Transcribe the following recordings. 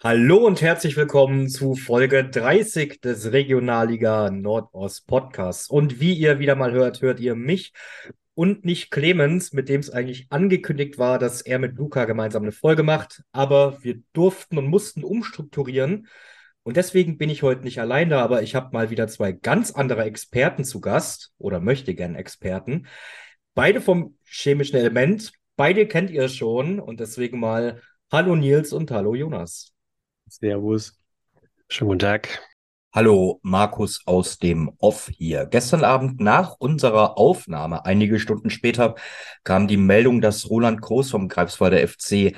Hallo und herzlich willkommen zu Folge 30 des Regionalliga Nordost Podcasts. Und wie ihr wieder mal hört, hört ihr mich und nicht Clemens, mit dem es eigentlich angekündigt war, dass er mit Luca gemeinsam eine Folge macht. Aber wir durften und mussten umstrukturieren. Und deswegen bin ich heute nicht allein da, aber ich habe mal wieder zwei ganz andere Experten zu Gast oder möchte gern Experten. Beide vom chemischen Element. Beide kennt ihr schon und deswegen mal Hallo Nils und Hallo Jonas. Servus. Schönen guten Tag. Hallo, Markus aus dem Off hier. Gestern Abend nach unserer Aufnahme, einige Stunden später, kam die Meldung, dass Roland Groß vom Greifswalder FC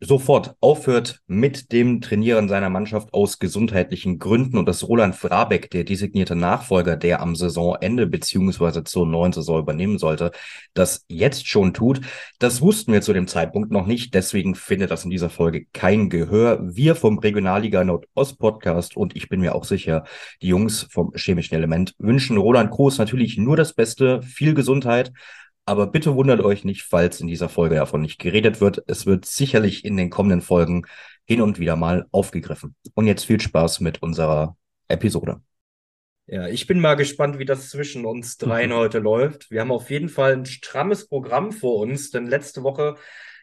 sofort aufhört mit dem Trainieren seiner Mannschaft aus gesundheitlichen Gründen und dass Roland Frabeck, der designierte Nachfolger, der am Saisonende beziehungsweise zur neuen Saison übernehmen sollte, das jetzt schon tut. Das wussten wir zu dem Zeitpunkt noch nicht, deswegen findet das in dieser Folge kein Gehör. Wir vom Regionalliga Nordost Podcast und ich bin mir auch sicher, die Jungs vom chemischen Element wünschen Roland Groß natürlich nur das Beste, viel Gesundheit, aber bitte wundert euch nicht, falls in dieser Folge davon nicht geredet wird. Es wird sicherlich in den kommenden Folgen hin und wieder mal aufgegriffen. Und jetzt viel Spaß mit unserer Episode. Ja, ich bin mal gespannt, wie das zwischen uns dreien mhm. heute läuft. Wir haben auf jeden Fall ein strammes Programm vor uns, denn letzte Woche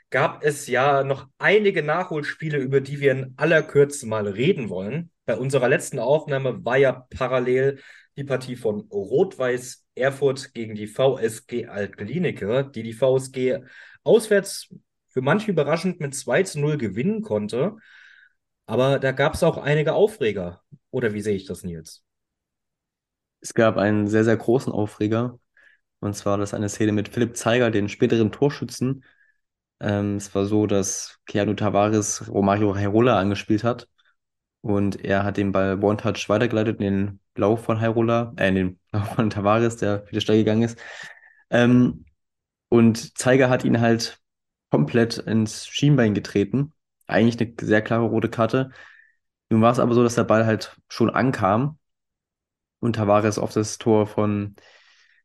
gab es ja noch einige Nachholspiele, über die wir in aller Kürze mal reden wollen. Bei unserer letzten Aufnahme war ja parallel die Partie von Rot-Weiß Erfurt gegen die VSG Altklinike, die die VSG auswärts für manche überraschend mit 2 zu 0 gewinnen konnte. Aber da gab es auch einige Aufreger. Oder wie sehe ich das, Nils? Es gab einen sehr, sehr großen Aufreger. Und zwar das eine Szene mit Philipp Zeiger, den späteren Torschützen. Ähm, es war so, dass Keanu Tavares Romario Herola angespielt hat. Und er hat den Ball One-Touch weitergeleitet in den Lauf von Hyrule, äh, in den Lauf von Tavares, der wieder steil gegangen ist. Ähm, und Zeiger hat ihn halt komplett ins Schienbein getreten. Eigentlich eine sehr klare rote Karte. Nun war es aber so, dass der Ball halt schon ankam und Tavares auf das Tor von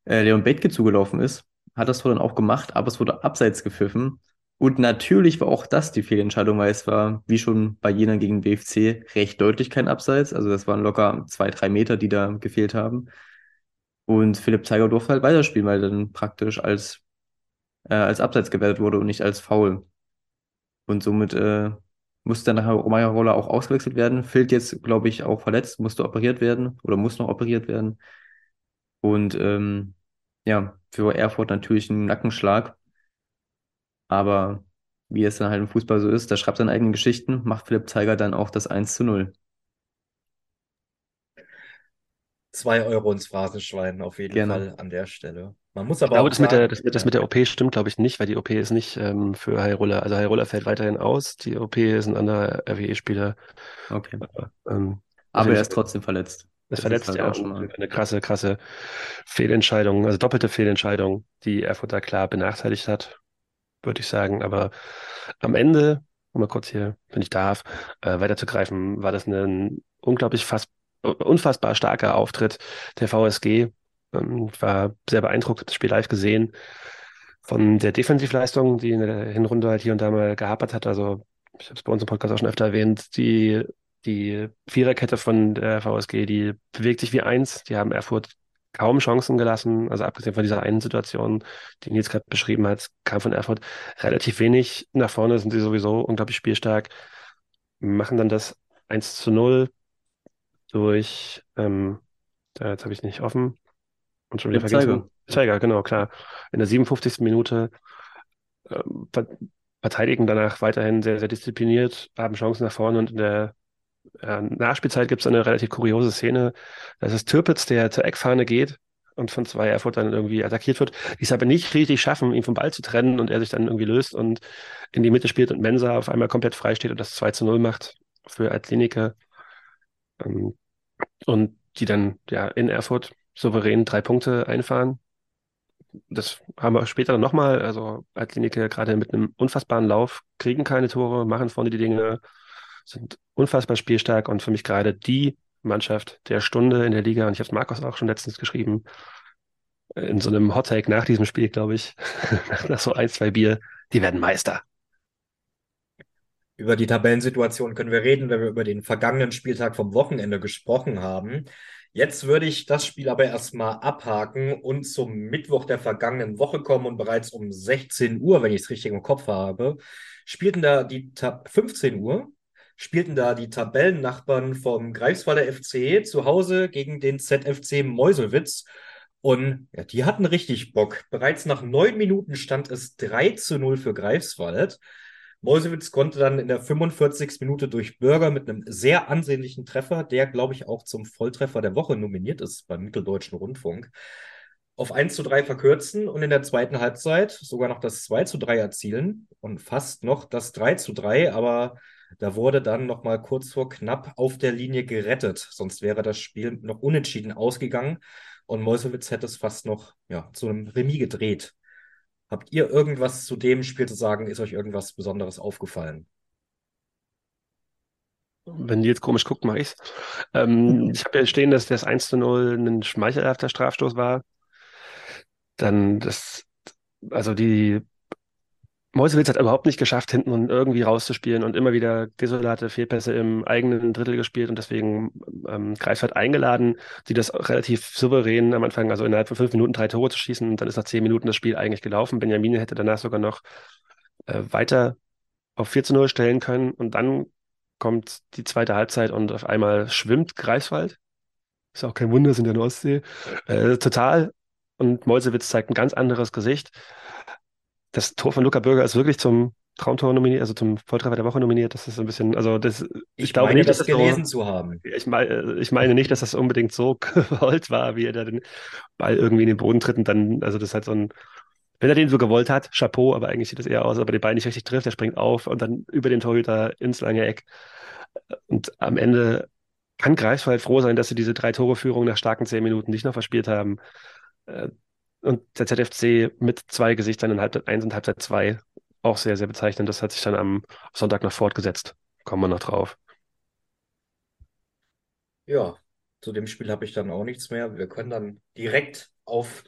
äh, Leon Bethke zugelaufen ist. Hat das Tor dann auch gemacht, aber es wurde abseits gepfiffen. Und natürlich war auch das die Fehlentscheidung, weil es war, wie schon bei Jena gegen BFC, recht deutlich kein Abseits. Also das waren locker zwei, drei Meter, die da gefehlt haben. Und Philipp Zeiger durfte halt weiterspielen, weil dann praktisch als, äh, als Abseits gewertet wurde und nicht als Foul. Und somit äh, musste dann nachher Romaya Roller auch ausgewechselt werden. Fehlt jetzt, glaube ich, auch verletzt, musste operiert werden oder muss noch operiert werden. Und ähm, ja, für Erfurt natürlich ein Nackenschlag. Aber wie es dann halt im Fußball so ist, da schreibt seine eigenen Geschichten, macht Philipp Zeiger dann auch das 1 zu 0. Zwei Euro ins Phrasenschwein auf jeden Gerne. Fall an der Stelle. Man muss aber ich glaube, das, sagen, mit der, das, das, mit der OP stimmt, glaube ich, nicht, weil die OP ist nicht ähm, für Hyrule. Also Hyrule fällt weiterhin aus. Die OP ist ein anderer RWE-Spieler. Okay. Ähm, aber er ist trotzdem verletzt. Das, das verletzt halt ja auch schon mal. eine krasse, krasse Fehlentscheidung, also doppelte Fehlentscheidung, die Erfurt da klar benachteiligt hat würde ich sagen. Aber am Ende, um mal kurz hier, wenn ich darf, äh, weiterzugreifen, war das ein unglaublich fast, unfassbar starker Auftritt der VSG. Ähm, war sehr beeindruckt, das Spiel live gesehen. Von der Defensivleistung, die in der Hinrunde halt hier und da mal gehapert hat. Also, ich habe es bei uns im Podcast auch schon öfter erwähnt, die, die Viererkette von der VSG, die bewegt sich wie eins. Die haben Erfurt kaum Chancen gelassen. Also abgesehen von dieser einen Situation, die Nils gerade beschrieben hat, kam von Erfurt relativ wenig nach vorne, sind sie sowieso unglaublich spielstark, machen dann das 1 zu 0 durch, ähm, da, jetzt habe ich nicht offen und schon wieder vergessen. Zeiger. genau, klar. In der 57. Minute äh, verteidigen danach weiterhin sehr, sehr diszipliniert, haben Chancen nach vorne und in der äh, Nachspielzeit gibt es eine relativ kuriose Szene. Das ist Türpitz, der zur Eckfahne geht und von zwei Erfurt dann irgendwie attackiert wird, die es aber nicht richtig schaffen, ihn vom Ball zu trennen und er sich dann irgendwie löst und in die Mitte spielt und Mensa auf einmal komplett frei steht und das 2 zu 0 macht für Atletiker. Ähm, und die dann ja in Erfurt souverän drei Punkte einfahren. Das haben wir später dann nochmal. Also Atletiker gerade mit einem unfassbaren Lauf kriegen keine Tore, machen vorne die Dinge, sind unfassbar spielstark und für mich gerade die Mannschaft der Stunde in der Liga. Und ich habe es Markus auch schon letztens geschrieben, in so einem Hot Take nach diesem Spiel, glaube ich, nach so ein, zwei Bier, die werden Meister. Über die Tabellensituation können wir reden, wenn wir über den vergangenen Spieltag vom Wochenende gesprochen haben. Jetzt würde ich das Spiel aber erstmal abhaken und zum Mittwoch der vergangenen Woche kommen und bereits um 16 Uhr, wenn ich es richtig im Kopf habe, spielten da die Ta 15 Uhr, spielten da die Tabellennachbarn vom Greifswalder FC zu Hause gegen den ZFC Meuselwitz. Und ja, die hatten richtig Bock. Bereits nach neun Minuten stand es 3 zu 0 für Greifswald. Meuselwitz konnte dann in der 45. Minute durch Bürger mit einem sehr ansehnlichen Treffer, der, glaube ich, auch zum Volltreffer der Woche nominiert ist beim Mitteldeutschen Rundfunk, auf 1 zu 3 verkürzen und in der zweiten Halbzeit sogar noch das 2 zu 3 erzielen und fast noch das 3 zu 3, aber da wurde dann noch mal kurz vor knapp auf der Linie gerettet, sonst wäre das Spiel noch unentschieden ausgegangen und Meuselwitz hätte es fast noch ja, zu einem Remis gedreht. Habt ihr irgendwas zu dem Spiel zu sagen? Ist euch irgendwas Besonderes aufgefallen? Wenn die jetzt komisch guckt, mache ich's. Ähm, ich habe ja stehen, dass das 1 zu 0 ein schmeichelhafter Strafstoß war. Dann das, also die Mäusewitz hat überhaupt nicht geschafft, hinten irgendwie rauszuspielen und immer wieder desolate Fehlpässe im eigenen Drittel gespielt und deswegen ähm, Greifswald eingeladen, die das relativ souverän am Anfang, also innerhalb von fünf Minuten drei Tore zu schießen und dann ist nach zehn Minuten das Spiel eigentlich gelaufen. Benjamin hätte danach sogar noch äh, weiter auf 4 zu 0 stellen können und dann kommt die zweite Halbzeit und auf einmal schwimmt Greifswald. Ist auch kein Wunder, sind ja in der Ostsee. Äh, total. Und Mäusewitz zeigt ein ganz anderes Gesicht das Tor von Luca Bürger ist wirklich zum Traumtor nominiert, also zum Volltreffer der Woche nominiert. Das ist so ein bisschen, also das, ich, Ich glaube meine, nicht, dass das das gelesen so, zu haben. ich meine, ich meine nicht, dass das unbedingt so gewollt war, wie er da den Ball irgendwie in den Boden tritt und dann, also das ist halt so ein, wenn er den so gewollt hat, Chapeau, aber eigentlich sieht das eher aus, aber den Ball nicht richtig trifft, er springt auf und dann über den Torhüter ins lange Eck. Und am Ende kann Greifswald froh sein, dass sie diese drei Tore-Führung nach starken zehn Minuten nicht noch verspielt haben. Und der ZFC mit zwei Gesichtern in Halbzeit 1 und Halbzeit 2 auch sehr, sehr bezeichnend. Das hat sich dann am Sonntag noch fortgesetzt. Kommen wir noch drauf. Ja, zu dem Spiel habe ich dann auch nichts mehr. Wir können dann direkt auf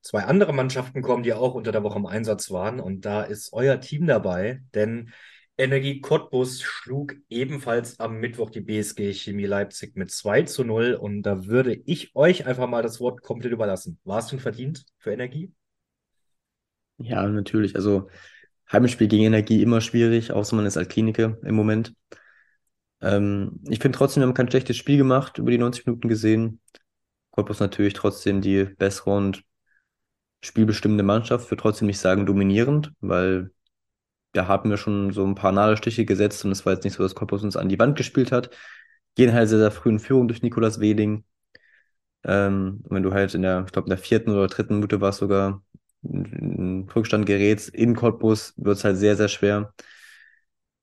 zwei andere Mannschaften kommen, die auch unter der Woche im Einsatz waren. Und da ist euer Team dabei, denn Energie Cottbus schlug ebenfalls am Mittwoch die BSG Chemie Leipzig mit 2 zu 0. Und da würde ich euch einfach mal das Wort komplett überlassen. War es denn verdient für Energie? Ja, natürlich. Also Heimspiel gegen Energie immer schwierig, außer man ist Altkliniker im Moment. Ähm, ich finde trotzdem, wir haben kein schlechtes Spiel gemacht, über die 90 Minuten gesehen. Cottbus natürlich trotzdem die bessere und spielbestimmende Mannschaft. Würde trotzdem nicht sagen dominierend, weil da haben wir schon so ein paar Nadelstiche gesetzt und es war jetzt nicht so, dass Cottbus uns an die Wand gespielt hat. Gehen halt sehr, sehr früh in Führung durch Nikolas Weding. Ähm, wenn du halt in der, ich glaube, in der vierten oder dritten Minute war es sogar, in Rückstand gerätst in Cottbus, wird es halt sehr, sehr schwer.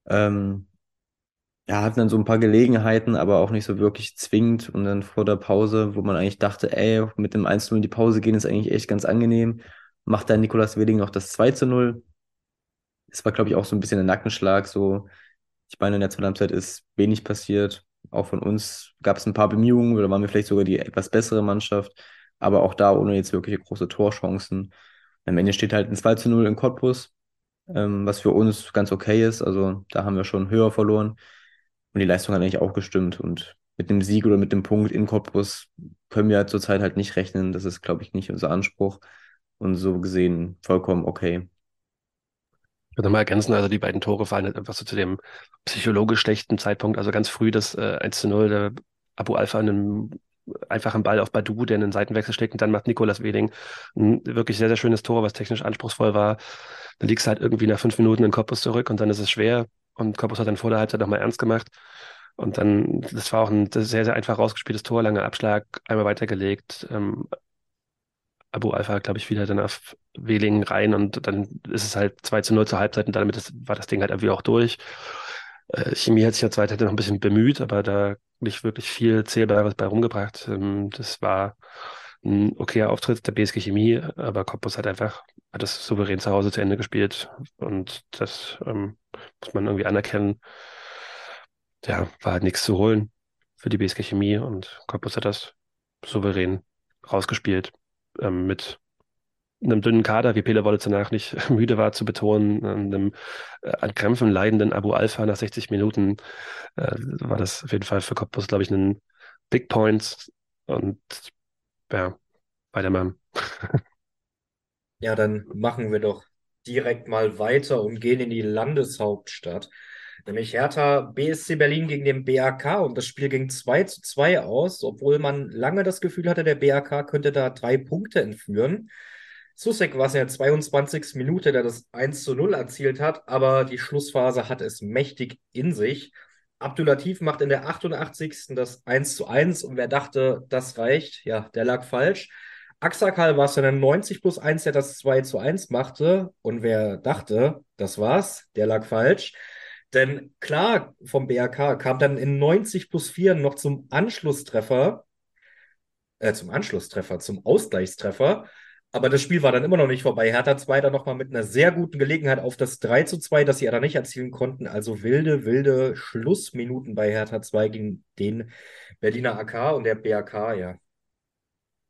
Ähm, ja, hatten dann so ein paar Gelegenheiten, aber auch nicht so wirklich zwingend. Und dann vor der Pause, wo man eigentlich dachte, ey, mit dem 1-0 in die Pause gehen ist eigentlich echt ganz angenehm, macht dann Nikolas Weding noch das 2-0. Es war, glaube ich, auch so ein bisschen ein Nackenschlag. So, ich meine, in der zweiten Halbzeit ist wenig passiert. Auch von uns gab es ein paar Bemühungen, oder waren wir vielleicht sogar die etwas bessere Mannschaft, aber auch da ohne jetzt wirklich große Torchancen. Am Ende steht halt ein 2 zu 0 in Cottbus, ähm, was für uns ganz okay ist. Also da haben wir schon höher verloren. Und die Leistung hat eigentlich auch gestimmt. Und mit dem Sieg oder mit dem Punkt in Cottbus können wir zurzeit halt nicht rechnen. Das ist, glaube ich, nicht unser Anspruch. Und so gesehen vollkommen okay. Ich würde mal ergänzen, also die beiden Tore fallen halt einfach so zu dem psychologisch schlechten Zeitpunkt. Also ganz früh das äh, 1 zu 0, der Abu Alpha einen einfachen Ball auf Badu, der einen Seitenwechsel schlägt und dann macht Nikolas Weding ein wirklich sehr, sehr schönes Tor, was technisch anspruchsvoll war. Dann liegst du halt irgendwie nach fünf Minuten in Cottbus zurück und dann ist es schwer. Und Cottbus hat dann vor der Halbzeit nochmal ernst gemacht. Und dann, das war auch ein sehr, sehr einfach rausgespieltes Tor, langer Abschlag, einmal weitergelegt. Ähm, Abu Alpha, glaube ich, wieder dann auf Wehlingen rein und dann ist es halt 2 zu 0 zur Halbzeit und damit war das Ding halt irgendwie auch durch. Äh, Chemie hat sich ja zweite noch ein bisschen bemüht, aber da nicht wirklich viel Zählbares bei rumgebracht. Ähm, das war ein okayer Auftritt der BSG Chemie, aber Cottbus hat einfach hat das souverän zu Hause zu Ende gespielt und das ähm, muss man irgendwie anerkennen. Ja, war halt nichts zu holen für die BSG Chemie und Cottbus hat das souverän rausgespielt ähm, mit einem dünnen Kader, wie Pele Wolle danach nicht müde war zu betonen, einem äh, an Krämpfen leidenden Abu Alpha nach 60 Minuten, äh, war das auf jeden Fall für Cottbus, glaube ich, ein Big Point. Und ja, weiter mal. Ja, dann machen wir doch direkt mal weiter und gehen in die Landeshauptstadt. Nämlich Hertha BSC Berlin gegen den BAK und das Spiel ging 2 zu 2 aus, obwohl man lange das Gefühl hatte, der BAK könnte da drei Punkte entführen. Susek war es in der 22. Minute, der das 1 zu 0 erzielt hat, aber die Schlussphase hat es mächtig in sich. Abdulatif macht in der 88. das 1 zu 1 und wer dachte, das reicht, ja, der lag falsch. Axakal war es in der 90 plus 1, der das 2 zu 1 machte und wer dachte, das war's, der lag falsch. Denn klar, vom BRK kam dann in 90 plus 4 noch zum Anschlusstreffer, äh, zum Anschlusstreffer, zum Ausgleichstreffer. Aber das Spiel war dann immer noch nicht vorbei. Hertha 2 dann nochmal mit einer sehr guten Gelegenheit auf das 3 zu 2, das sie aber nicht erzielen konnten. Also wilde, wilde Schlussminuten bei Hertha 2 gegen den Berliner AK und der BAK, ja,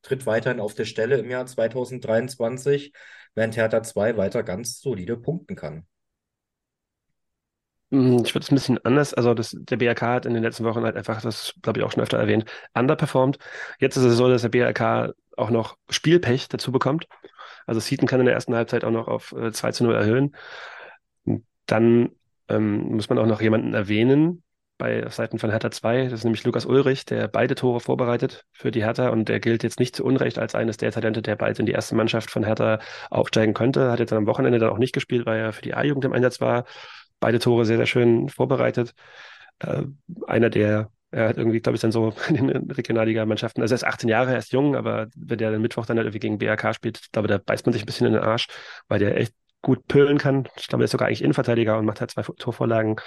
tritt weiterhin auf der Stelle im Jahr 2023, während Hertha 2 weiter ganz solide punkten kann. Hm, ich würde es ein bisschen anders, also das, der BRK hat in den letzten Wochen halt einfach, das glaube ich auch schon öfter erwähnt, underperformed. Jetzt ist es so, dass der BRK auch noch Spielpech dazu bekommt. Also Seaton kann in der ersten Halbzeit auch noch auf äh, 2 zu 0 erhöhen. Dann ähm, muss man auch noch jemanden erwähnen bei Seiten von Hertha 2. Das ist nämlich Lukas Ulrich, der beide Tore vorbereitet für die Hertha und der gilt jetzt nicht zu Unrecht als eines der Talente, der bald in die erste Mannschaft von Hertha aufsteigen könnte. Hat jetzt am Wochenende dann auch nicht gespielt, weil er für die A-Jugend im Einsatz war. Beide Tore sehr, sehr schön vorbereitet. Äh, einer der er hat irgendwie, glaube ich, dann so in den Regionalliga-Mannschaften, also er ist 18 Jahre, er ist jung, aber wenn der dann Mittwoch dann halt irgendwie gegen BRK spielt, ich glaube, da beißt man sich ein bisschen in den Arsch, weil der echt gut pölen kann. Ich glaube, er ist sogar eigentlich Innenverteidiger und macht halt zwei Torvorlagen.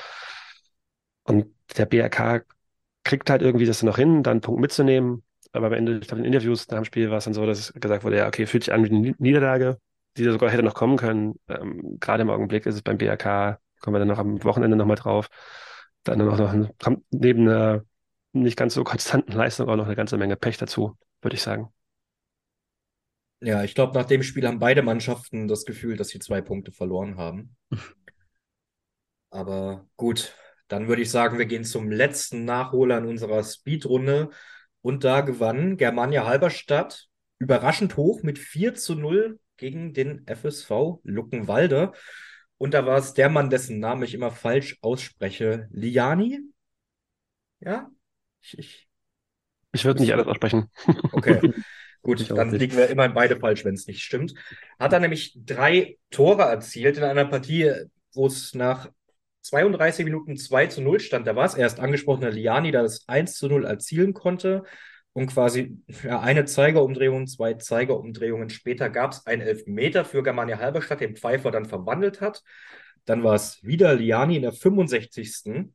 Und der BRK kriegt halt irgendwie das noch hin, dann einen Punkt mitzunehmen. Aber am Ende, ich glaube, in Interviews nach dem Spiel war es dann so, dass gesagt wurde, ja, okay, fühlt sich an wie eine Niederlage, die sogar hätte noch kommen können. Ähm, gerade im Augenblick ist es beim BRK, kommen wir dann noch am Wochenende nochmal drauf. Dann noch, noch kommt neben einer nicht ganz so konstanten Leistung auch noch eine ganze Menge Pech dazu, würde ich sagen. Ja, ich glaube, nach dem Spiel haben beide Mannschaften das Gefühl, dass sie zwei Punkte verloren haben. Aber gut, dann würde ich sagen, wir gehen zum letzten Nachholer in unserer Speedrunde. Und da gewann Germania Halberstadt überraschend hoch mit 4 zu 0 gegen den FSV Luckenwalde. Und da war es der Mann, dessen Namen ich immer falsch ausspreche. Liani? Ja? Ich, ich, ich würde nicht alles aussprechen. Okay. Gut, dann liegen wir immerhin beide falsch, wenn es nicht stimmt. Hat er nämlich drei Tore erzielt in einer Partie, wo es nach 32 Minuten 2 zu 0 stand. Da war es erst angesprochene Liani, der das 1 zu 0 erzielen konnte. Und quasi ja, eine Zeigerumdrehung, zwei Zeigerumdrehungen später gab es einen Elfmeter für Germania Halberstadt, den Pfeiffer dann verwandelt hat. Dann war es wieder Liani in der 65.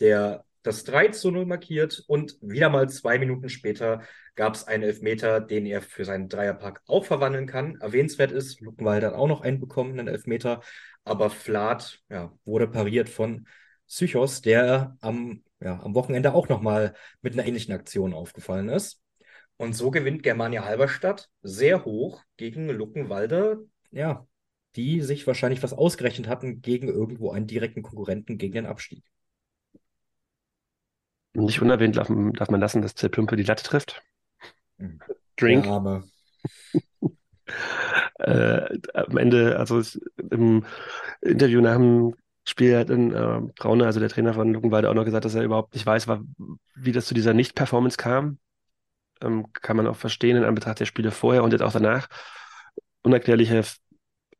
Der das 3 zu 0 markiert und wieder mal zwei Minuten später gab es einen Elfmeter, den er für seinen Dreierpack auch verwandeln kann. Erwähnenswert ist, Luckenwald hat auch noch einen bekommen, einen Elfmeter, aber Flat ja, wurde pariert von Psychos, der am, ja, am Wochenende auch nochmal mit einer ähnlichen Aktion aufgefallen ist. Und so gewinnt Germania Halberstadt sehr hoch gegen Luckenwalde, ja, die sich wahrscheinlich was ausgerechnet hatten gegen irgendwo einen direkten Konkurrenten gegen den Abstieg. Nicht unerwähnt darf, darf man lassen, dass der Plumpe die Latte trifft. Mhm. Drink. Der äh, am Ende, also im Interview nach dem Spiel hat in, äh, Braune, also der Trainer von Luckenwalde, auch noch gesagt, dass er überhaupt nicht weiß, war, wie das zu dieser Nicht-Performance kam. Ähm, kann man auch verstehen in Anbetracht der Spiele vorher und jetzt auch danach. Unerklärliche,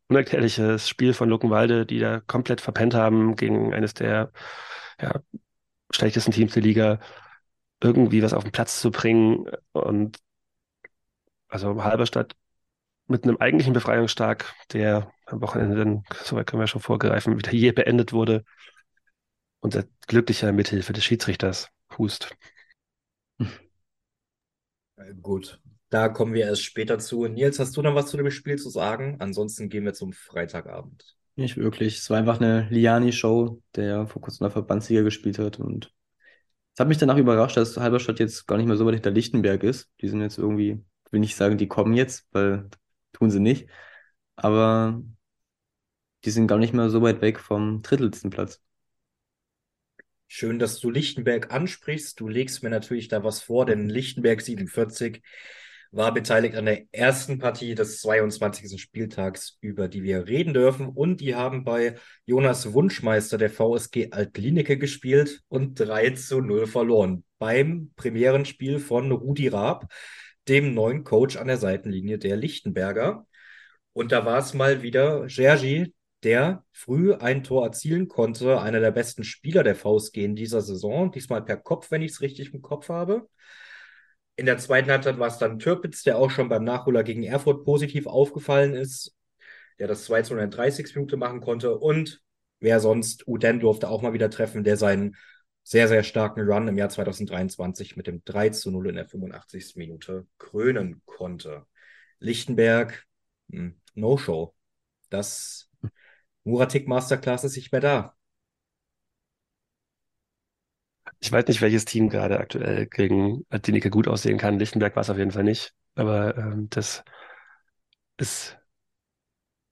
unerklärliches Spiel von Luckenwalde, die da komplett verpennt haben gegen eines der ja, schlechtesten Teams der Liga irgendwie was auf den Platz zu bringen. Und also Halberstadt mit einem eigentlichen Befreiungstag, der am Wochenende dann, soweit können wir schon vorgreifen, wieder je beendet wurde. Unser glücklicher Mithilfe des Schiedsrichters Hust. Gut, da kommen wir erst später zu. Nils, hast du noch was zu dem Spiel zu sagen? Ansonsten gehen wir zum Freitagabend. Nicht wirklich. Es war einfach eine Liani-Show, der vor kurzem in der Verbandsliga gespielt hat. Und es hat mich danach überrascht, dass Halberstadt jetzt gar nicht mehr so weit hinter Lichtenberg ist. Die sind jetzt irgendwie, will nicht sagen, die kommen jetzt, weil tun sie nicht. Aber die sind gar nicht mehr so weit weg vom drittelsten Platz. Schön, dass du Lichtenberg ansprichst. Du legst mir natürlich da was vor, denn Lichtenberg 47 war beteiligt an der ersten Partie des 22. Spieltags, über die wir reden dürfen. Und die haben bei Jonas Wunschmeister der VSG Altlinike gespielt und 3 zu 0 verloren. Beim Premierenspiel von Rudi Raab, dem neuen Coach an der Seitenlinie der Lichtenberger. Und da war es mal wieder Gergi, der früh ein Tor erzielen konnte, einer der besten Spieler der VSG in dieser Saison, diesmal per Kopf, wenn ich es richtig im Kopf habe. In der zweiten Halbzeit war es dann Türpitz, der auch schon beim Nachholer gegen Erfurt positiv aufgefallen ist, der das 2 zu 30 Minute machen konnte. Und wer sonst, Uden durfte auch mal wieder treffen, der seinen sehr, sehr starken Run im Jahr 2023 mit dem 3 zu 0 in der 85. Minute krönen konnte. Lichtenberg, hm, No-Show. Das Muratik Masterclass ist nicht mehr da. Ich weiß nicht, welches Team gerade aktuell gegen Attinika gut aussehen kann. Lichtenberg war es auf jeden Fall nicht. Aber ähm, das ist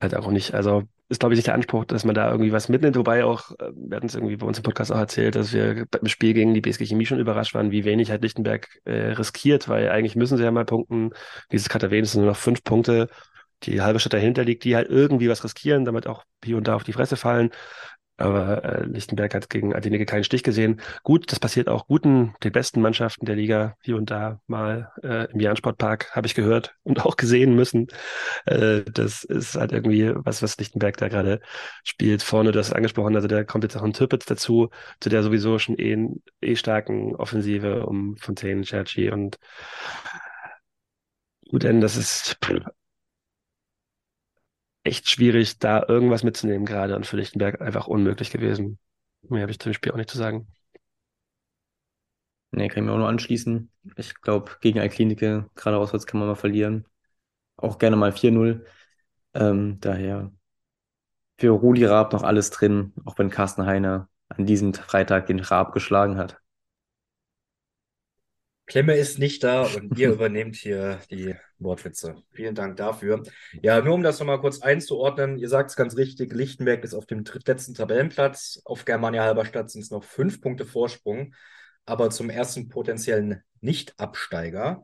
halt auch nicht, also ist, glaube ich, nicht der Anspruch, dass man da irgendwie was mitnimmt. Wobei auch, äh, wir hatten es irgendwie bei uns im Podcast auch erzählt, dass wir beim Spiel gegen die BSG Chemie schon überrascht waren, wie wenig halt Lichtenberg äh, riskiert, weil eigentlich müssen sie ja mal punkten. Dieses Katawien sind nur noch fünf Punkte die halbe Stadt dahinter liegt, die halt irgendwie was riskieren, damit auch hier und da auf die Fresse fallen. Aber äh, Lichtenberg hat gegen Adenike keinen Stich gesehen. Gut, das passiert auch guten, den besten Mannschaften der Liga hier und da mal äh, im Jahn-Sportpark, habe ich gehört und auch gesehen müssen. Äh, das ist halt irgendwie was, was Lichtenberg da gerade spielt. Vorne, du hast es angesprochen, also da kommt jetzt auch ein Tippets dazu, zu der sowieso schon eh, eh starken Offensive um Fontaine, Cherchi und Gut, denn das ist echt schwierig, da irgendwas mitzunehmen gerade und für Lichtenberg einfach unmöglich gewesen. Mehr habe ich zum Spiel auch nicht zu sagen. Nee, kann ich mir auch nur anschließen. Ich glaube, gegen eine Klinike, gerade auswärts, kann man mal verlieren. Auch gerne mal 4-0. Ähm, daher für Rudi Raab noch alles drin, auch wenn Carsten Heiner an diesem Freitag den Raab geschlagen hat. Klemme ist nicht da und ihr übernehmt hier die Wortwitze. Vielen Dank dafür. Ja, nur um das nochmal kurz einzuordnen, ihr sagt es ganz richtig, Lichtenberg ist auf dem drittletzten Tabellenplatz. Auf Germania Halberstadt sind es noch fünf Punkte Vorsprung. Aber zum ersten potenziellen Nicht-Absteiger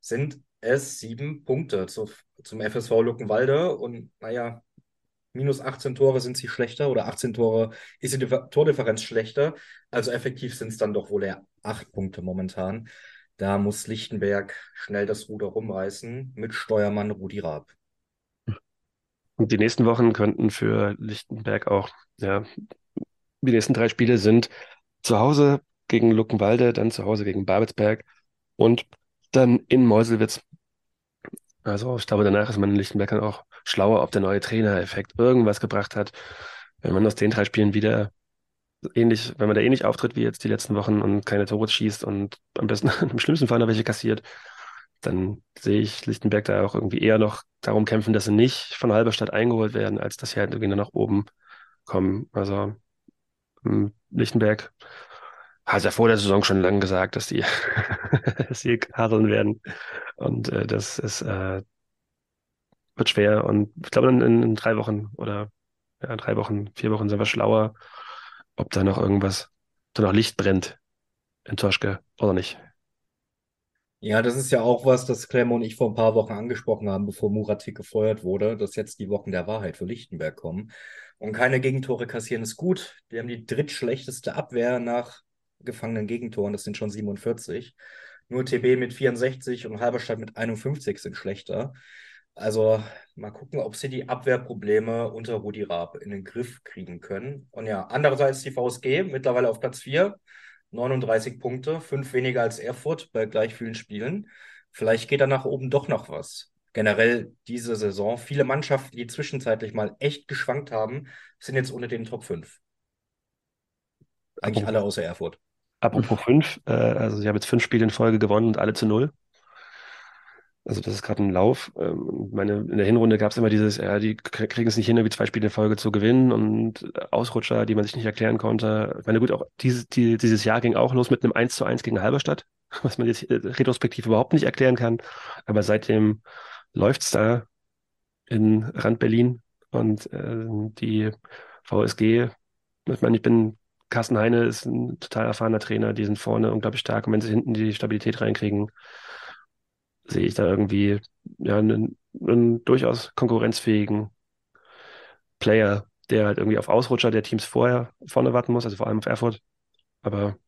sind es sieben Punkte zu, zum FSV Luckenwalde. Und naja, minus 18 Tore sind sie schlechter oder 18 Tore ist die Tordifferenz schlechter. Also effektiv sind es dann doch wohl eher acht Punkte momentan. Da muss Lichtenberg schnell das Ruder rumreißen mit Steuermann Rudi Raab. Und die nächsten Wochen könnten für Lichtenberg auch, ja, die nächsten drei Spiele sind zu Hause gegen Luckenwalde, dann zu Hause gegen Babelsberg und dann in Meuselwitz. Also ich glaube, danach ist man in Lichtenberg dann auch schlauer, ob der neue Trainereffekt irgendwas gebracht hat. Wenn man aus den drei Spielen wieder ähnlich, wenn man da ähnlich auftritt wie jetzt die letzten Wochen und keine Tore schießt und am besten im schlimmsten Fall noch welche kassiert, dann sehe ich Lichtenberg da auch irgendwie eher noch darum kämpfen, dass sie nicht von Halberstadt eingeholt werden, als dass sie halt irgendwie nach oben kommen. Also hm, Lichtenberg hat ja vor der Saison schon lange gesagt, dass die, dass werden. Und äh, das ist äh, wird schwer. Und ich glaube, in, in drei Wochen oder ja, drei Wochen, vier Wochen sind wir schlauer ob da noch irgendwas, da noch Licht brennt in Toschke oder nicht. Ja, das ist ja auch was, das Clem und ich vor ein paar Wochen angesprochen haben, bevor Muratik gefeuert wurde, dass jetzt die Wochen der Wahrheit für Lichtenberg kommen. Und keine Gegentore kassieren ist gut. Wir haben die drittschlechteste Abwehr nach gefangenen Gegentoren, das sind schon 47. Nur TB mit 64 und Halberstadt mit 51 sind schlechter. Also mal gucken, ob sie die Abwehrprobleme unter Rudi Raab in den Griff kriegen können. Und ja, andererseits die VSG mittlerweile auf Platz 4, 39 Punkte, fünf weniger als Erfurt bei gleich vielen Spielen. Vielleicht geht da nach oben doch noch was. Generell diese Saison. Viele Mannschaften, die zwischenzeitlich mal echt geschwankt haben, sind jetzt unter den Top 5. Eigentlich Apropos, alle außer Erfurt. Apropos 5, äh, also sie haben jetzt fünf Spiele in Folge gewonnen und alle zu null. Also das ist gerade ein Lauf. Ähm, meine, in der Hinrunde gab es immer dieses, ja, die kriegen es nicht hin, irgendwie zwei Spiele in Folge zu gewinnen und Ausrutscher, die man sich nicht erklären konnte. Ich meine, gut, auch dieses, die, dieses Jahr ging auch los mit einem 1 zu 1 gegen Halberstadt, was man jetzt äh, retrospektiv überhaupt nicht erklären kann. Aber seitdem läuft's da in Rand Berlin und äh, die VSG. Ich meine, ich bin, Carsten Heine ist ein total erfahrener Trainer, die sind vorne unglaublich stark und wenn sie hinten die Stabilität reinkriegen, sehe ich da irgendwie ja, einen, einen durchaus konkurrenzfähigen Player, der halt irgendwie auf Ausrutscher der Teams vorher vorne warten muss, also vor allem auf Erfurt. Aber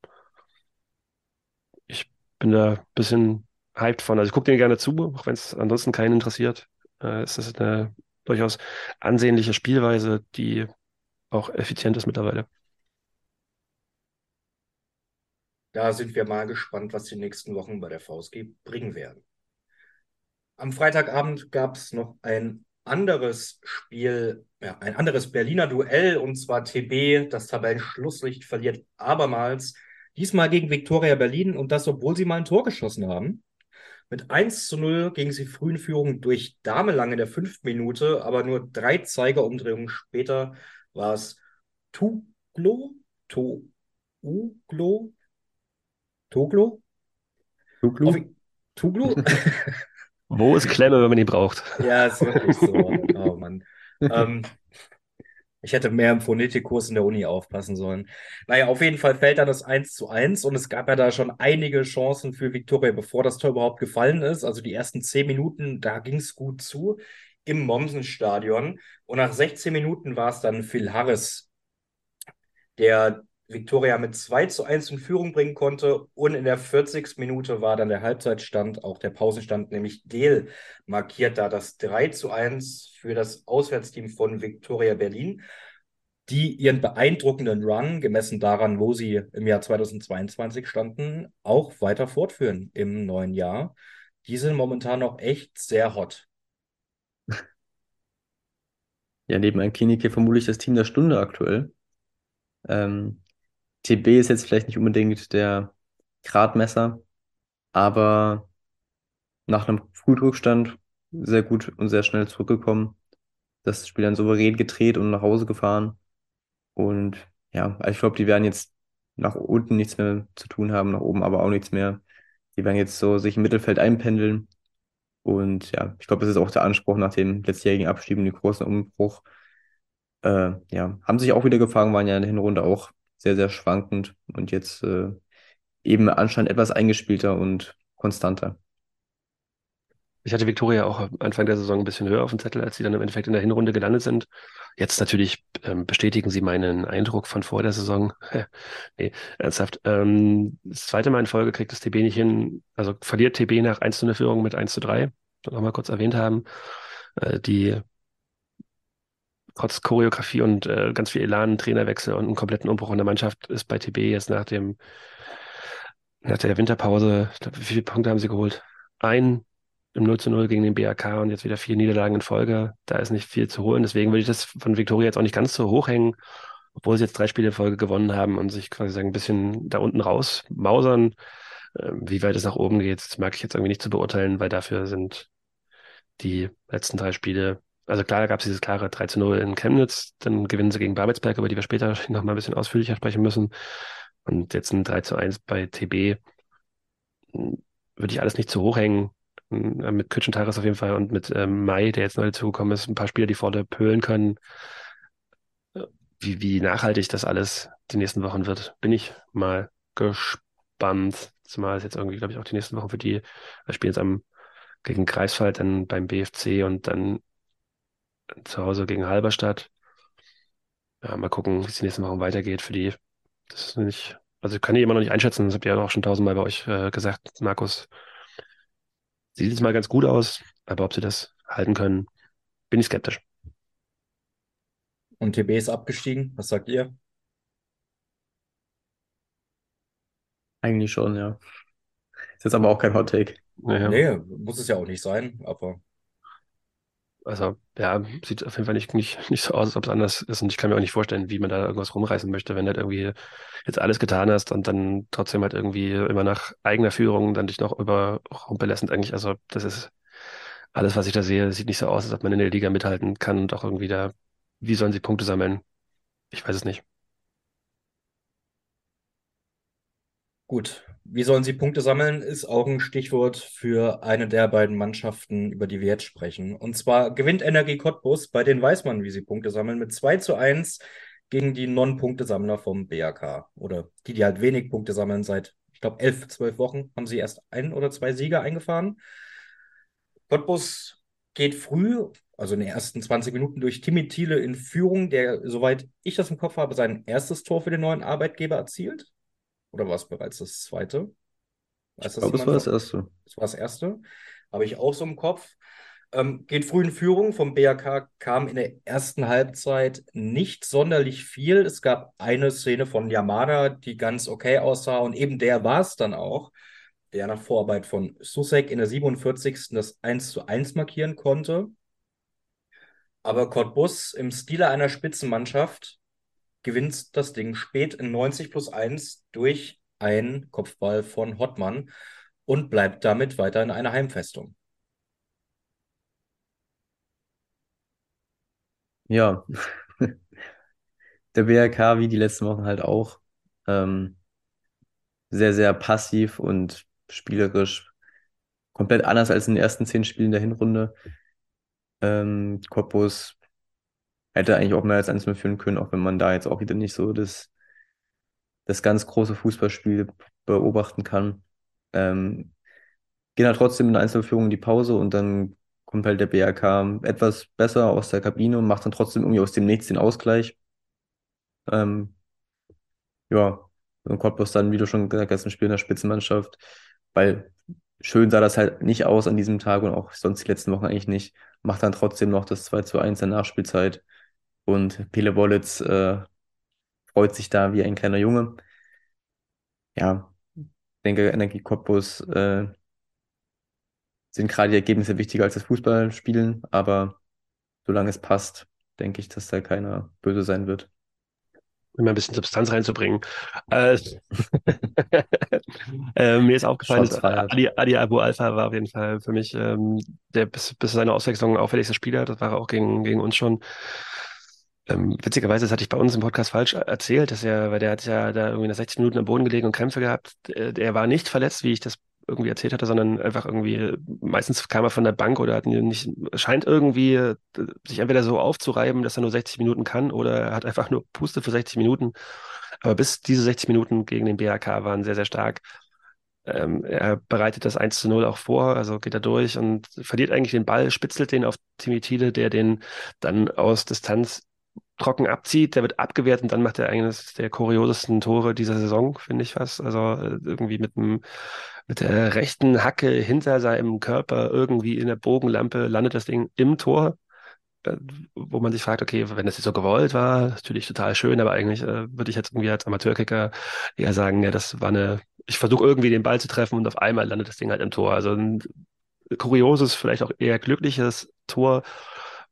ich bin da ein bisschen hyped von. Also ich gucke denen gerne zu, auch wenn es ansonsten keinen interessiert. Äh, es ist eine durchaus ansehnliche Spielweise, die auch effizient ist mittlerweile. Da sind wir mal gespannt, was die nächsten Wochen bei der VSG bringen werden. Am Freitagabend gab es noch ein anderes Spiel, ja, ein anderes Berliner Duell und zwar TB, das Tabellenschlusslicht verliert abermals, diesmal gegen Viktoria Berlin und das, obwohl sie mal ein Tor geschossen haben. Mit 1 zu 0 gingen sie frühen Führung durch Damelang in der fünften Minute, aber nur drei Zeigerumdrehungen später war es Tuglo, to, Uglo, Toglo? Tuglu? Tuglu? Wo ist Klemme, wenn man ihn braucht? Ja, ist wirklich so. Oh Mann. Ähm, ich hätte mehr im Phonetikkurs in der Uni aufpassen sollen. Naja, auf jeden Fall fällt dann das 1 zu 1 und es gab ja da schon einige Chancen für Viktoria, bevor das Tor überhaupt gefallen ist. Also die ersten 10 Minuten, da ging es gut zu im Mommsen-Stadion. Und nach 16 Minuten war es dann Phil Harris, der Viktoria mit 2 zu 1 in Führung bringen konnte. Und in der 40. Minute war dann der Halbzeitstand, auch der Pausenstand, nämlich Gel markiert da das 3 zu 1 für das Auswärtsteam von Viktoria Berlin, die ihren beeindruckenden Run, gemessen daran, wo sie im Jahr 2022 standen, auch weiter fortführen im neuen Jahr. Die sind momentan noch echt sehr hot. Ja, neben ein Klinike vermutlich das Team der Stunde aktuell. Ähm, TB ist jetzt vielleicht nicht unbedingt der Gradmesser, aber nach einem Frühdrückstand sehr gut und sehr schnell zurückgekommen. Das Spiel dann souverän gedreht und nach Hause gefahren. Und ja, ich glaube, die werden jetzt nach unten nichts mehr zu tun haben, nach oben aber auch nichts mehr. Die werden jetzt so sich im Mittelfeld einpendeln. Und ja, ich glaube, das ist auch der Anspruch nach dem letztjährigen Abschieben, den großen Umbruch. Äh, ja, haben sich auch wieder gefangen, waren ja in der Hinrunde auch sehr, sehr schwankend und jetzt äh, eben anscheinend etwas eingespielter und konstanter. Ich hatte Viktoria auch Anfang der Saison ein bisschen höher auf dem Zettel, als sie dann im Endeffekt in der Hinrunde gelandet sind. Jetzt natürlich ähm, bestätigen sie meinen Eindruck von vor der Saison. nee, ernsthaft. Ähm, das zweite Mal in Folge kriegt das TB nicht hin, also verliert TB nach 1 zu 0 Führung mit 1 zu 3, noch mal kurz erwähnt haben. Äh, die trotz Choreografie und äh, ganz viel Elan, Trainerwechsel und einen kompletten Umbruch in der Mannschaft ist bei TB jetzt nach dem nach der Winterpause, ich glaube, wie viele Punkte haben sie geholt? Ein im 0 zu 0 gegen den BRK und jetzt wieder vier Niederlagen in Folge. Da ist nicht viel zu holen. Deswegen würde ich das von Viktoria jetzt auch nicht ganz so hoch hängen, obwohl sie jetzt drei Spiele in Folge gewonnen haben und sich quasi sagen, ein bisschen da unten raus mausern. Ähm, wie weit es nach oben geht, das mag ich jetzt irgendwie nicht zu beurteilen, weil dafür sind die letzten drei Spiele also klar, da gab es dieses klare 3 zu 0 in Chemnitz, dann gewinnen sie gegen Babelsberg, über die wir später noch mal ein bisschen ausführlicher sprechen müssen. Und jetzt ein 3 zu 1 bei TB. Würde ich alles nicht zu hoch hängen. Hm, mit Kütschentaris auf jeden Fall und mit ähm, Mai, der jetzt neu dazugekommen ist, ein paar Spieler, die vorne pölen können. Wie, wie nachhaltig das alles die nächsten Wochen wird, bin ich mal gespannt. Zumal es jetzt irgendwie, glaube ich, auch die nächsten Wochen für die, wir spielen jetzt am gegen Greifswald, dann beim BFC und dann zu Hause gegen Halberstadt. Ja, mal gucken, wie es die nächsten Wochen weitergeht für die. Das ist nicht, also ich kann ich immer noch nicht einschätzen, das habt ihr ja auch schon tausendmal bei euch äh, gesagt, Markus. Sieht jetzt mal ganz gut aus, aber ob sie das halten können, bin ich skeptisch. Und TB ist abgestiegen, was sagt ihr? Eigentlich schon, ja. Ist jetzt aber auch kein Hot Take. Naja. Nee, muss es ja auch nicht sein, aber also, ja, sieht auf jeden Fall nicht, nicht, nicht so aus, als ob es anders ist. Und ich kann mir auch nicht vorstellen, wie man da irgendwas rumreißen möchte, wenn du halt irgendwie jetzt alles getan hast und dann trotzdem halt irgendwie immer nach eigener Führung dann dich noch überrumpeln eigentlich, also, das ist alles, was ich da sehe, sieht nicht so aus, als ob man in der Liga mithalten kann und auch irgendwie da, wie sollen sie Punkte sammeln? Ich weiß es nicht. Gut, wie sollen sie Punkte sammeln, ist auch ein Stichwort für eine der beiden Mannschaften, über die wir jetzt sprechen. Und zwar gewinnt Energie Cottbus, bei denen weiß man, wie sie Punkte sammeln, mit 2 zu 1 gegen die Non-Punktesammler vom BAK. Oder die, die halt wenig Punkte sammeln seit, ich glaube, elf, zwölf Wochen haben sie erst ein oder zwei Sieger eingefahren. Cottbus geht früh, also in den ersten 20 Minuten, durch Timmy Thiele in Führung, der, soweit ich das im Kopf habe, sein erstes Tor für den neuen Arbeitgeber erzielt. Oder war es bereits das zweite? Weiß ich glaube, es war das erste. Das war das erste. Habe ich auch so im Kopf. Ähm, geht früh in Führung. Vom BAK kam in der ersten Halbzeit nicht sonderlich viel. Es gab eine Szene von Yamada, die ganz okay aussah. Und eben der war es dann auch, der nach Vorarbeit von Susek in der 47. das 1 zu 1 markieren konnte. Aber Cottbus im Stile einer Spitzenmannschaft gewinnt das Ding spät in 90 plus 1 durch einen Kopfball von Hottmann und bleibt damit weiter in einer Heimfestung. Ja, der BRK wie die letzten Wochen halt auch ähm, sehr, sehr passiv und spielerisch komplett anders als in den ersten zehn Spielen der Hinrunde. Ähm, Cottbus hätte eigentlich auch mehr als 1 führen können, auch wenn man da jetzt auch wieder nicht so das, das ganz große Fußballspiel beobachten kann. Ähm, gehen halt trotzdem in der Einzelführung in die Pause und dann kommt halt der BRK etwas besser aus der Kabine und macht dann trotzdem irgendwie aus dem Nichts den Ausgleich. Ähm, ja, und Cottbus dann, wie du schon gesagt hast, ein Spiel in der Spitzenmannschaft, weil schön sah das halt nicht aus an diesem Tag und auch sonst die letzten Wochen eigentlich nicht. Macht dann trotzdem noch das 2 zu 1 der Nachspielzeit. Und Pele Wollitz äh, freut sich da wie ein kleiner Junge. Ja, ich denke, Energie Cottbus äh, sind gerade die Ergebnisse wichtiger als das Fußballspielen, aber solange es passt, denke ich, dass da keiner böse sein wird. Um ein bisschen Substanz reinzubringen. Äh, äh, mir ist aufgefallen, dass Adi, Adi, Abu Alpha war auf jeden Fall für mich ähm, der bis, bis seine Auswechslung auffälligste Spieler. Das war er auch gegen, gegen uns schon. Ähm, witzigerweise, das hatte ich bei uns im Podcast falsch erzählt, dass er, weil der hat ja da irgendwie nach 60 Minuten am Boden gelegen und Krämpfe gehabt. Er war nicht verletzt, wie ich das irgendwie erzählt hatte, sondern einfach irgendwie, meistens kam er von der Bank oder hat nicht, scheint irgendwie äh, sich entweder so aufzureiben, dass er nur 60 Minuten kann oder er hat einfach nur Puste für 60 Minuten. Aber bis diese 60 Minuten gegen den BHK waren sehr, sehr stark. Ähm, er bereitet das 1 zu 0 auch vor, also geht er durch und verliert eigentlich den Ball, spitzelt den auf Timmy Thiele, der den dann aus Distanz trocken abzieht, der wird abgewehrt und dann macht er eines der kuriosesten Tore dieser Saison, finde ich fast. Also äh, irgendwie mit einem mit der rechten Hacke hinter seinem Körper irgendwie in der Bogenlampe landet das Ding im Tor, äh, wo man sich fragt, okay, wenn das jetzt so gewollt war, natürlich total schön, aber eigentlich äh, würde ich jetzt irgendwie als Amateurkicker eher sagen, ja, das war eine, ich versuche irgendwie den Ball zu treffen und auf einmal landet das Ding halt im Tor. Also ein kurioses, vielleicht auch eher glückliches Tor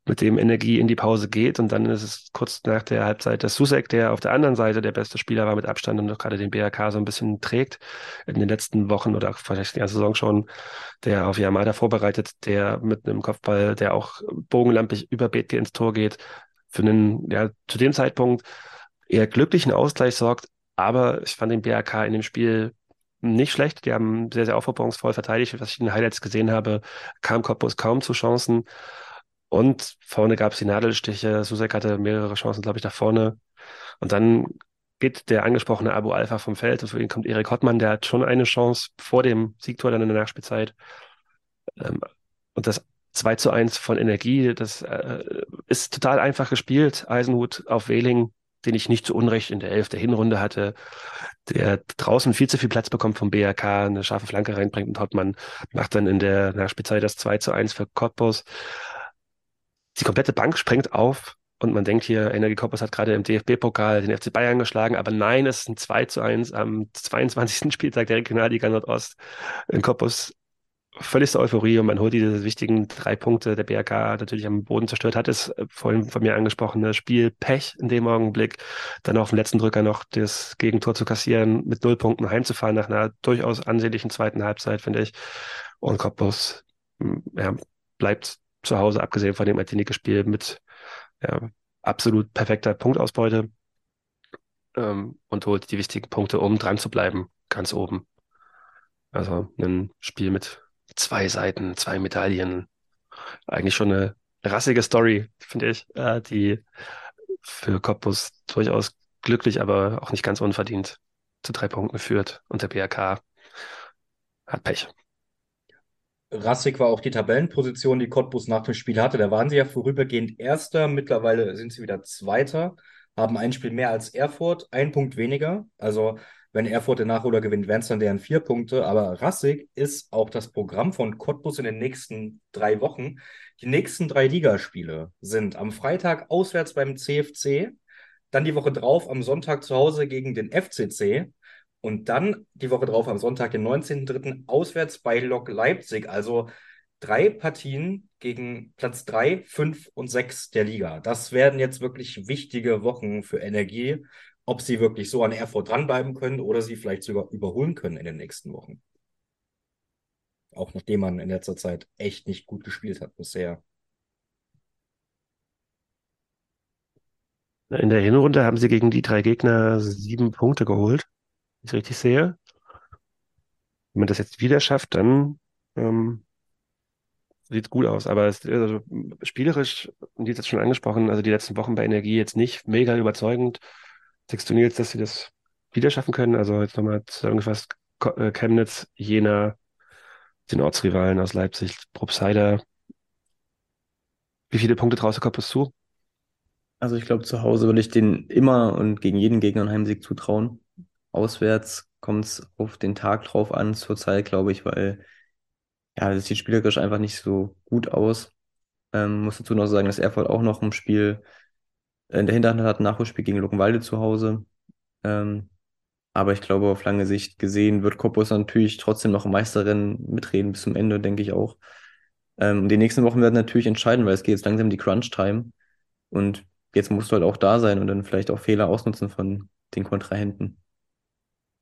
mit dem Energie in die Pause geht. Und dann ist es kurz nach der Halbzeit der Susek, der auf der anderen Seite der beste Spieler war mit Abstand und gerade den BRK so ein bisschen trägt in den letzten Wochen oder vielleicht in der Saison schon, der auf Yamada vorbereitet, der mit einem Kopfball, der auch bogenlampig über Bethke ins Tor geht, für einen, ja, zu dem Zeitpunkt eher glücklichen Ausgleich sorgt. Aber ich fand den BRK in dem Spiel nicht schlecht. Die haben sehr, sehr aufopferungsvoll verteidigt. Was ich in den Highlights gesehen habe, kam Cottbus kaum zu Chancen. Und vorne gab es die Nadelstiche. Susek hatte mehrere Chancen, glaube ich, da vorne. Und dann geht der angesprochene Abu Alpha vom Feld und für ihn kommt Erik Hottmann, der hat schon eine Chance vor dem Siegtor dann in der Nachspielzeit. Ähm, und das 2 zu 1 von Energie, das äh, ist total einfach gespielt. Eisenhut auf Wehling, den ich nicht zu Unrecht in der Elf der Hinrunde hatte, der draußen viel zu viel Platz bekommt vom BRK, eine scharfe Flanke reinbringt und Hottmann macht dann in der Nachspielzeit das 2 zu 1 für Cottbus die komplette Bank springt auf und man denkt hier, Energie Cottbus hat gerade im DFB-Pokal den FC Bayern geschlagen, aber nein, es ist ein 2 zu 1 am 22. Spieltag der Regionalliga Nordost in Cottbus. Völligste Euphorie und man holt diese wichtigen drei Punkte. Der BRK natürlich am Boden zerstört hat, ist vorhin von mir angesprochene Spiel Pech in dem Augenblick. Dann auf dem letzten Drücker noch das Gegentor zu kassieren, mit null Punkten heimzufahren nach einer durchaus ansehnlichen zweiten Halbzeit, finde ich. Und Cottbus ja, bleibt zu Hause, abgesehen von dem Athletic-Spiel mit ja, absolut perfekter Punktausbeute ähm, und holt die wichtigen Punkte, um dran zu bleiben ganz oben. Also ein Spiel mit zwei Seiten, zwei Medaillen. Eigentlich schon eine rassige Story, finde ich, äh, die für Cottbus durchaus glücklich, aber auch nicht ganz unverdient zu drei Punkten führt. Und der BRK hat Pech. Rassig war auch die Tabellenposition, die Cottbus nach dem Spiel hatte. Da waren sie ja vorübergehend Erster, mittlerweile sind sie wieder Zweiter, haben ein Spiel mehr als Erfurt, ein Punkt weniger. Also wenn Erfurt den Nachholer gewinnt, wären es dann deren vier Punkte. Aber Rassig ist auch das Programm von Cottbus in den nächsten drei Wochen. Die nächsten drei Ligaspiele sind am Freitag auswärts beim CFC, dann die Woche drauf am Sonntag zu Hause gegen den FCC und dann die Woche drauf am Sonntag, den 19.03. auswärts bei Lok Leipzig. Also drei Partien gegen Platz 3, 5 und 6 der Liga. Das werden jetzt wirklich wichtige Wochen für Energie, ob sie wirklich so an Erfurt dranbleiben können oder sie vielleicht sogar überholen können in den nächsten Wochen. Auch nachdem man in letzter Zeit echt nicht gut gespielt hat bisher. In der Hinrunde haben sie gegen die drei Gegner sieben Punkte geholt ich richtig sehe. Wenn man das jetzt wieder schafft, dann ähm, sieht es gut aus. Aber es, also, spielerisch, die jetzt schon angesprochen, also die letzten Wochen bei Energie jetzt nicht mega überzeugend. Sagst du, Nils, dass sie das wieder schaffen können? Also jetzt nochmal zusammengefasst, äh, Chemnitz, Jena, den Ortsrivalen aus Leipzig, Probstheider. Wie viele Punkte traust du Koppus zu? Also ich glaube, zu Hause würde ich den immer und gegen jeden Gegner einen Heimsieg zutrauen. Auswärts kommt es auf den Tag drauf an, zurzeit, glaube ich, weil ja, das sieht spielerisch einfach nicht so gut aus. Ähm, muss dazu noch sagen, dass Erfurt auch noch ein Spiel in der Hinterhand hat, ein Nachholspiel gegen Luckenwalde zu Hause. Ähm, aber ich glaube, auf lange Sicht gesehen wird Cottbus natürlich trotzdem noch im Meisterrennen mitreden bis zum Ende, denke ich auch. Ähm, die nächsten Wochen werden natürlich entscheiden, weil es geht jetzt langsam die Crunch-Time. Und jetzt musst du halt auch da sein und dann vielleicht auch Fehler ausnutzen von den Kontrahenten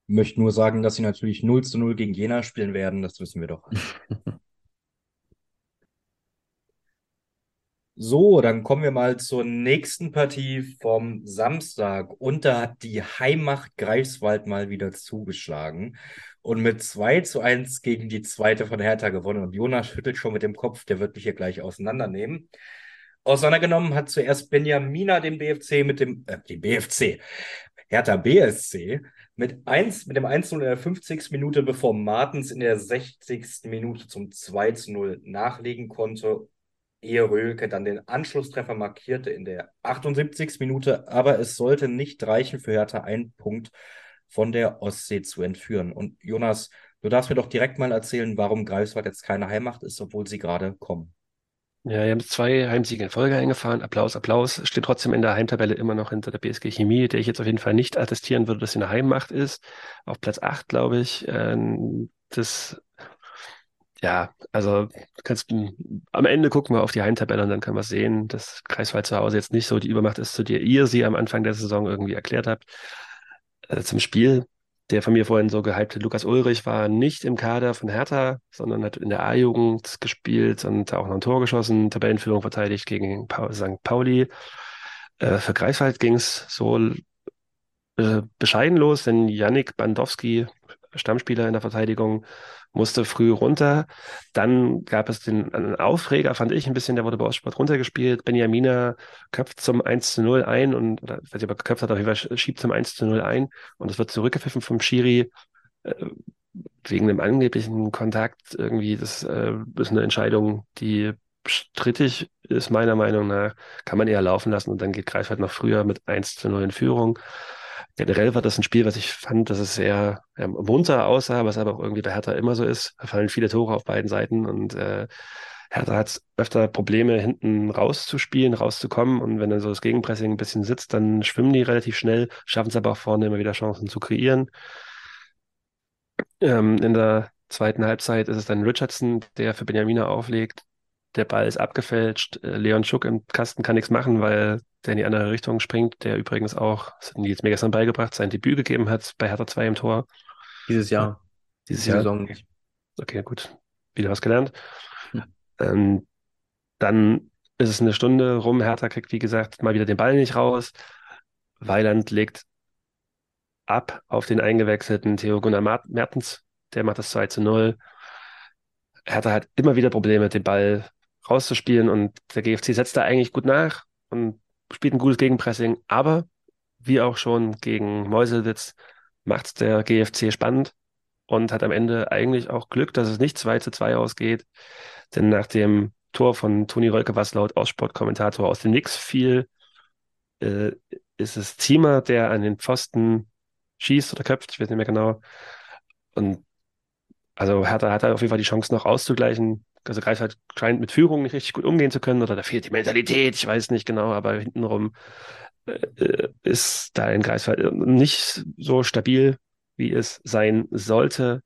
möchte nur sagen, dass sie natürlich 0 zu 0 gegen Jena spielen werden. Das wissen wir doch. So, dann kommen wir mal zur nächsten Partie vom Samstag. Und da hat die Heimacht Greifswald mal wieder zugeschlagen und mit 2 zu 1 gegen die zweite von Hertha gewonnen. Und Jonas schüttelt schon mit dem Kopf, der wird mich hier gleich auseinandernehmen. Auseinandergenommen hat zuerst Benjamina den BFC mit dem, äh, den BFC, Hertha BSC mit, 1, mit dem 1-0 in der 50. Minute, bevor Martens in der 60. Minute zum 2-0 nachlegen konnte, ehe Röhlke dann den Anschlusstreffer markierte in der 78. Minute. Aber es sollte nicht reichen für Hertha, einen Punkt von der Ostsee zu entführen. Und Jonas, du darfst mir doch direkt mal erzählen, warum Greifswald jetzt keine Heimmacht ist, obwohl sie gerade kommen. Ja, wir haben zwei Heimsiege in Folge eingefahren. Applaus, Applaus. Steht trotzdem in der Heimtabelle immer noch hinter der BSG Chemie, der ich jetzt auf jeden Fall nicht attestieren würde, dass sie eine Heimmacht ist. Auf Platz 8, glaube ich. Ähm, das, ja, also kannst, am Ende gucken wir auf die Heimtabelle und dann können wir sehen, dass Kreiswald zu Hause jetzt nicht so die Übermacht ist, zu der ihr sie am Anfang der Saison irgendwie erklärt habt. Äh, zum Spiel der von mir vorhin so gehypte Lukas Ulrich war nicht im Kader von Hertha, sondern hat in der A-Jugend gespielt und auch noch ein Tor geschossen, Tabellenführung verteidigt gegen St. Pauli. Äh, für Greifswald ging es so äh, bescheiden los, denn Yannick Bandowski, Stammspieler in der Verteidigung, musste früh runter. Dann gab es den einen Aufreger, fand ich ein bisschen, der wurde bei Ostsport runtergespielt. Benjamina köpft zum 1 zu 0 ein und, oder, weiß ich, aber köpft hat auf jeden Fall, schiebt zum 1 zu 0 ein und es wird zurückgepfiffen vom Schiri. Äh, wegen einem angeblichen Kontakt irgendwie, das äh, ist eine Entscheidung, die strittig ist, meiner Meinung nach, kann man eher laufen lassen und dann geht Greifswald noch früher mit 1 zu 0 in Führung. Generell war das ein Spiel, was ich fand, dass es sehr ja, munter aussah, was aber auch irgendwie bei Hertha immer so ist. Da fallen viele Tore auf beiden Seiten und äh, Hertha hat öfter Probleme, hinten rauszuspielen, rauszukommen. Und wenn dann so das Gegenpressing ein bisschen sitzt, dann schwimmen die relativ schnell, schaffen es aber auch vorne immer wieder Chancen zu kreieren. Ähm, in der zweiten Halbzeit ist es dann Richardson, der für Benjamina auflegt. Der Ball ist abgefälscht. Äh, Leon Schuck im Kasten kann nichts machen, weil der in die andere Richtung springt, der übrigens auch, das hat Nils mir gestern beigebracht, sein Debüt gegeben hat bei Hertha 2 im Tor. Dieses Jahr. Dieses Jahr. Saison nicht. Okay, gut. Wieder was gelernt. Hm. Ähm, dann ist es eine Stunde rum. Hertha kriegt, wie gesagt, mal wieder den Ball nicht raus. Weiland legt ab auf den eingewechselten Theo Gunnar Mertens. Der macht das 2 zu 0. Er hatte halt immer wieder Probleme, den Ball rauszuspielen und der GFC setzt da eigentlich gut nach und spielt ein gutes Gegenpressing. Aber wie auch schon gegen Meuselwitz macht der GFC spannend und hat am Ende eigentlich auch Glück, dass es nicht 2 zu 2 ausgeht. Denn nach dem Tor von Toni Rölke, was laut Aussportkommentator aus dem Nix fiel, äh, ist es Ziemer, der an den Pfosten schießt oder köpft, ich weiß nicht mehr genau. Und also Hertha hat auf jeden Fall die Chance noch auszugleichen. Also Greifswald scheint mit Führung nicht richtig gut umgehen zu können oder da fehlt die Mentalität, ich weiß nicht genau, aber hintenrum äh, ist da in Greifswald nicht so stabil, wie es sein sollte.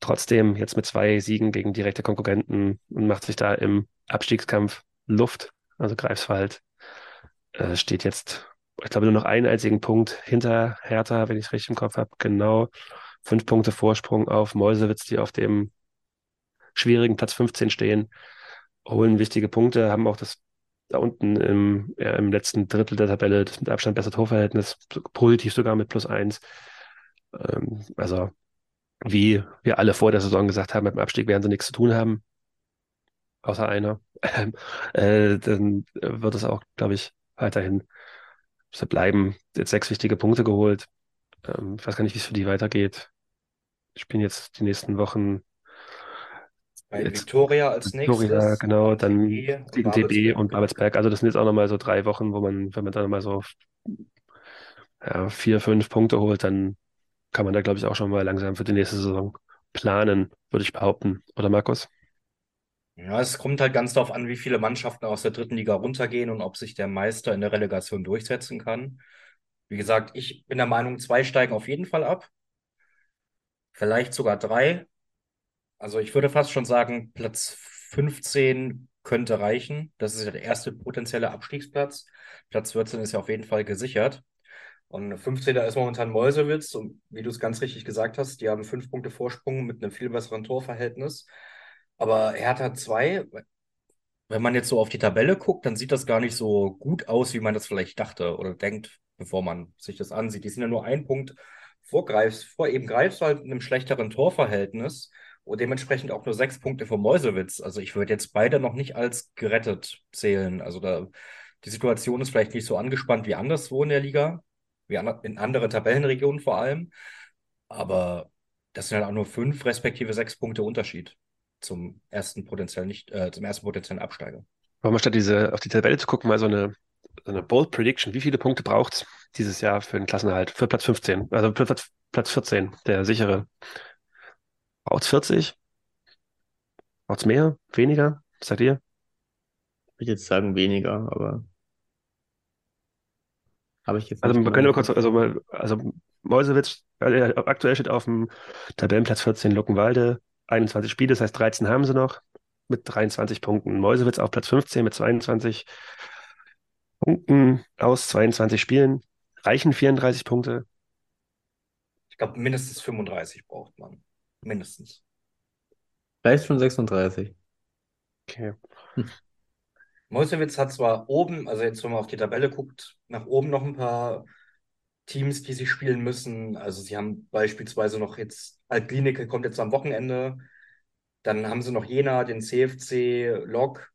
Trotzdem jetzt mit zwei Siegen gegen direkte Konkurrenten und macht sich da im Abstiegskampf Luft. Also Greifswald äh, steht jetzt, ich glaube, nur noch einen einzigen Punkt hinter Hertha, wenn ich es richtig im Kopf habe. Genau. Fünf Punkte Vorsprung auf Mäusewitz, die auf dem schwierigen Platz 15 stehen, holen wichtige Punkte, haben auch das da unten im, ja, im letzten Drittel der Tabelle das mit Abstand bessere Torverhältnis, positiv sogar mit plus eins. Ähm, also, wie wir alle vor der Saison gesagt haben, mit dem Abstieg werden sie nichts zu tun haben, außer einer. äh, dann wird es auch, glaube ich, weiterhin so bleiben. Jetzt sechs wichtige Punkte geholt. Ähm, ich weiß gar nicht, wie es für die weitergeht. Ich bin jetzt die nächsten Wochen bei Victoria als nächstes. Victoria, genau, dann gegen TB und Babelsberg. Also das sind jetzt auch nochmal so drei Wochen, wo man, wenn man dann mal so ja, vier, fünf Punkte holt, dann kann man da, glaube ich, auch schon mal langsam für die nächste Saison planen, würde ich behaupten. Oder Markus? Ja, es kommt halt ganz darauf an, wie viele Mannschaften aus der dritten Liga runtergehen und ob sich der Meister in der Relegation durchsetzen kann. Wie gesagt, ich bin der Meinung, zwei steigen auf jeden Fall ab. Vielleicht sogar drei. Also ich würde fast schon sagen, Platz 15 könnte reichen. Das ist ja der erste potenzielle Abstiegsplatz. Platz 14 ist ja auf jeden Fall gesichert. Und 15. ist momentan Mäusewitz. Und wie du es ganz richtig gesagt hast, die haben fünf Punkte Vorsprung mit einem viel besseren Torverhältnis. Aber Hertha 2, wenn man jetzt so auf die Tabelle guckt, dann sieht das gar nicht so gut aus, wie man das vielleicht dachte oder denkt, bevor man sich das ansieht. Die sind ja nur ein Punkt vor, Greifs, vor eben Greifswald mit einem schlechteren Torverhältnis und dementsprechend auch nur sechs Punkte vor Mäusewitz. Also ich würde jetzt beide noch nicht als gerettet zählen. Also da die Situation ist vielleicht nicht so angespannt wie anderswo in der Liga wie in anderen Tabellenregionen vor allem. Aber das sind halt auch nur fünf respektive sechs Punkte Unterschied zum ersten potenziellen nicht, äh, zum ersten potenziellen Absteiger. Wollen wir statt diese, auf die Tabelle zu gucken, mal so eine, so eine Bold Prediction. Wie viele Punkte braucht es dieses Jahr für den Klassenerhalt? Für Platz 15, also für Platz, Platz 14, der sichere. Braucht es 40? Braucht es mehr? Weniger? Was sagt ihr? Ich würde jetzt sagen weniger, aber habe ich jetzt Also nicht wir können nur kurz, also, also Mäusewitz, äh, aktuell steht auf dem Tabellenplatz 14 Luckenwalde, 21 Spiele, das heißt 13 haben sie noch mit 23 Punkten. Mäusewitz auf Platz 15 mit 22 Punkten aus 22 Spielen. Reichen 34 Punkte? Ich glaube, mindestens 35 braucht man. Mindestens. Vielleicht schon 36. Okay. Hm. Mäusewitz hat zwar oben, also jetzt, wenn man auf die Tabelle guckt, nach oben noch ein paar Teams, die sie spielen müssen. Also sie haben beispielsweise noch jetzt, Altklinike kommt jetzt am Wochenende. Dann haben sie noch Jena, den CFC, Lok,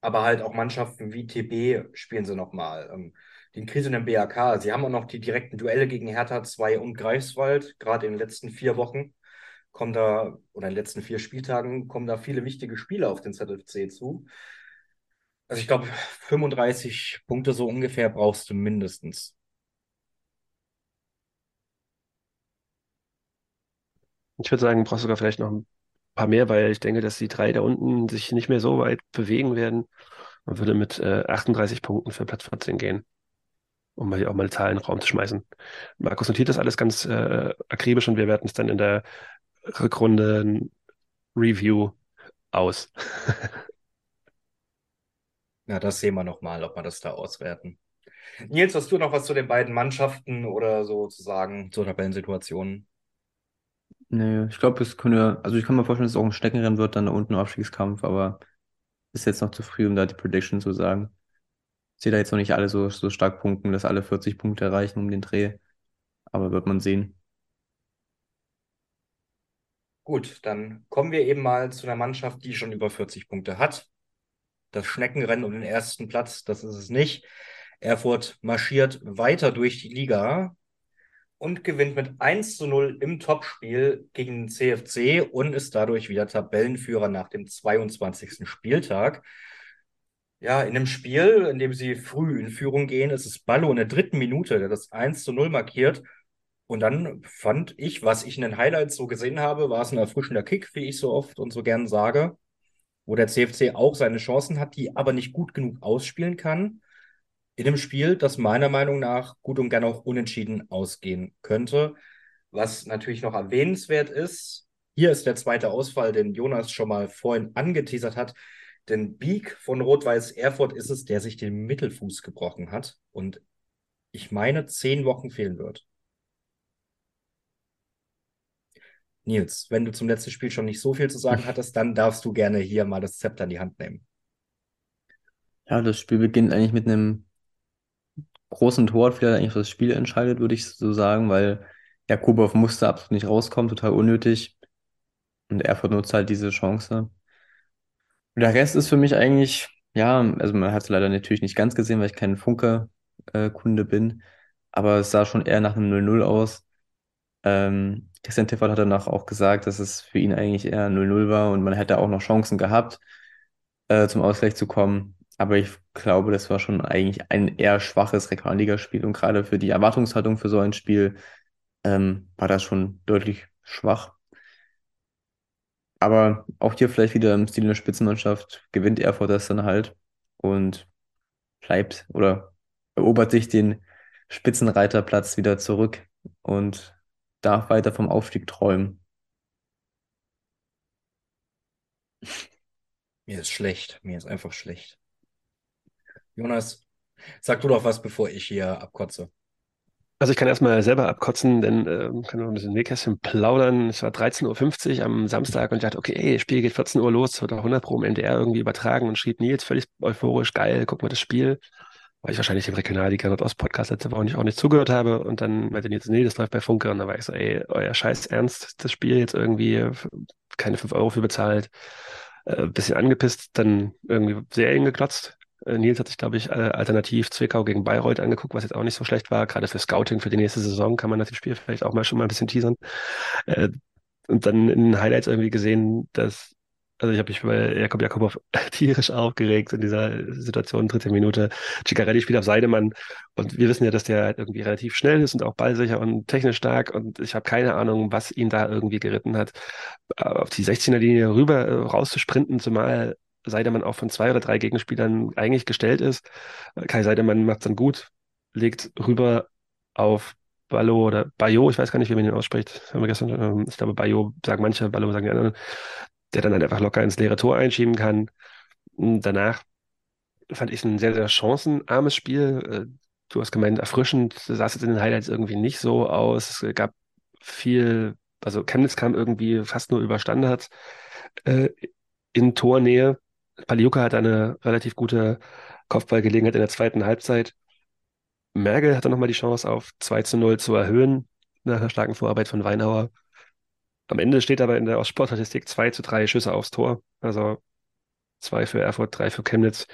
aber halt auch Mannschaften wie TB spielen sie nochmal. Ähm, den Krise und den BAK. Sie haben auch noch die direkten Duelle gegen Hertha 2 und Greifswald, gerade in den letzten vier Wochen kommen da, oder in den letzten vier Spieltagen kommen da viele wichtige Spiele auf den ZFC zu. Also ich glaube, 35 Punkte so ungefähr brauchst du mindestens. Ich würde sagen, brauchst sogar vielleicht noch ein paar mehr, weil ich denke, dass die drei da unten sich nicht mehr so weit bewegen werden. Man würde mit äh, 38 Punkten für Platz 14 gehen, um mal hier auch mal Zahlen in den Raum zu schmeißen. Markus notiert das alles ganz äh, akribisch und wir werten es dann in der Rückrunde Review aus. Ja, das sehen wir nochmal, ob wir das da auswerten. Nils, hast du noch was zu den beiden Mannschaften oder so zu sagen zur Tabellensituation? Nee, ich glaube, es könnte, also ich kann mir vorstellen, dass es auch ein Steckenrennen wird, dann da unten Abstiegskampf, aber ist jetzt noch zu früh, um da die Prediction zu sagen. Ich sehe da jetzt noch nicht alle so, so stark punkten, dass alle 40 Punkte erreichen um den Dreh. aber wird man sehen. Gut, dann kommen wir eben mal zu einer Mannschaft, die schon über 40 Punkte hat. Das Schneckenrennen um den ersten Platz, das ist es nicht. Erfurt marschiert weiter durch die Liga und gewinnt mit 1 zu 0 im Topspiel gegen den CFC und ist dadurch wieder Tabellenführer nach dem 22. Spieltag. Ja, in dem Spiel, in dem sie früh in Führung gehen, ist es Ballo in der dritten Minute, der das 1 zu 0 markiert. Und dann fand ich, was ich in den Highlights so gesehen habe, war es ein erfrischender Kick, wie ich so oft und so gern sage, wo der CFC auch seine Chancen hat, die aber nicht gut genug ausspielen kann in einem Spiel, das meiner Meinung nach gut und gerne auch unentschieden ausgehen könnte. Was natürlich noch erwähnenswert ist, hier ist der zweite Ausfall, den Jonas schon mal vorhin angeteasert hat. Denn Beak von Rot-Weiß Erfurt ist es, der sich den Mittelfuß gebrochen hat und ich meine, zehn Wochen fehlen wird. Nils, wenn du zum letzten Spiel schon nicht so viel zu sagen hattest, dann darfst du gerne hier mal das Zepter in die Hand nehmen. Ja, das Spiel beginnt eigentlich mit einem großen Tor hat eigentlich das Spiel entscheidet, würde ich so sagen, weil Jakubow musste absolut nicht rauskommen, total unnötig. Und Erfurt nutzt halt diese Chance. Und der Rest ist für mich eigentlich, ja, also man hat es leider natürlich nicht ganz gesehen, weil ich kein Funke-Kunde bin, aber es sah schon eher nach einem 0-0 aus. Ähm, Christian Tiffert hat danach auch gesagt, dass es für ihn eigentlich eher 0-0 war und man hätte auch noch Chancen gehabt, äh, zum Ausgleich zu kommen. Aber ich glaube, das war schon eigentlich ein eher schwaches Regionalligaspiel und gerade für die Erwartungshaltung für so ein Spiel ähm, war das schon deutlich schwach. Aber auch hier vielleicht wieder im Stil einer Spitzenmannschaft gewinnt Erfurt das dann halt und bleibt oder erobert sich den Spitzenreiterplatz wieder zurück und darf weiter vom Aufstieg träumen. Mir ist schlecht, mir ist einfach schlecht. Jonas, sag du doch was, bevor ich hier abkotze. Also ich kann erstmal selber abkotzen, denn äh, kann noch ein bisschen Nähkästchen plaudern. Es war 13.50 Uhr am Samstag und ich dachte, okay, ey, Spiel geht 14 Uhr los, wird auch 100 Pro im NDR irgendwie übertragen und schrieb Nils völlig euphorisch, geil, guck mal das Spiel. Weil ich wahrscheinlich im Regionalliga Nordost-Podcast letzte Woche nicht, auch nicht zugehört habe und dann meinte Nils, nee, das läuft bei Funke und dann war ich so, ey, euer Scheiß Ernst, das Spiel jetzt irgendwie keine 5 Euro für bezahlt, äh, bisschen angepisst, dann irgendwie sehr eng geklotzt äh, Nils hat sich, glaube ich, äh, alternativ Zwickau gegen Bayreuth angeguckt, was jetzt auch nicht so schlecht war. Gerade für Scouting für die nächste Saison kann man das Spiel vielleicht auch mal schon mal ein bisschen teasern. Äh, und dann in den Highlights irgendwie gesehen, dass also ich habe mich bei Jakob Jakobow tierisch aufgeregt in dieser Situation, dritte Minute. Ciccarelli spielt auf Seidemann und wir wissen ja, dass der halt irgendwie relativ schnell ist und auch ballsicher und technisch stark und ich habe keine Ahnung, was ihn da irgendwie geritten hat, auf die 16er-Linie rüber rauszusprinten, zumal Seidemann auch von zwei oder drei Gegenspielern eigentlich gestellt ist. Kai Seidemann macht dann gut, legt rüber auf Ballo oder Bayo, ich weiß gar nicht, wie man ihn ausspricht. Haben wir gestern, ähm, ich glaube, Bayo sagen manche, Ballo sagen die anderen, der dann halt einfach locker ins leere Tor einschieben kann. Und danach fand ich es ein sehr, sehr chancenarmes Spiel. Äh, du hast gemeint, erfrischend sah es in den Highlights irgendwie nicht so aus. Es gab viel, also Chemnitz kam irgendwie fast nur über Standards äh, in Tornähe. Paliuka hat eine relativ gute Kopfballgelegenheit in der zweiten Halbzeit. Mergel hatte nochmal die Chance auf 2 zu 0 zu erhöhen, nach einer starken Vorarbeit von Weinauer. Am Ende steht aber in der Sportstatistik 2 zu 3 Schüsse aufs Tor. Also zwei für Erfurt, drei für Chemnitz.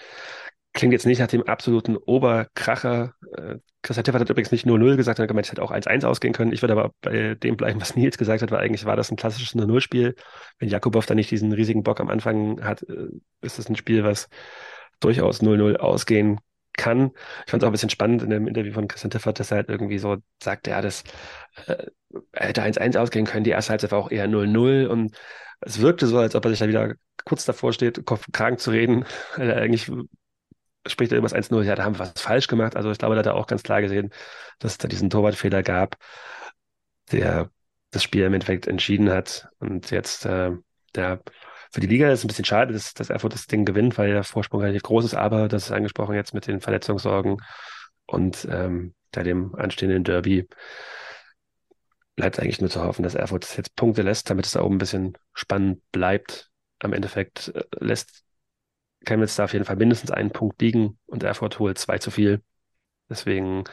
Klingt jetzt nicht nach dem absoluten Oberkracher. Äh, Christian Tiffert hat übrigens nicht nur 0 gesagt, sondern gemeint, es hätte auch 1-1 ausgehen können. Ich würde aber bei dem bleiben, was Nils gesagt hat, weil eigentlich war das ein klassisches 0-0-Spiel. Wenn Jakubow da nicht diesen riesigen Bock am Anfang hat, äh, ist es ein Spiel, was durchaus 0-0 ausgehen kann. Ich fand es auch ein bisschen spannend in dem Interview von Christian Tiffert, dass er halt irgendwie so sagt, ja, das äh, hätte 1-1 ausgehen können. Die erste Halbzeit war auch eher 0-0 und es wirkte so, als ob er sich da wieder kurz davor steht, Kopf krank zu reden, weil er eigentlich spricht er über das 1-0, ja, da haben wir was falsch gemacht. Also ich glaube, da hat er auch ganz klar gesehen, dass es da diesen Torwartfehler gab, der das Spiel im Endeffekt entschieden hat. Und jetzt, äh, der für die Liga ist es ein bisschen schade, dass, dass Erfurt das Ding gewinnt, weil der Vorsprung relativ groß ist, aber das ist angesprochen jetzt mit den Verletzungssorgen und ähm, da dem anstehenden Derby bleibt eigentlich nur zu hoffen, dass Erfurt jetzt Punkte lässt, damit es da oben ein bisschen spannend bleibt. Am Endeffekt äh, lässt Chemnitz da auf jeden Fall mindestens einen Punkt liegen und Erfurt holt zwei zu viel. Deswegen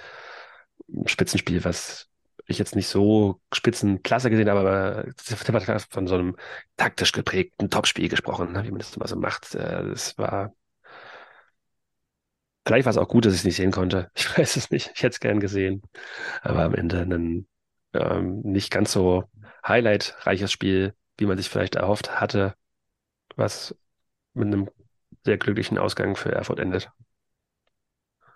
ein Spitzenspiel, was ich jetzt nicht so Spitzenklasse gesehen aber von so einem taktisch geprägten Topspiel gesprochen, ne, wie man das immer so macht. Äh, das war Vielleicht war es auch gut, dass ich es nicht sehen konnte. Ich weiß es nicht. Ich hätte es gern gesehen. Aber am Ende ein ähm, nicht ganz so highlightreiches Spiel, wie man sich vielleicht erhofft hatte, was mit einem sehr glücklichen Ausgang für Erfurt endet.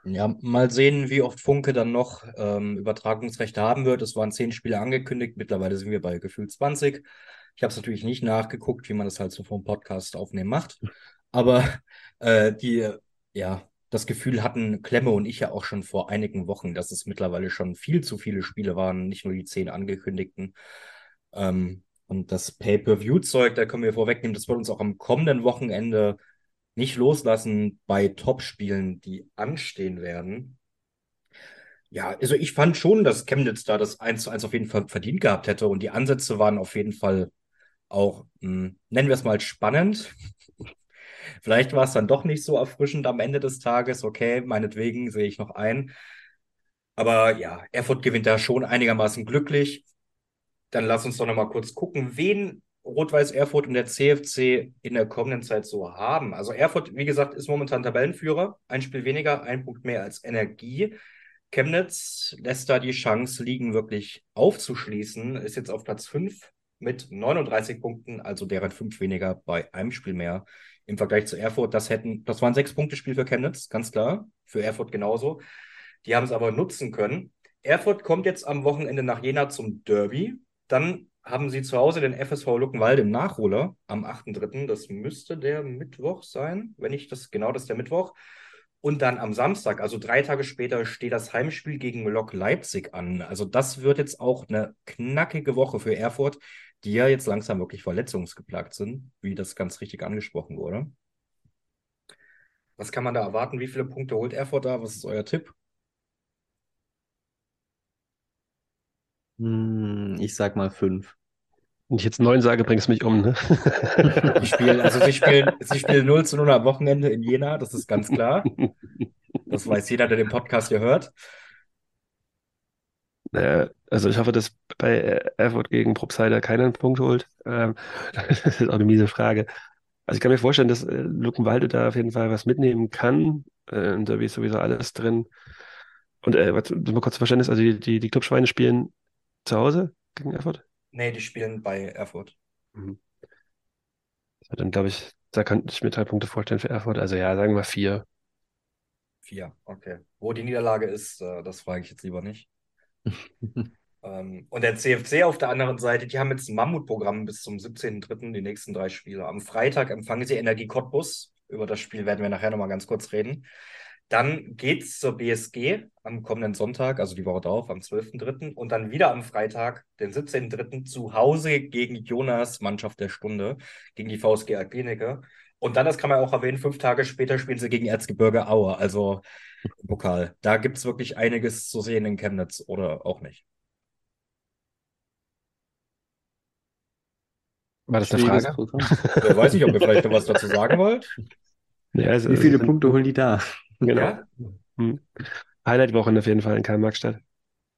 Ja, mal sehen, wie oft Funke dann noch ähm, Übertragungsrechte haben wird. Es waren zehn Spiele angekündigt, mittlerweile sind wir bei gefühlt 20. Ich habe es natürlich nicht nachgeguckt, wie man das halt so vom Podcast aufnehmen macht. Aber äh, die, ja, das Gefühl hatten Klemme und ich ja auch schon vor einigen Wochen, dass es mittlerweile schon viel zu viele Spiele waren, nicht nur die zehn angekündigten. Ähm, und das Pay-per-view-Zeug, da können wir vorwegnehmen, das wird uns auch am kommenden Wochenende nicht loslassen bei Top-Spielen, die anstehen werden. Ja, also ich fand schon, dass Chemnitz da das 1 zu 1 auf jeden Fall verdient gehabt hätte und die Ansätze waren auf jeden Fall auch, mh, hm, nennen wir es mal spannend. Vielleicht war es dann doch nicht so erfrischend am Ende des Tages. Okay, meinetwegen sehe ich noch ein. Aber ja, Erfurt gewinnt da schon einigermaßen glücklich. Dann lass uns doch noch mal kurz gucken, wen Rot-Weiß Erfurt und der CFC in der kommenden Zeit so haben. Also Erfurt, wie gesagt, ist momentan Tabellenführer. Ein Spiel weniger, ein Punkt mehr als Energie. Chemnitz lässt da die Chance liegen, wirklich aufzuschließen. Ist jetzt auf Platz 5 mit 39 Punkten, also deren fünf weniger bei einem Spiel mehr im Vergleich zu Erfurt. Das hätten, das war ein Sechs-Punkte-Spiel für Chemnitz, ganz klar. Für Erfurt genauso. Die haben es aber nutzen können. Erfurt kommt jetzt am Wochenende nach Jena zum Derby. Dann haben sie zu Hause den FSV Luckenwalde im Nachholer am 8.3. Das müsste der Mittwoch sein, wenn ich das, genau das ist der Mittwoch. Und dann am Samstag, also drei Tage später, steht das Heimspiel gegen Lok Leipzig an. Also das wird jetzt auch eine knackige Woche für Erfurt, die ja jetzt langsam wirklich verletzungsgeplagt sind, wie das ganz richtig angesprochen wurde. Was kann man da erwarten? Wie viele Punkte holt Erfurt da? Was ist euer Tipp? Hm, ich sag mal fünf. Wenn ich jetzt neun sage, bringst du mich um, ne? Die spielen, also sie spielen, sie spielen 0 zu 0 am Wochenende in Jena, das ist ganz klar. Das weiß jeder, der den Podcast hier hört. Naja, also ich hoffe, dass bei Erfurt gegen Probstheider keiner einen Punkt holt. Ähm, das ist auch eine miese Frage. Also ich kann mir vorstellen, dass äh, Luckenwalde da auf jeden Fall was mitnehmen kann. Äh, Im Derby ist sowieso alles drin. Und äh, was, mal kurz Verständnis, also die, die, die Clubschweine spielen zu Hause gegen Erfurt? Nee, die spielen bei Erfurt. Mhm. Dann glaube ich, da könnte ich mir drei Punkte vorstellen für Erfurt. Also ja, sagen wir vier. Vier, okay. Wo die Niederlage ist, äh, das frage ich jetzt lieber nicht. ähm, und der CFC auf der anderen Seite, die haben jetzt ein Mammutprogramm bis zum 17.03., die nächsten drei Spiele. Am Freitag empfangen sie Energie Cottbus. Über das Spiel werden wir nachher nochmal ganz kurz reden. Dann geht es zur BSG am kommenden Sonntag, also die Woche drauf, am 12.03. Und dann wieder am Freitag, den 17.03. zu Hause gegen Jonas, Mannschaft der Stunde, gegen die VSG Alpinike. Und dann, das kann man auch erwähnen, fünf Tage später spielen sie gegen Erzgebirge Aue, also im Pokal. Da gibt es wirklich einiges zu sehen in Chemnitz oder auch nicht. War das eine Frage? Ich weiß nicht, ob ihr vielleicht noch was dazu sagen wollt. Ja, also, Wie viele Punkte holen die da? Genau. Ja? Hm. Highlight-Wochen auf jeden Fall in Karl-Marx-Stadt.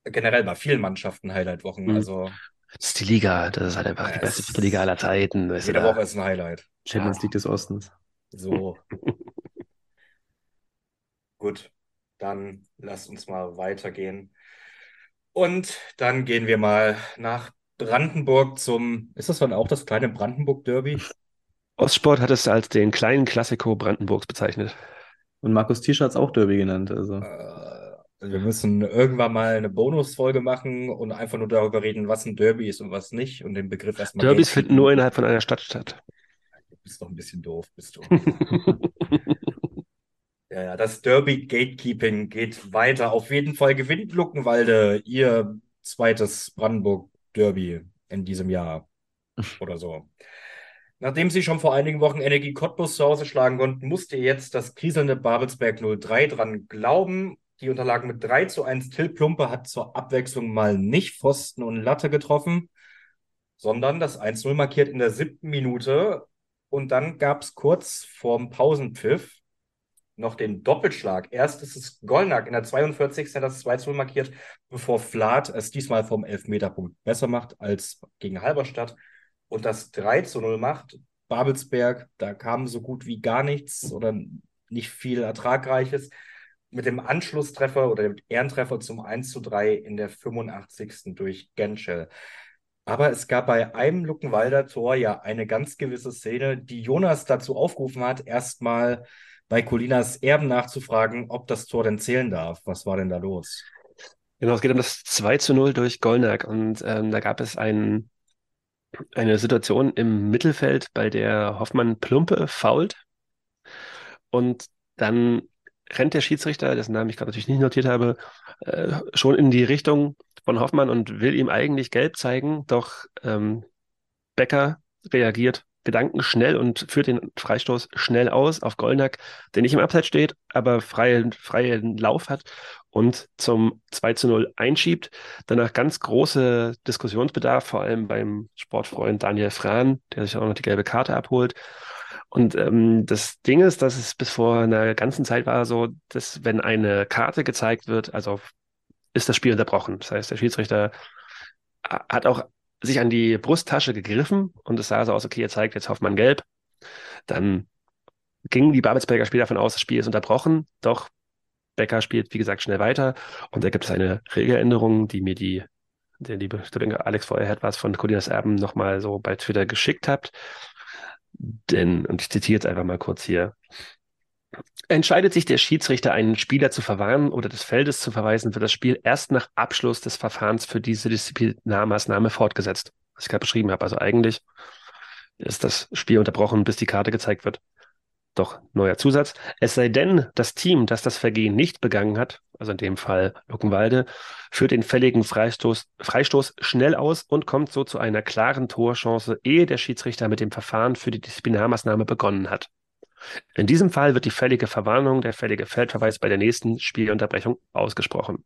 Generell bei vielen Mannschaften Highlight-Wochen. Mhm. Also, das ist die Liga, das ist halt einfach die beste Liga aller Zeiten. Jede Woche ist ein Highlight. Champions ja. League des Ostens. So. Gut, dann lasst uns mal weitergehen. Und dann gehen wir mal nach Brandenburg zum, ist das dann auch das kleine Brandenburg-Derby? Ostsport hat es als den kleinen Klassiko Brandenburgs bezeichnet. Und Markus Tischer hat es auch Derby genannt. Also. Äh, wir müssen irgendwann mal eine Bonusfolge machen und einfach nur darüber reden, was ein Derby ist und was nicht und den Begriff erstmal. Derbys finden nur innerhalb von einer Stadt statt. Du bist doch ein bisschen doof, bist du. ja, ja, das Derby Gatekeeping geht weiter. Auf jeden Fall gewinnt Luckenwalde ihr zweites Brandenburg Derby in diesem Jahr oder so. Nachdem sie schon vor einigen Wochen Energie Cottbus zu Hause schlagen konnten, musste jetzt das kriselnde Babelsberg 03 dran glauben. Die unterlagen mit 3 zu 1. Till Plumpe hat zur Abwechslung mal nicht Pfosten und Latte getroffen, sondern das 1-0 markiert in der siebten Minute. Und dann gab es kurz vorm Pausenpfiff noch den Doppelschlag. Erst ist es Golnack in der 42. das 2 0 markiert, bevor Flath es diesmal vom Elfmeterpunkt besser macht als gegen Halberstadt und das 3 zu 0 macht. Babelsberg, da kam so gut wie gar nichts oder nicht viel Ertragreiches. Mit dem Anschlusstreffer oder dem Ehrentreffer zum 1 zu 3 in der 85. durch Genschel. Aber es gab bei einem Luckenwalder Tor ja eine ganz gewisse Szene, die Jonas dazu aufgerufen hat, erstmal bei Colinas Erben nachzufragen, ob das Tor denn zählen darf. Was war denn da los? Genau, es geht um das 2 zu 0 durch Golnack und ähm, da gab es ein, eine Situation im Mittelfeld, bei der Hoffmann Plumpe fault. Und dann rennt der Schiedsrichter, dessen Namen ich gerade natürlich nicht notiert habe, äh, schon in die Richtung von Hoffmann und will ihm eigentlich gelb zeigen, doch ähm, Becker reagiert gedankenschnell und führt den Freistoß schnell aus auf Golnack, der nicht im Abseits steht, aber freien, freien Lauf hat und zum 2 zu 0 einschiebt. Danach ganz große Diskussionsbedarf, vor allem beim Sportfreund Daniel Frahn, der sich auch noch die gelbe Karte abholt. Und ähm, das Ding ist, dass es bis vor einer ganzen Zeit war so, dass wenn eine Karte gezeigt wird, also ist das Spiel unterbrochen. Das heißt, der Schiedsrichter hat auch sich an die Brusttasche gegriffen und es sah so aus, okay, er zeigt jetzt Hoffmann gelb. Dann gingen die Babelsberger Spieler davon aus, das Spiel ist unterbrochen, doch Becker spielt, wie gesagt, schnell weiter und da gibt es eine Regeländerung, die mir die, der liebe Studinger Alex Feuerherd was von Colinas Erben nochmal so bei Twitter geschickt habt. Denn, und ich zitiere jetzt einfach mal kurz hier, Entscheidet sich der Schiedsrichter, einen Spieler zu verwarnen oder des Feldes zu verweisen, wird das Spiel erst nach Abschluss des Verfahrens für diese Disziplinarmaßnahme fortgesetzt. Was ich gerade beschrieben habe. Also eigentlich ist das Spiel unterbrochen, bis die Karte gezeigt wird. Doch neuer Zusatz. Es sei denn, das Team, das das Vergehen nicht begangen hat, also in dem Fall Luckenwalde, führt den fälligen Freistoß, Freistoß schnell aus und kommt so zu einer klaren Torchance, ehe der Schiedsrichter mit dem Verfahren für die Disziplinarmaßnahme begonnen hat. In diesem Fall wird die fällige Verwarnung, der fällige Feldverweis bei der nächsten Spielunterbrechung ausgesprochen.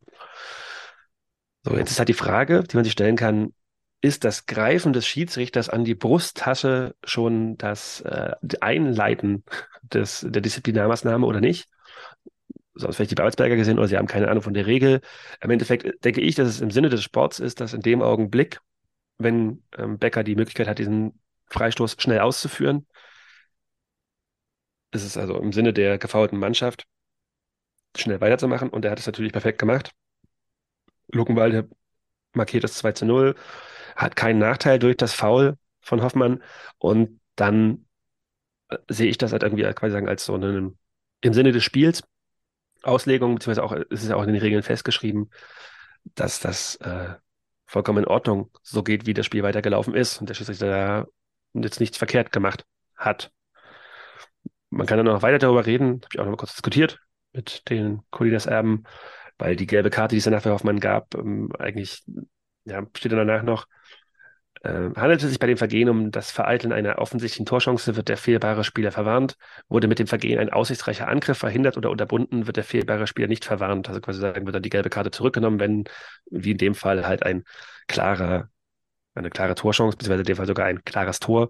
So, jetzt ist halt die Frage, die man sich stellen kann, ist das Greifen des Schiedsrichters an die Brusttasche schon das äh, Einleiten des, der Disziplinarmaßnahme oder nicht? Sonst vielleicht die Babelsberger gesehen oder sie haben keine Ahnung von der Regel. Im Endeffekt denke ich, dass es im Sinne des Sports ist, dass in dem Augenblick, wenn ähm, Becker die Möglichkeit hat, diesen Freistoß schnell auszuführen, ist es also im Sinne der gefaulten Mannschaft, schnell weiterzumachen. Und er hat es natürlich perfekt gemacht. Luckenwalde markiert das 2 zu 0, hat keinen Nachteil durch das Foul von Hoffmann. Und dann äh, sehe ich das halt irgendwie quasi sagen, als so einen, im Sinne des Spiels Auslegung, beziehungsweise auch, es ist ja auch in den Regeln festgeschrieben, dass das äh, vollkommen in Ordnung so geht, wie das Spiel weitergelaufen ist und der Schiedsrichter da jetzt nichts verkehrt gemacht hat. Man kann dann noch weiter darüber reden, habe ich auch noch mal kurz diskutiert mit den Colinas Erben, weil die gelbe Karte, die es danach für Hoffmann gab, ähm, eigentlich, ja, steht dann danach noch, handelt es sich bei dem Vergehen um das Vereiteln einer offensichtlichen Torchance, wird der fehlbare Spieler verwarnt. Wurde mit dem Vergehen ein aussichtsreicher Angriff verhindert oder unterbunden, wird der fehlbare Spieler nicht verwarnt. Also quasi sagen, wird dann die gelbe Karte zurückgenommen, wenn, wie in dem Fall, halt ein klarer, eine klare Torchance, beziehungsweise in dem Fall sogar ein klares Tor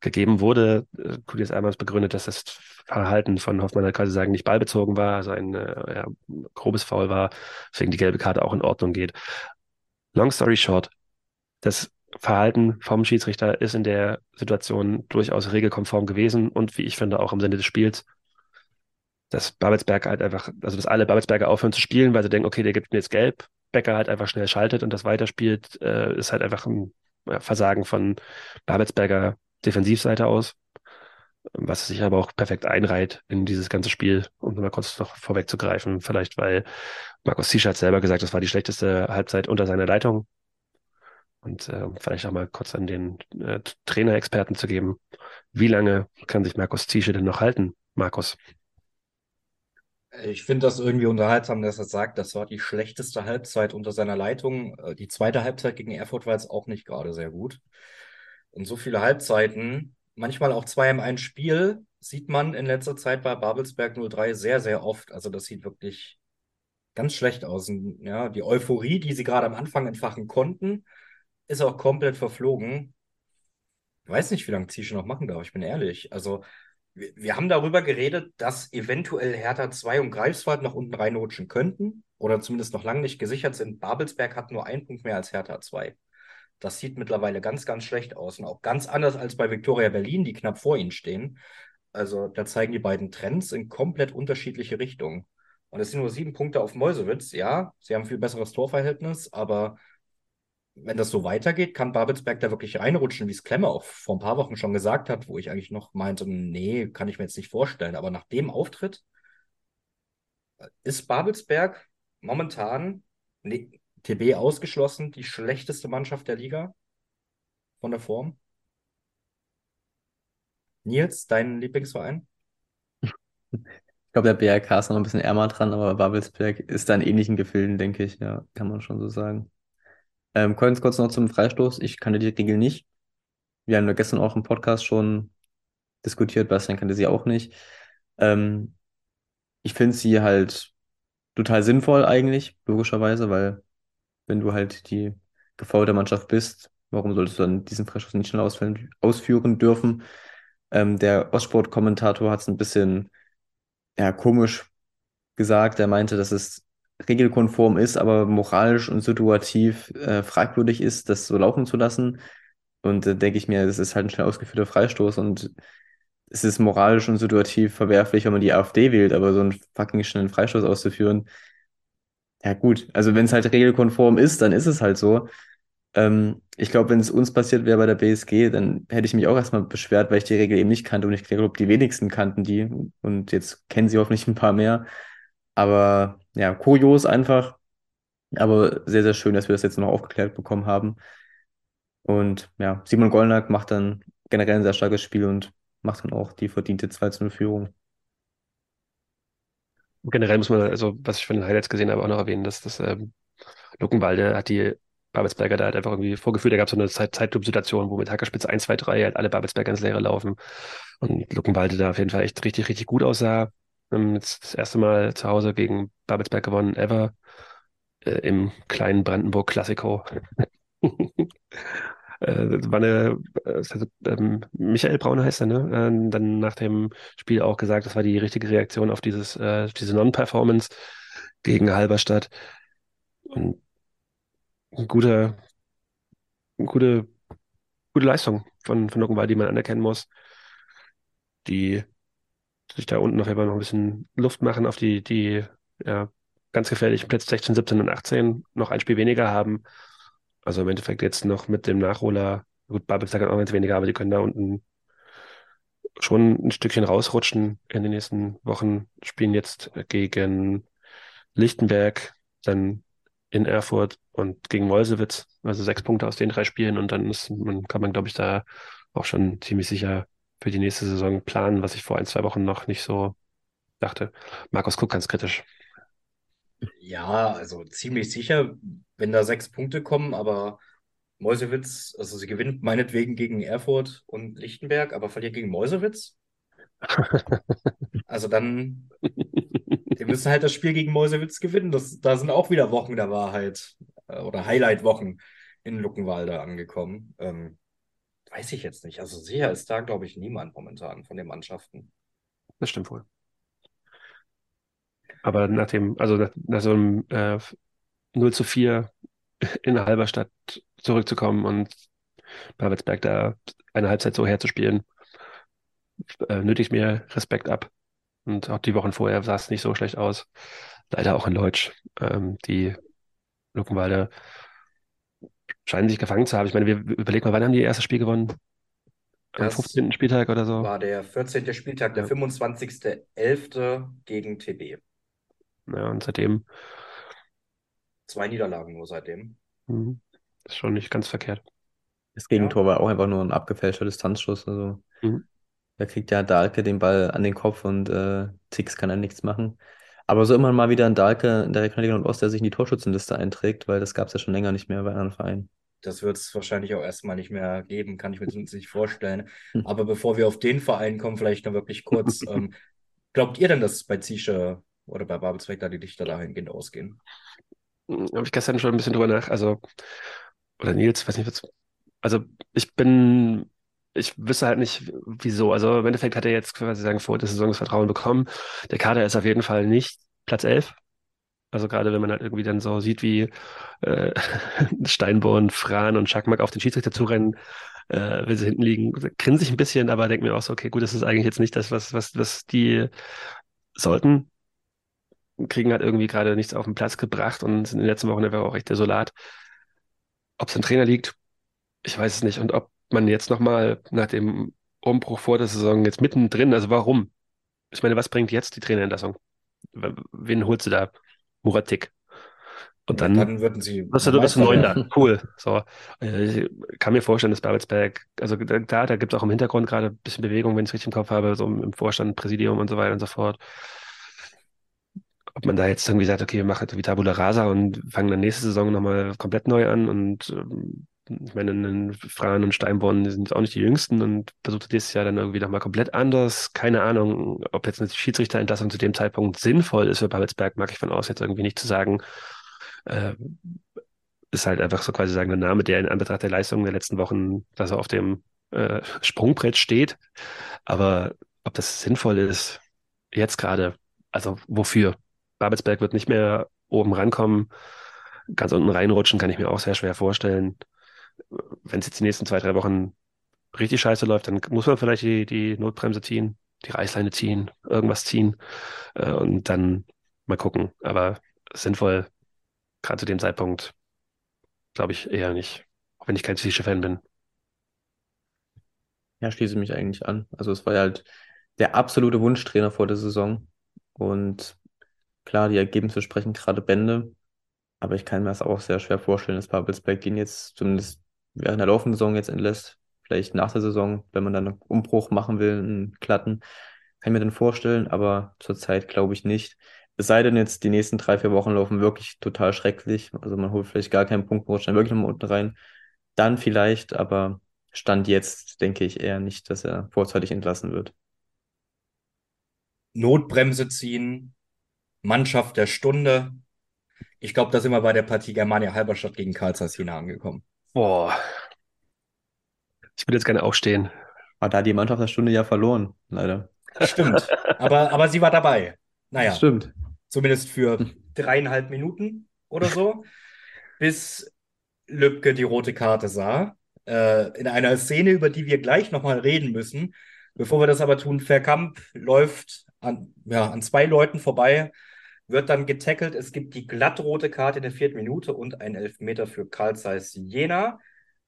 gegeben wurde. Kudias Almans begründet, dass das Verhalten von Hoffmann halt quasi sagen nicht ballbezogen war, also ein äh, ja, grobes Foul war, deswegen die gelbe Karte auch in Ordnung geht. Long story short, das Verhalten vom Schiedsrichter ist in der Situation durchaus regelkonform gewesen und wie ich finde auch im Sinne des Spiels, dass Babelsberg halt einfach, also dass alle Babelsberger aufhören zu spielen, weil sie denken, okay, der gibt mir jetzt gelb, Becker halt einfach schnell schaltet und das weiterspielt, äh, ist halt einfach ein Versagen von Babelsberger Defensivseite aus, was sich aber auch perfekt einreiht in dieses ganze Spiel, um mal kurz noch vorwegzugreifen, vielleicht weil Markus Ziesch hat selber gesagt, das war die schlechteste Halbzeit unter seiner Leitung. Und äh, vielleicht auch mal kurz an den äh, Trainerexperten zu geben. Wie lange kann sich Markus Ziesche denn noch halten, Markus? Ich finde das irgendwie unterhaltsam, dass er sagt, das war die schlechteste Halbzeit unter seiner Leitung. Äh, die zweite Halbzeit gegen Erfurt war jetzt auch nicht gerade sehr gut. Und so viele Halbzeiten, manchmal auch zwei im einen Spiel, sieht man in letzter Zeit bei Babelsberg 03 sehr, sehr oft. Also das sieht wirklich ganz schlecht aus. Und, ja, die Euphorie, die sie gerade am Anfang entfachen konnten, ist auch komplett verflogen. Ich weiß nicht, wie lange Zische noch machen darf, ich bin ehrlich. Also wir, wir haben darüber geredet, dass eventuell Hertha 2 und Greifswald noch unten reinrutschen könnten oder zumindest noch lange nicht gesichert sind. Babelsberg hat nur einen Punkt mehr als Hertha 2. Das sieht mittlerweile ganz, ganz schlecht aus und auch ganz anders als bei Viktoria Berlin, die knapp vor ihnen stehen. Also da zeigen die beiden Trends in komplett unterschiedliche Richtungen. Und es sind nur sieben Punkte auf Meusewitz. Ja, sie haben viel besseres Torverhältnis, aber wenn das so weitergeht, kann Babelsberg da wirklich reinrutschen, wie es Klemme auch vor ein paar Wochen schon gesagt hat, wo ich eigentlich noch meinte, nee, kann ich mir jetzt nicht vorstellen. Aber nach dem Auftritt ist Babelsberg momentan, nee, TB ausgeschlossen, die schlechteste Mannschaft der Liga von der Form. Nils, dein Lieblingsverein? Ich glaube, der BRK ist noch ein bisschen ärmer dran, aber Babelsberg ist da in ähnlichen Gefilden, denke ich. Ja, kann man schon so sagen. Ähm, kurz, kurz noch zum Freistoß. Ich kannte die Regel nicht. Wir haben ja gestern auch im Podcast schon diskutiert. Bastian kannte sie auch nicht. Ähm, ich finde sie halt total sinnvoll eigentlich, logischerweise, weil wenn du halt die gefaulte Mannschaft bist, warum solltest du dann diesen Freistoß nicht schnell ausführen, ausführen dürfen? Ähm, der Ostsport-Kommentator hat es ein bisschen ja, komisch gesagt. Er meinte, dass es regelkonform ist, aber moralisch und situativ äh, fragwürdig ist, das so laufen zu lassen. Und da äh, denke ich mir, das ist halt ein schnell ausgeführter Freistoß und es ist moralisch und situativ verwerflich, wenn man die AfD wählt, aber so einen fucking schnellen Freistoß auszuführen, ja gut, also wenn es halt regelkonform ist, dann ist es halt so. Ähm, ich glaube, wenn es uns passiert wäre bei der BSG, dann hätte ich mich auch erstmal beschwert, weil ich die Regel eben nicht kannte und ich glaube, die wenigsten kannten die und jetzt kennen sie hoffentlich ein paar mehr. Aber ja, kurios einfach, aber sehr, sehr schön, dass wir das jetzt noch aufgeklärt bekommen haben. Und ja, Simon Gollnack macht dann generell ein sehr starkes Spiel und macht dann auch die verdiente 2-0-Führung. Generell muss man, also was ich von den Highlights gesehen habe, auch noch erwähnen, dass das ähm, Luckenwalde hat die Babelsberger da halt einfach irgendwie vorgeführt. Da gab es so eine Zeit Zeitclub-Situation, wo mit Hackerspitze 1, 2, 3 halt alle Babelsberger ins Leere laufen. Und Luckenwalde da auf jeden Fall echt richtig, richtig gut aussah. Ähm, jetzt das erste Mal zu Hause gegen Babelsberg gewonnen, ever. Äh, Im kleinen Brandenburg Klassiko. äh, war eine, also, ähm, Michael Braun heißt er, ne? Äh, dann nach dem Spiel auch gesagt, das war die richtige Reaktion auf dieses, äh, diese Non-Performance gegen Halberstadt. Und eine gute, eine gute, gute Leistung von, von Luckenwald, die man anerkennen muss. Die sich da unten auf jeden noch ein bisschen Luft machen auf die, die ja, ganz gefährlichen Plätze 16, 17 und 18 noch ein Spiel weniger haben. Also im Endeffekt jetzt noch mit dem Nachholer, gut, Babelsberg hat auch eins weniger, aber die können da unten schon ein Stückchen rausrutschen in den nächsten Wochen. Spielen jetzt gegen Lichtenberg, dann in Erfurt und gegen Mollsewitz. Also sechs Punkte aus den drei Spielen und dann ist, man, kann man, glaube ich, da auch schon ziemlich sicher für die nächste Saison planen, was ich vor ein, zwei Wochen noch nicht so dachte. Markus guckt ganz kritisch. Ja, also ziemlich sicher, wenn da sechs Punkte kommen, aber Meusewitz, also sie gewinnt meinetwegen gegen Erfurt und Lichtenberg, aber verliert gegen Meusewitz. Also dann, die müssen halt das Spiel gegen Meusewitz gewinnen. Das, da sind auch wieder Wochen der Wahrheit äh, oder Highlight-Wochen in Luckenwalde angekommen. Ähm, weiß ich jetzt nicht. Also sicher ist da, glaube ich, niemand momentan von den Mannschaften. Das stimmt wohl. Aber nach dem, also nach, nach so einem äh, 0 zu 4 in Halberstadt zurückzukommen und Babelsberg da eine Halbzeit so herzuspielen, äh, nötigt mir Respekt ab. Und auch die Wochen vorher sah es nicht so schlecht aus. Leider auch in Leutsch. Ähm, die Luckenwalde scheinen sich gefangen zu haben. Ich meine, wir überlegen mal, wann haben die ihr erstes Spiel gewonnen? Am Das 15. Spieltag oder so? war der 14. Spieltag, der Ja. 25.11. gegen TB. Ja, und seitdem Zwei Niederlagen nur seitdem. hm, ist schon nicht ganz verkehrt. Das Gegentor war auch einfach nur ein abgefälschter Distanzschuss. Also Mhm. da kriegt ja Dahlke den Ball an den Kopf und äh, Tix kann dann nichts machen. Aber so immer mal wieder ein Dahlke in der Regionalliga Nordost, der sich in die Torschützenliste einträgt, weil das gab es ja schon länger nicht mehr bei anderen Vereinen. Das wird es wahrscheinlich auch erstmal nicht mehr geben, kann ich mir sonst nicht vorstellen. Hm. Aber bevor wir auf den Verein kommen, vielleicht noch wirklich kurz. ähm, glaubt ihr denn, dass bei Ziesche oder bei Babelsberg da die Lichter dahingehend ausgehen? Habe ich gestern schon ein bisschen drüber nach, also, oder Nils, weiß nicht, was, also ich bin ich wüsste halt nicht, wieso. Also im Endeffekt hat er jetzt quasi sagen, vor der Saison das Vertrauen bekommen. Der Kader ist auf jeden Fall nicht Platz 11. Also gerade wenn man halt irgendwie dann so sieht, wie äh, Steinborn, Fran und Schakmak auf den Schiedsrichter zurennen, äh, wenn sie hinten liegen, grinse ich ein bisschen, aber denke mir auch so, okay, gut, das ist eigentlich jetzt nicht das, was, was, was die sollten. Kriegen halt irgendwie gerade nichts auf den Platz gebracht und sind in den letzten Wochen einfach auch echt desolat. Ob es ein Trainer liegt, ich weiß es nicht. Und ob man jetzt nochmal nach dem Umbruch vor der Saison jetzt mittendrin, also warum? Ich meine, was bringt jetzt die Trainerentlassung? Wen holst du da? Muratik. Und dann, dann würden sie. Was du, du bist neun da. Cool. So. Ich kann mir vorstellen, dass Babelsberg, also da, da gibt es auch im Hintergrund gerade ein bisschen Bewegung, wenn ich es richtig im Kopf habe, so im Vorstand, Präsidium und so weiter und so fort. Ob man da jetzt irgendwie sagt, okay, wir machen wie Tabula Rasa und fangen dann nächste Saison nochmal komplett neu an und ähm, ich meine, Fran und Steinborn sind auch nicht die jüngsten und versucht dieses Jahr dann irgendwie nochmal komplett anders. Keine Ahnung, ob jetzt eine Schiedsrichterentlassung zu dem Zeitpunkt sinnvoll ist für Babelsberg, mag ich von aus jetzt irgendwie nicht zu sagen. Äh, ist halt einfach so quasi sagen, der Name, der in Anbetracht der Leistungen der letzten Wochen, dass er auf dem äh, Sprungbrett steht. Aber ob das sinnvoll ist, jetzt gerade, also wofür? Babelsberg wird nicht mehr oben rankommen. Ganz unten reinrutschen kann ich mir auch sehr schwer vorstellen wenn es jetzt die nächsten zwei, drei Wochen richtig scheiße läuft, dann muss man vielleicht die, die Notbremse ziehen, die Reißleine ziehen, irgendwas ziehen äh, und dann mal gucken. Aber sinnvoll, gerade zu dem Zeitpunkt, glaube ich eher nicht, auch wenn ich kein Psychischer-Fan bin. Ja, schließe mich eigentlich an. Also es war ja halt der absolute Wunschtrainer vor der Saison. Und klar, die Ergebnisse sprechen gerade Bände. Aber ich kann mir das auch sehr schwer vorstellen, dass Babelsberg den jetzt zumindest während der laufenden Saison jetzt entlässt. Vielleicht nach der Saison, wenn man dann einen Umbruch machen will, einen glatten, kann ich mir dann vorstellen, aber zurzeit glaube ich nicht. Es sei denn jetzt, die nächsten drei, vier Wochen laufen wirklich total schrecklich. Also man holt vielleicht gar keinen Punkt, rutscht dann wirklich nochmal unten rein. Dann vielleicht, aber Stand jetzt denke ich eher nicht, dass er vorzeitig entlassen wird. Notbremse ziehen, Mannschaft der Stunde. Ich glaube, da sind wir bei der Partie Germania Halberstadt gegen Karl Jena angekommen. Boah. Ich würde jetzt gerne aufstehen. Aber da hat die Mannschaft der Stunde ja verloren, leider. Stimmt. Aber, aber sie war dabei. Naja. Stimmt. Zumindest für dreieinhalb Minuten oder so. bis Lübcke die rote Karte sah. Äh, in einer Szene, über die wir gleich nochmal reden müssen. Bevor wir das aber tun, Verkamp läuft an, ja, an zwei Leuten vorbei, wird dann getackelt. Es gibt die glattrote Karte in der vierten Minute und ein Elfmeter für Karl Zeiss Jena.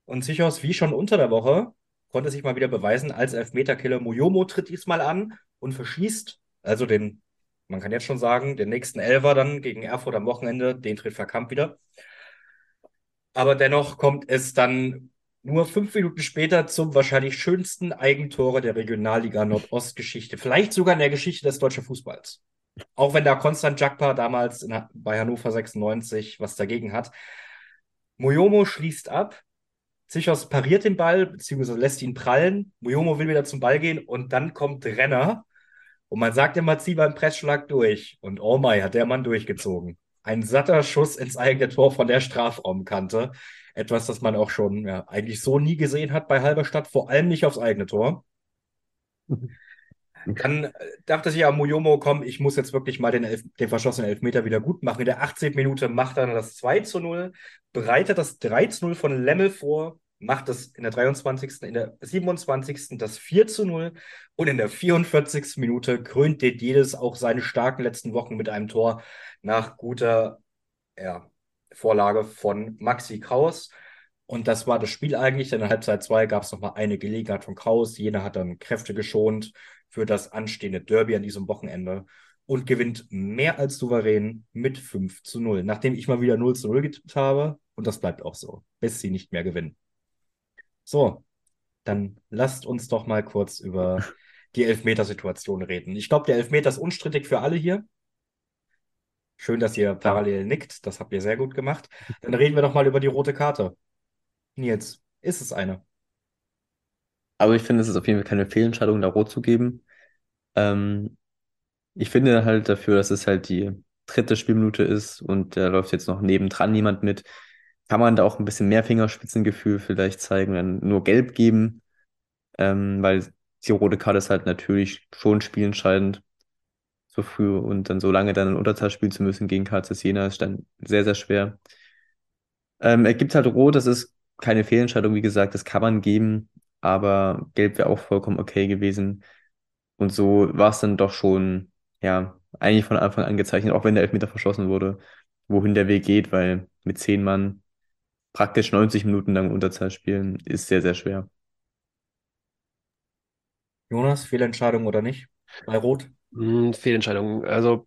Und Sichos, wie schon unter der Woche, konnte sich mal wieder beweisen als Elfmeterkiller. Muyomo tritt diesmal an und verschießt, also den, man kann jetzt schon sagen, den nächsten Elfer dann gegen Erfurt am Wochenende, den tritt Verkamp wieder. Aber dennoch kommt es dann nur fünf Minuten später zum wahrscheinlich schönsten Eigentore der Regionalliga Nordostgeschichte, vielleicht sogar in der Geschichte des deutschen Fußballs. Auch wenn da Konstant Jakpa damals in, bei Hannover 96 was dagegen hat. Moyomo schließt ab. Zichos pariert den Ball, beziehungsweise lässt ihn prallen. Moyomo will wieder zum Ball gehen und dann kommt Renner. Und man sagt immer, zieh beim Pressschlag durch. Und oh my, hat der Mann durchgezogen. Ein satter Schuss ins eigene Tor von der Strafraumkante. Etwas, das man auch schon ja, eigentlich so nie gesehen hat bei Halberstadt, vor allem nicht aufs eigene Tor. Dann äh, dachte sich ja Muyomo, komm, ich muss jetzt wirklich mal den, Elf den verschossenen Elfmeter wieder gut machen. In der 18. Minute macht er dann das 2 zu 0, bereitet das 3 zu 0 von Lemmel vor, macht das in der 23., in der 27. das 4 zu 0 und in der 44. Minute krönt jedes auch seine starken letzten Wochen mit einem Tor nach guter ja, Vorlage von Maxi Kraus. Und das war das Spiel eigentlich. Denn in der Halbzeit 2 gab es nochmal eine Gelegenheit von Kraus. Jener hat dann Kräfte geschont für das anstehende Derby an diesem Wochenende und gewinnt mehr als souverän mit 5 zu 0. Nachdem ich mal wieder 0 zu 0 getippt habe. Und das bleibt auch so, bis sie nicht mehr gewinnen. So, dann lasst uns doch mal kurz über die Elfmetersituation reden. Ich glaube, der Elfmeter ist unstrittig für alle hier. Schön, dass ihr parallel nickt. Das habt ihr sehr gut gemacht. Dann reden wir doch mal über die rote Karte. Nils, ist es eine? Aber ich finde, es ist auf jeden Fall keine Fehlentscheidung, da rot zu geben. Ähm, ich finde halt dafür, dass es halt die dritte Spielminute ist und da läuft jetzt noch nebendran jemand mit, kann man da auch ein bisschen mehr Fingerspitzengefühl vielleicht zeigen, dann nur gelb geben. ähm, weil die rote Karte ist halt natürlich schon spielentscheidend. So früh und dann so lange dann in Unterzahl spielen zu müssen gegen KCS Jena ist dann sehr, sehr schwer. Ähm, er gibt halt rot, das ist keine Fehlentscheidung, wie gesagt, das kann man geben, aber gelb wäre auch vollkommen okay gewesen. Und so war es dann doch schon, ja, eigentlich von Anfang an gezeichnet, auch wenn der Elfmeter verschossen wurde, wohin der Weg geht, weil mit zehn Mann praktisch 90 Minuten lang Unterzahl spielen, ist sehr, sehr schwer. Jonas, Fehlentscheidung oder nicht? Bei Rot? Hm, Fehlentscheidung. Also,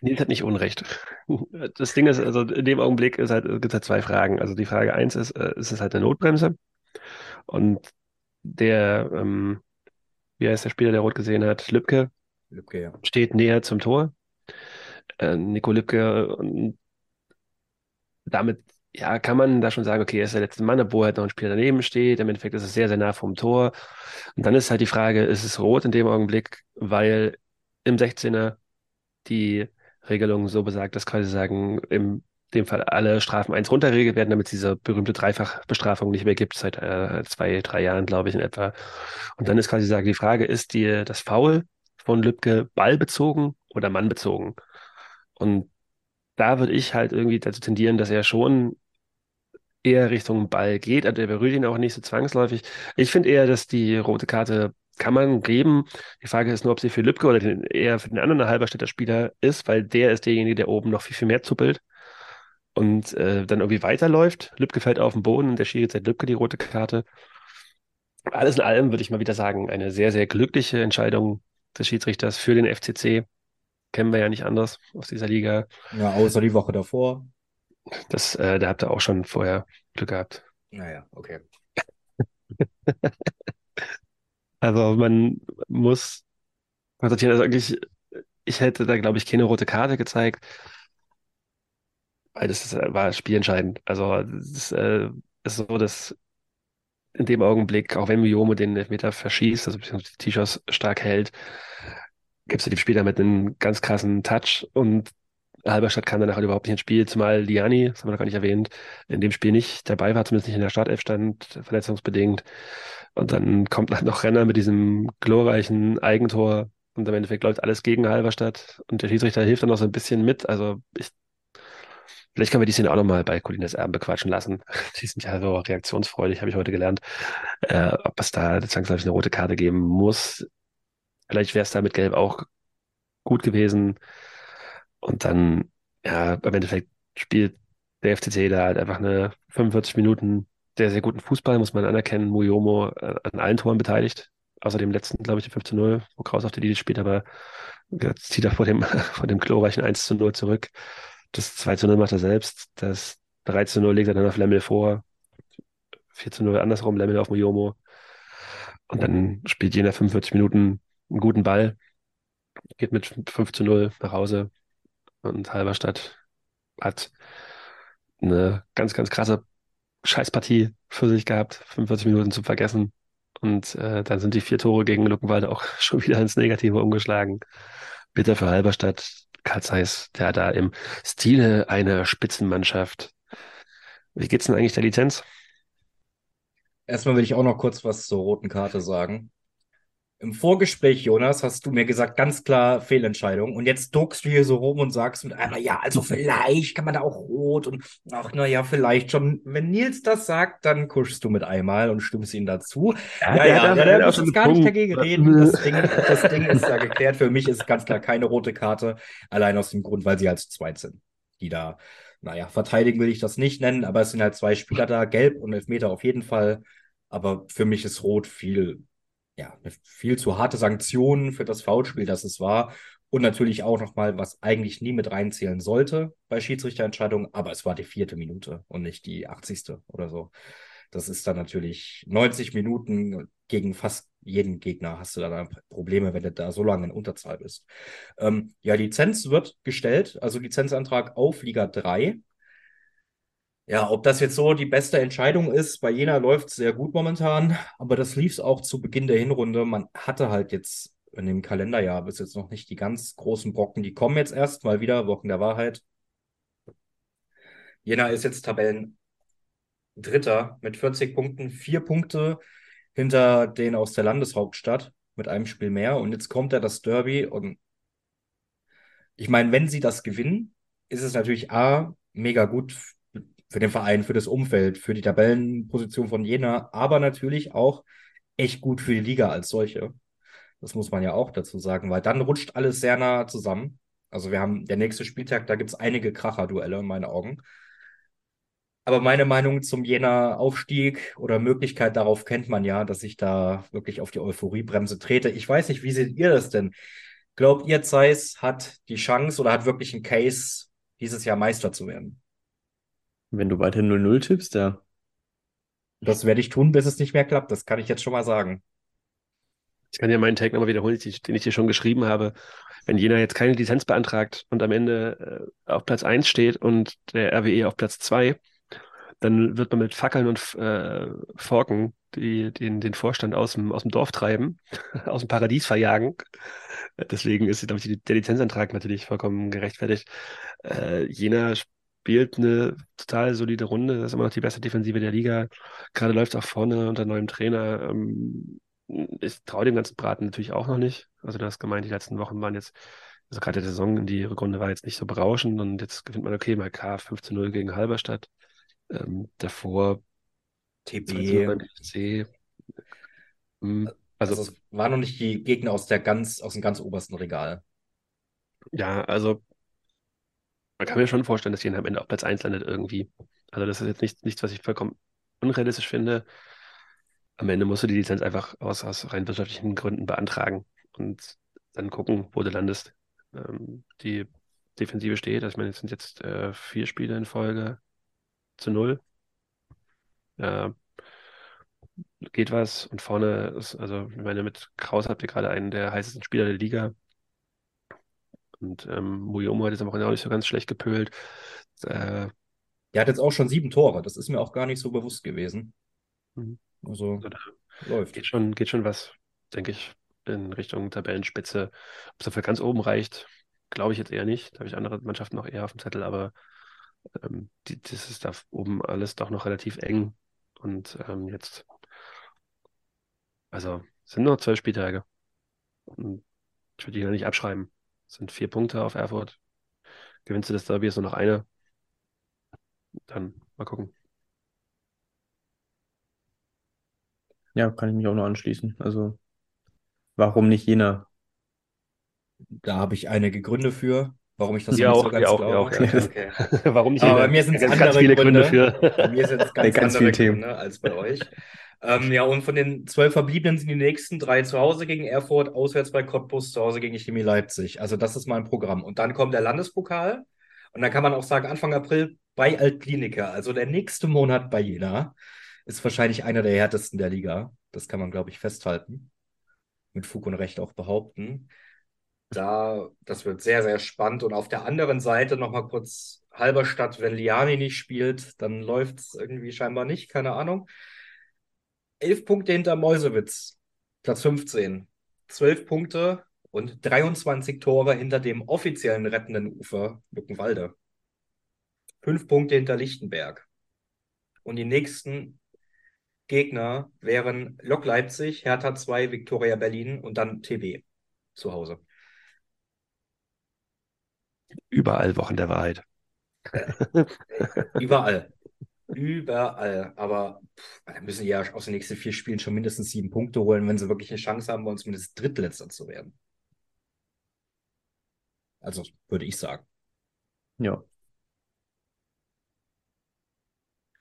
Nils hat nicht Unrecht. Das Ding ist, also in dem Augenblick ist halt, gibt es halt zwei Fragen. Also die Frage eins ist, äh, ist es halt eine Notbremse? Und der, ähm, wie heißt der Spieler, der rot gesehen hat? Lübke, Lübke, ja. steht näher zum Tor. Äh, Nico Lübke und damit ja, kann man da schon sagen, okay, er ist der letzte Mann, obwohl halt noch ein Spieler daneben steht. Im Endeffekt ist es sehr, sehr nah vom Tor. Und dann ist halt die Frage, ist es rot in dem Augenblick, weil im 16er die Regelung so besagt, dass quasi sagen, in dem Fall alle Strafen eins runterregelt werden, damit es diese berühmte Dreifachbestrafung nicht mehr gibt, seit äh, zwei, drei Jahren, glaube ich, in etwa. Und dann ist quasi sagen, die Frage, ist die, das Foul von Lübcke ballbezogen oder mannbezogen? Und da würde ich halt irgendwie dazu tendieren, dass er schon eher Richtung Ball geht. Also er berührt ihn auch nicht so zwangsläufig. Ich finde eher, dass die rote Karte kann man geben. Die Frage ist nur, ob sie für Lübcke oder den, eher für den anderen Halberstädter Spieler ist, weil der ist derjenige, der oben noch viel, viel mehr zuppelt und äh, dann irgendwie weiterläuft. Lübcke fällt auf den Boden und der Schiri zeigt Lübcke die rote Karte. Alles in allem würde ich mal wieder sagen, eine sehr, sehr glückliche Entscheidung des Schiedsrichters für den FCC. Kennen wir ja nicht anders aus dieser Liga. Ja, außer die Woche davor. Das, äh, da habt ihr auch schon vorher Glück gehabt. Naja, okay. Also man muss konstatieren, also eigentlich, ich hätte da, glaube ich, keine rote Karte gezeigt, weil das ist, war spielentscheidend. Also es äh, ist so, dass in dem Augenblick, auch wenn Miomo den Elfmeter verschießt, also beziehungsweise die T-Shirts stark hält, gibt es ja die Spieler mit einem ganz krassen Touch und Halberstadt kam danach halt überhaupt nicht ins Spiel, zumal Liani, das haben wir noch gar nicht erwähnt, in dem Spiel nicht dabei war, zumindest nicht in der Startelf stand, verletzungsbedingt. Und dann kommt halt noch Renner mit diesem glorreichen Eigentor und im Endeffekt läuft alles gegen Halberstadt und der Schiedsrichter hilft dann noch so ein bisschen mit. Also ich, vielleicht können wir die Szene auch nochmal bei Colinas Erben bequatschen lassen. Die sind ja so reaktionsfreudig, habe ich heute gelernt. Äh, ob es da zwangsläufig eine rote Karte geben muss. Vielleicht wäre es da mit Gelb auch gut gewesen. Und dann, ja, im Endeffekt spielt der FCC da halt einfach eine 45 Minuten sehr, sehr guten Fußball, muss man anerkennen. Muyomo äh, an allen Toren beteiligt. Außer dem letzten, glaube ich, 5 zu 0, wo Kraus auf der Linie spielt, aber zieht er vor dem, vor dem glorreichen 1 zu 0 zurück. Das 2 zu 0 macht er selbst. Das 3 zu 0 legt er dann auf Lemmel vor. 4 zu 0 andersrum, Lemmel auf Muyomo. Und dann spielt jener 45 Minuten einen guten Ball, geht mit 5 zu 0 nach Hause, und Halberstadt hat eine ganz, ganz krasse Scheißpartie für sich gehabt, 45 Minuten zu vergessen. Und äh, dann sind die vier Tore gegen Luckenwalde auch schon wieder ins Negative umgeschlagen. Bitter für Halberstadt. Karl Zeiss, der da im Stile einer Spitzenmannschaft. Wie geht's denn eigentlich der Lizenz? Erstmal will ich auch noch kurz was zur roten Karte sagen. Im Vorgespräch, Jonas, hast du mir gesagt, ganz klar Fehlentscheidung. Und jetzt duckst du hier so rum und sagst mit einmal, ja, also vielleicht kann man da auch rot und ach, naja, vielleicht schon. Wenn Nils das sagt, dann kuschst du mit einmal und stimmst ihm dazu. Ja, ja, ja, ja, ja da muss jetzt gar nicht dagegen reden. Das Ding, das Ding ist da geklärt. Für mich ist ganz klar keine rote Karte. Allein aus dem Grund, weil sie halt zu zweit sind, die da, naja, verteidigen will ich das nicht nennen, aber es sind halt zwei Spieler da, gelb und Elfmeter auf jeden Fall. Aber für mich ist Rot viel ja, eine viel zu harte Sanktion für das Foulspiel, das es war. Und natürlich auch nochmal, was eigentlich nie mit reinzählen sollte bei Schiedsrichterentscheidungen, aber es war die vierte Minute und nicht die 80. oder so. Das ist dann natürlich 90 Minuten gegen fast jeden Gegner hast du dann Probleme, wenn du da so lange in Unterzahl bist. Ähm, ja, Lizenz wird gestellt, also Lizenzantrag auf Liga 3. Ja, ob das jetzt so die beste Entscheidung ist, bei Jena läuft es sehr gut momentan, aber das lief es auch zu Beginn der Hinrunde. Man hatte halt jetzt in dem Kalenderjahr bis jetzt noch nicht die ganz großen Brocken, die kommen jetzt erst mal wieder, Wochen der Wahrheit. Jena ist jetzt Tabellen Dritter mit 40 Punkten, vier Punkte hinter denen aus der Landeshauptstadt mit einem Spiel mehr. Und jetzt kommt ja das Derby. Und ich meine, wenn sie das gewinnen, ist es natürlich A, mega gut für den Verein, für das Umfeld, für die Tabellenposition von Jena, aber natürlich auch echt gut für die Liga als solche. Das muss man ja auch dazu sagen, weil dann rutscht alles sehr nah zusammen. Also wir haben der nächste Spieltag, da gibt es einige Kracher-Duelle in meinen Augen. Aber meine Meinung zum Jena Aufstieg oder Möglichkeit darauf kennt man ja, dass ich da wirklich auf die Euphoriebremse trete. Ich weiß nicht, wie seht ihr das denn? Glaubt ihr, Zeiss hat die Chance oder hat wirklich einen Case, dieses Jahr Meister zu werden? Wenn du weiter 0-0 tippst, ja. Das werde ich tun, bis es nicht mehr klappt. Das kann ich jetzt schon mal sagen. Ich kann ja meinen Tag nochmal wiederholen, den ich dir schon geschrieben habe. Wenn Jena jetzt keine Lizenz beantragt und am Ende äh, auf Platz 1 steht und der RWE auf Platz 2, dann wird man mit Fackeln und äh, Forken die, den, den Vorstand aus dem, aus dem Dorf treiben, aus dem Paradies verjagen. Deswegen ist, glaube ich, der Lizenzantrag natürlich vollkommen gerechtfertigt. Äh, Jena spielt eine total solide Runde, das ist immer noch die beste Defensive der Liga. Gerade läuft auch vorne unter neuem Trainer. Ähm, ich traue dem ganzen Braten natürlich auch noch nicht. Also du hast gemeint, die letzten Wochen waren jetzt, also gerade der Saison, die Rückrunde war jetzt nicht so berauschend und jetzt gewinnt man okay mal K 15-0 gegen Halberstadt. Ähm, davor TB. FC. Hm, also, also es waren noch nicht die Gegner aus der ganz, aus dem ganz obersten Regal. Ja, also man kann mir schon vorstellen, dass Jena am Ende auf Platz 1 landet irgendwie. Also das ist jetzt nicht, nichts, was ich vollkommen unrealistisch finde. Am Ende musst du die Lizenz einfach aus, aus rein wirtschaftlichen Gründen beantragen und dann gucken, wo du landest. Ähm, die Defensive steht, also ich meine, es sind jetzt äh, vier Spiele in Folge zu null. Äh, geht was und vorne ist, also ich meine, mit Kraus habt ihr gerade einen der heißesten Spieler der Liga. Und ähm, Muyomo hat jetzt am Wochenende auch nicht so ganz schlecht gepölt. Äh, der hat jetzt auch schon sieben Tore. Das ist mir auch gar nicht so bewusst gewesen. Mhm. Also, also läuft. Geht schon, geht schon was, denke ich, in Richtung Tabellenspitze. Ob es dafür ganz oben reicht, glaube ich jetzt eher nicht. Da habe ich andere Mannschaften noch eher auf dem Zettel, aber ähm, die, das ist da oben alles doch noch relativ eng. Und ähm, jetzt, also sind noch zwölf Spieltage. Und ich würde die ja nicht abschreiben. Das sind vier Punkte auf Erfurt. Gewinnst du das Derby, ist nur noch eine. Dann mal gucken. Ja, kann ich mich auch noch anschließen. Also, warum nicht jener? Da habe ich einige Gründe für warum ich das ja, nicht auch, so ganz auch, glaube. Auch, okay. warum nicht? Aber bei mir sind es andere ganz viele Gründe. Gründe für. Bei mir sind es ganz, ganz andere Gründe Themen. als bei euch. Ähm, ja, und von den zwölf Verbliebenen sind die nächsten drei zu Hause gegen Erfurt, auswärts bei Cottbus, zu Hause gegen Chemie Leipzig. Also das ist mein Programm. Und dann kommt der Landespokal. Und dann kann man auch sagen, Anfang April bei Altkliniker. Also der nächste Monat bei Jena ist wahrscheinlich einer der härtesten der Liga. Das kann man, glaube ich, festhalten. Mit Fug und Recht auch behaupten. Da, das wird sehr, sehr spannend. Und auf der anderen Seite nochmal kurz Halberstadt, wenn Liani nicht spielt, dann läuft es irgendwie scheinbar nicht, keine Ahnung. Elf Punkte hinter Meusewitz, Platz 15. Zwölf Punkte und 23 Tore hinter dem offiziellen rettenden Ufer Luckenwalde. Fünf Punkte hinter Lichtenberg. Und die nächsten Gegner wären Lok Leipzig, Hertha 2, Viktoria Berlin und dann TB zu Hause. Überall Wochen der Wahrheit. Überall. Überall. Aber da müssen ja aus den nächsten vier Spielen schon mindestens sieben Punkte holen, wenn sie wirklich eine Chance haben, bei uns zumindest Drittletzter zu werden. Also würde ich sagen. Ja.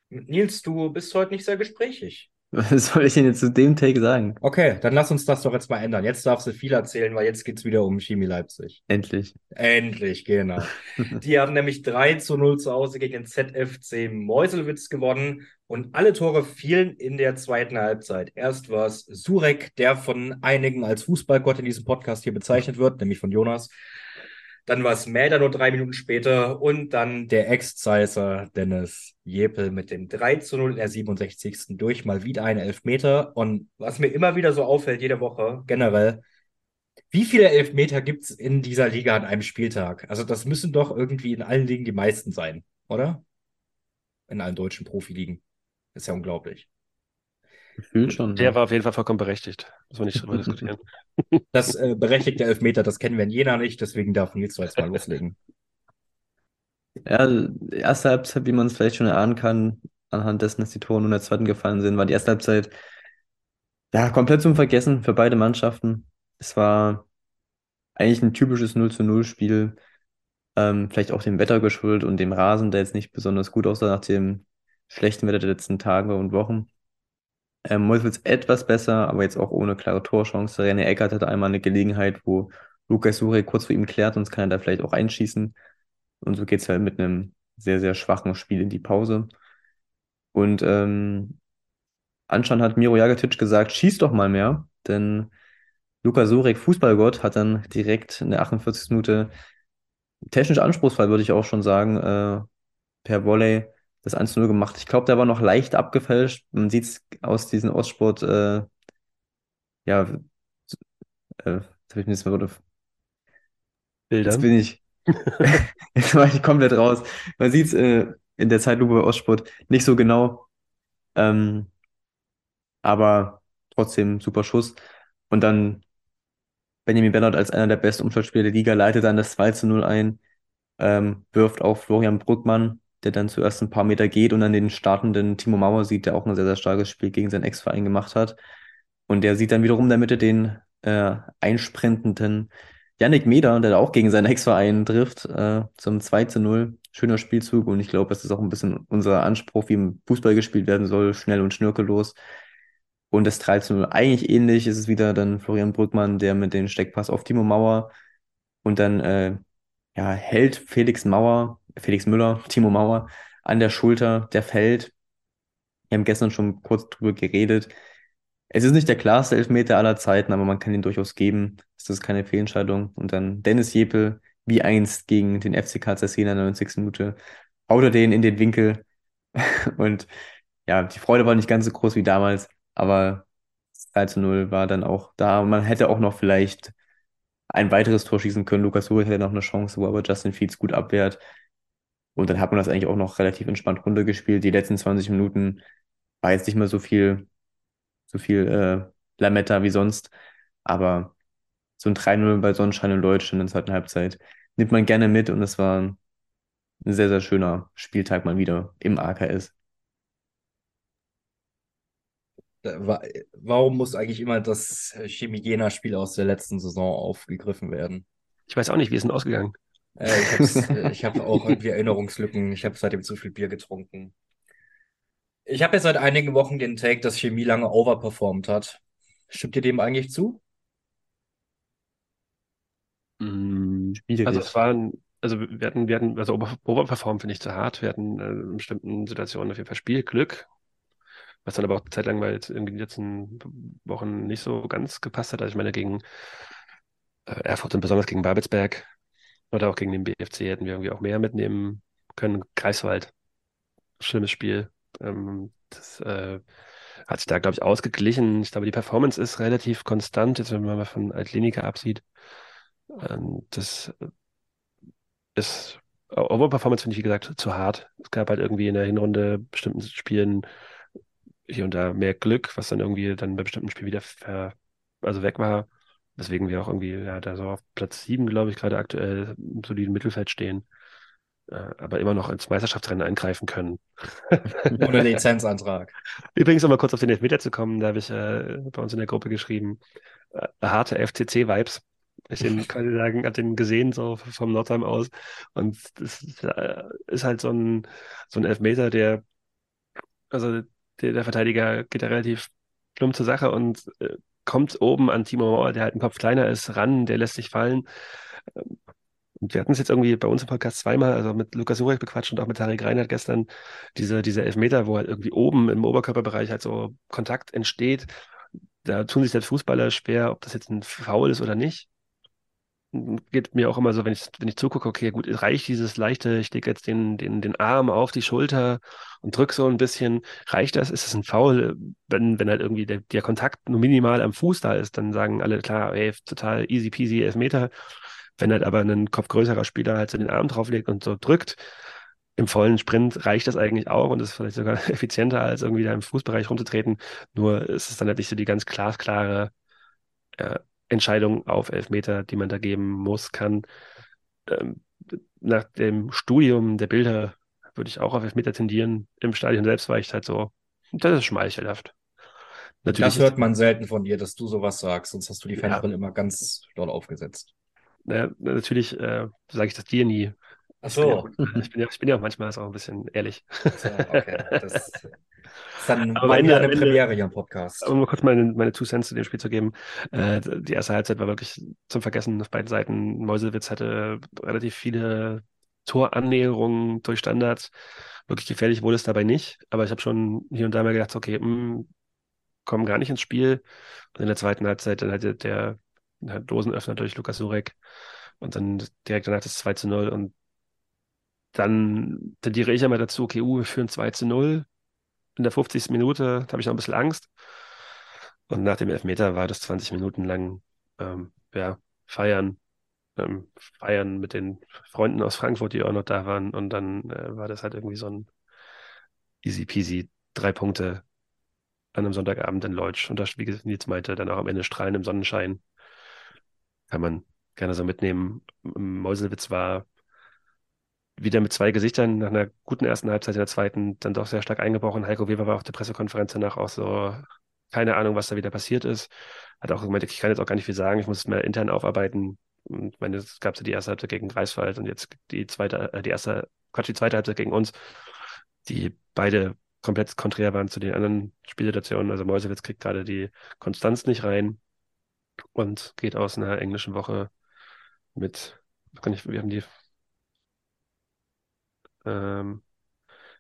Nils, du bist heute nicht sehr gesprächig. Was soll ich denn jetzt zu dem Take sagen? Okay, dann lass uns das doch jetzt mal ändern. Jetzt darfst du viel erzählen, weil jetzt geht es wieder um Chemie Leipzig. Endlich. Endlich, genau. Die haben nämlich 3 zu 0 zu Hause gegen ZFC Meuselwitz gewonnen und alle Tore fielen in der zweiten Halbzeit. Erst war es Surek, der von einigen als Fußballgott in diesem Podcast hier bezeichnet wird, nämlich von Jonas. Dann war es Mäder nur drei Minuten später und dann der Ex-Zeiser Dennis Jepel mit dem 3 zu 0 in der 67. durch mal wieder einen Elfmeter. Und was mir immer wieder so auffällt, jede Woche generell, wie viele Elfmeter gibt es in dieser Liga an einem Spieltag? Also das müssen doch irgendwie in allen Ligen die meisten sein, oder? In allen deutschen Profiligen. ist ja unglaublich. Gefühlt schon. Der ja. war auf jeden Fall vollkommen berechtigt. Muss man nicht drüber diskutieren. Das äh, berechtigte Elfmeter, das kennen wir in Jena nicht, deswegen darf Nils jetzt mal loslegen. Ja, die erste Halbzeit, wie man es vielleicht schon erahnen kann, anhand dessen, dass die Tore nur in der zweiten gefallen sind, war die erste Halbzeit ja komplett zum Vergessen für beide Mannschaften. Es war eigentlich ein typisches 0 zu 0 Spiel. Ähm, vielleicht auch dem Wetter geschuldet und dem Rasen, der jetzt nicht besonders gut aussah nach dem schlechten Wetter der letzten Tage und Wochen. Ähm, es etwas besser, aber jetzt auch ohne klare Torchance. René Eckert hatte einmal eine Gelegenheit, wo Lukas Sure kurz vor ihm klärt, sonst kann er da vielleicht auch einschießen. Und so geht es halt mit einem sehr, sehr schwachen Spiel in die Pause. Und ähm, anscheinend hat Miro Jagatic gesagt, schieß doch mal mehr, denn Luka Surek, Fußballgott, hat dann direkt in der 48. Minute technisch anspruchsvoll, würde ich auch schon sagen, äh, per Volley das 1-0 gemacht. Ich glaube, der war noch leicht abgefälscht. Man sieht es aus diesen Ostsport, äh, ja, äh, jetzt habe ich mir das Wort auf. Jetzt Bildern. bin ich, jetzt war ich komplett raus. Man sieht es äh, in der Zeitlupe bei Ostsport nicht so genau. Ähm, aber trotzdem super Schuss. Und dann Benjamin Bernhard als einer der besten Umschaltspieler der Liga leitet dann das 2 zu 0 ein, ähm, wirft auf Florian Brückmann, der dann zuerst ein paar Meter geht und dann den startenden Timo Mauer sieht, der auch ein sehr, sehr starkes Spiel gegen seinen Ex-Verein gemacht hat. Und der sieht dann wiederum in der Mitte den äh, einsprintenden Yannick Meder, der da auch gegen seinen Ex-Verein trifft, äh, zum 2 zu 0. Schöner Spielzug und ich glaube, das ist auch ein bisschen unser Anspruch, wie im Fußball gespielt werden soll, schnell und schnörkellos. Und das 3 zu 0 eigentlich ähnlich ist es wieder dann Florian Brückmann, der mit dem Steckpass auf Timo Mauer und dann äh, ja, hält Felix Mauer, Felix Müller, Timo Mauer an der Schulter, der fällt. Wir haben gestern schon kurz drüber geredet. Es ist nicht der klarste Elfmeter aller Zeiten, aber man kann ihn durchaus geben. Das ist keine Fehlentscheidung. Und dann Dennis Jepel, wie einst gegen den FCK Cesena in der 90. Minute, haut er den in den Winkel. Und ja, die Freude war nicht ganz so groß wie damals, aber 3 zu 0 war dann auch da. Man hätte auch noch vielleicht ein weiteres Tor schießen können. Lukas Huber hätte noch eine Chance, wo aber Justin Fields gut abwehrt. Und dann hat man das eigentlich auch noch relativ entspannt runtergespielt. Die letzten 20 Minuten war jetzt nicht mehr so viel, so viel äh, Lametta wie sonst. Aber so ein 3-0 bei Sonnenschein und Deutschland in der zweiten Halbzeit nimmt man gerne mit und es war ein sehr, sehr schöner Spieltag mal wieder im AKS. Wa- Warum muss eigentlich immer das Chemie-Jena-Spiel aus der letzten Saison aufgegriffen werden? Ich weiß auch nicht, wie ist denn ausgegangen? Äh, ich hab's, äh, habe auch irgendwie Erinnerungslücken. Ich habe seitdem zu viel Bier getrunken. Ich habe jetzt seit einigen Wochen den Take, dass Chemie lange overperformt hat. Stimmt ihr dem eigentlich zu? Mm, Schwierig. Also es waren, also wir hatten, wir hatten, also Ober Oberperform finde ich zu hart. Wir hatten äh, in bestimmten Situationen auf jeden Fall Spielglück, was dann aber auch eine Zeit lang, weil es irgendwie die letzten Wochen nicht so ganz gepasst hat. Also ich meine, gegen äh, Erfurt und besonders gegen Babelsberg oder auch gegen den BFC hätten wir irgendwie auch mehr mitnehmen können. Greifswald, schlimmes Spiel. Ähm, das äh, hat sich da, glaube ich, ausgeglichen. Ich glaube, die Performance ist relativ konstant, jetzt wenn man mal von Altlinika absieht. Ähm, das ist Overperformance finde ich, wie gesagt, zu hart. Es gab halt irgendwie in der Hinrunde bestimmten Spielen hier und da mehr Glück, was dann irgendwie dann bei bestimmten Spielen wieder ver, also weg war. Weswegen wir auch irgendwie ja, da so auf Platz 7, glaube ich, gerade aktuell im soliden Mittelfeld stehen. Äh, aber immer noch ins Meisterschaftsrennen eingreifen können. Ohne Lizenzantrag. Übrigens, um mal kurz auf den Elfmeter zu kommen, da habe ich äh, bei uns in der Gruppe geschrieben, äh, harte FCC-Vibes. Ich den, kann ich sagen, hat den gesehen, so vom Nordheim aus. Und das ist, ist halt so ein, so ein Elfmeter, der, also der, der Verteidiger geht da relativ schlimm zur Sache und äh, kommt oben an Timo Mauer, der halt ein Kopf kleiner ist, ran, der lässt sich fallen. Ähm, Und wir hatten es jetzt irgendwie bei uns im Podcast zweimal, also mit Lukas Surek bequatscht und auch mit Tarek Reinhardt gestern, diese, diese Elfmeter, wo halt irgendwie oben im Oberkörperbereich halt so Kontakt entsteht. Da tun sich selbst Fußballer schwer, ob das jetzt ein Foul ist oder nicht. Geht mir auch immer so, wenn ich, wenn ich zugucke, okay, gut, reicht dieses leichte, ich lege jetzt den, den, den Arm auf die Schulter und drücke so ein bisschen, reicht das? Ist es ein Foul? Wenn, wenn halt irgendwie der, der Kontakt nur minimal am Fuß da ist, dann sagen alle, klar, ey, total easy peasy Elfmeter. Wenn halt aber ein kopfgrößerer Spieler halt so den Arm drauflegt und so drückt, im vollen Sprint reicht das eigentlich auch und ist vielleicht sogar effizienter, als irgendwie da im Fußbereich rumzutreten. Nur ist es dann halt nicht so die ganz glasklare äh, Entscheidung auf Elfmeter, die man da geben muss, kann. Ähm, nach dem Studium der Bilder würde ich auch auf Elfmeter tendieren. Im Stadion selbst war ich halt so, das ist schmeichelhaft. Natürlich das hört man selten von dir, dass du sowas sagst, sonst hast du die Fanbrille ja. immer ganz doll aufgesetzt. Ja, natürlich äh, sage ich das dir nie. Ach so. Ich bin, ja, ich, bin ja, ich bin ja auch manchmal auch ein bisschen ehrlich. So, okay. Das ist dann aber Ende, eine Premiere hier im Podcast. Um mal kurz meine, meine Two Cents zu dem Spiel zu geben. Äh, die erste Halbzeit war wirklich zum Vergessen auf beiden Seiten. Meuselwitz hatte relativ viele Torannäherungen durch Standards. Wirklich gefährlich wurde es dabei nicht. Aber ich habe schon hier und da mal gedacht, okay, mh, hm, kommen gar nicht ins Spiel. Und in der zweiten Halbzeit dann hatte der, der Dosenöffner durch Lukas Surek und dann direkt danach das 2 zu 0 und dann tendiere ich einmal dazu, okay, uh, wir führen 2 zu 0. In der 50. Minute habe ich noch ein bisschen Angst. Und nach dem Elfmeter war das 20 Minuten lang ähm, ja, feiern. Ähm, feiern mit den Freunden aus Frankfurt, die auch noch da waren. Und dann äh, war das halt irgendwie so ein easy peasy, drei Punkte an einem Sonntagabend in Leutsch. Und das, wie Nils meinte, dann auch am Ende strahlen im Sonnenschein. Kann man gerne so mitnehmen. Meuselwitz war wieder mit zwei Gesichtern nach einer guten ersten Halbzeit in der zweiten dann doch sehr stark eingebrochen. Heiko Weber war auf der Pressekonferenz danach auch so, keine Ahnung, was da wieder passiert ist. Hat auch gemeint, ich kann jetzt auch gar nicht viel sagen, ich muss es mal intern aufarbeiten. Und ich meine, es gab so die erste Halbzeit gegen Greifswald und jetzt die zweite, äh, die erste, Quatsch, die zweite Halbzeit gegen uns, die beide komplett konträr waren zu den anderen Spielsituationen. Also Mäusewitz kriegt gerade die Konstanz nicht rein und geht aus einer englischen Woche mit, kann ich, wir haben die ähm,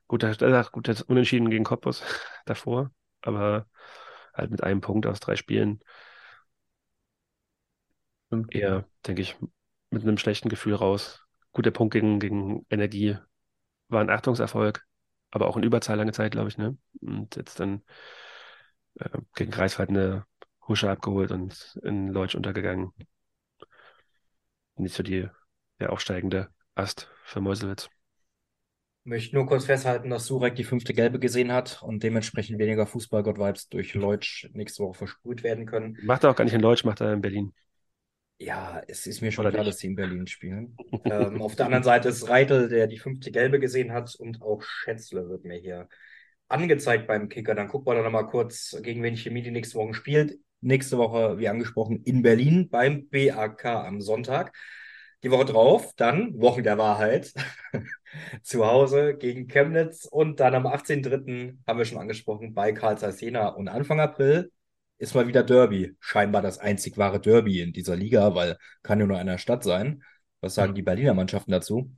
gut, äh, gut, das Unentschieden gegen Cottbus davor, aber halt mit einem Punkt aus drei Spielen. Eher, denke ich, mit einem schlechten Gefühl raus. Gut, der Punkt gegen, gegen Energie war ein Achtungserfolg, aber auch in Überzahl lange Zeit, glaube ich, ne? Und jetzt dann äh, gegen Greifswald eine Husche abgeholt und in Leutsch untergegangen. Nicht so die, der aufsteigende Ast für Meuselwitz möchte nur kurz festhalten, dass Surek die fünfte Gelbe gesehen hat und dementsprechend weniger Fußballgott-Vibes durch Leutsch nächste Woche versprüht werden können. Macht er auch gar nicht in Leutsch, macht er in Berlin. Ja, es ist mir schon Oder klar, nicht? dass sie in Berlin spielen. ähm, auf der anderen Seite ist Reitel, der die fünfte Gelbe gesehen hat und auch Schätzle wird mir hier angezeigt beim Kicker. Dann gucken wir doch nochmal kurz, gegen wen Chemie die nächste Woche spielt. Nächste Woche, wie angesprochen, in Berlin beim BAK am Sonntag. Die Woche drauf, dann Wochen der Wahrheit, zu Hause gegen Chemnitz und dann am 18.03. haben wir schon angesprochen bei Karl Zeiss Jena und Anfang April ist mal wieder Derby. Scheinbar das einzig wahre Derby in dieser Liga, weil kann ja nur einer Stadt sein. Was sagen die Berliner Mannschaften dazu?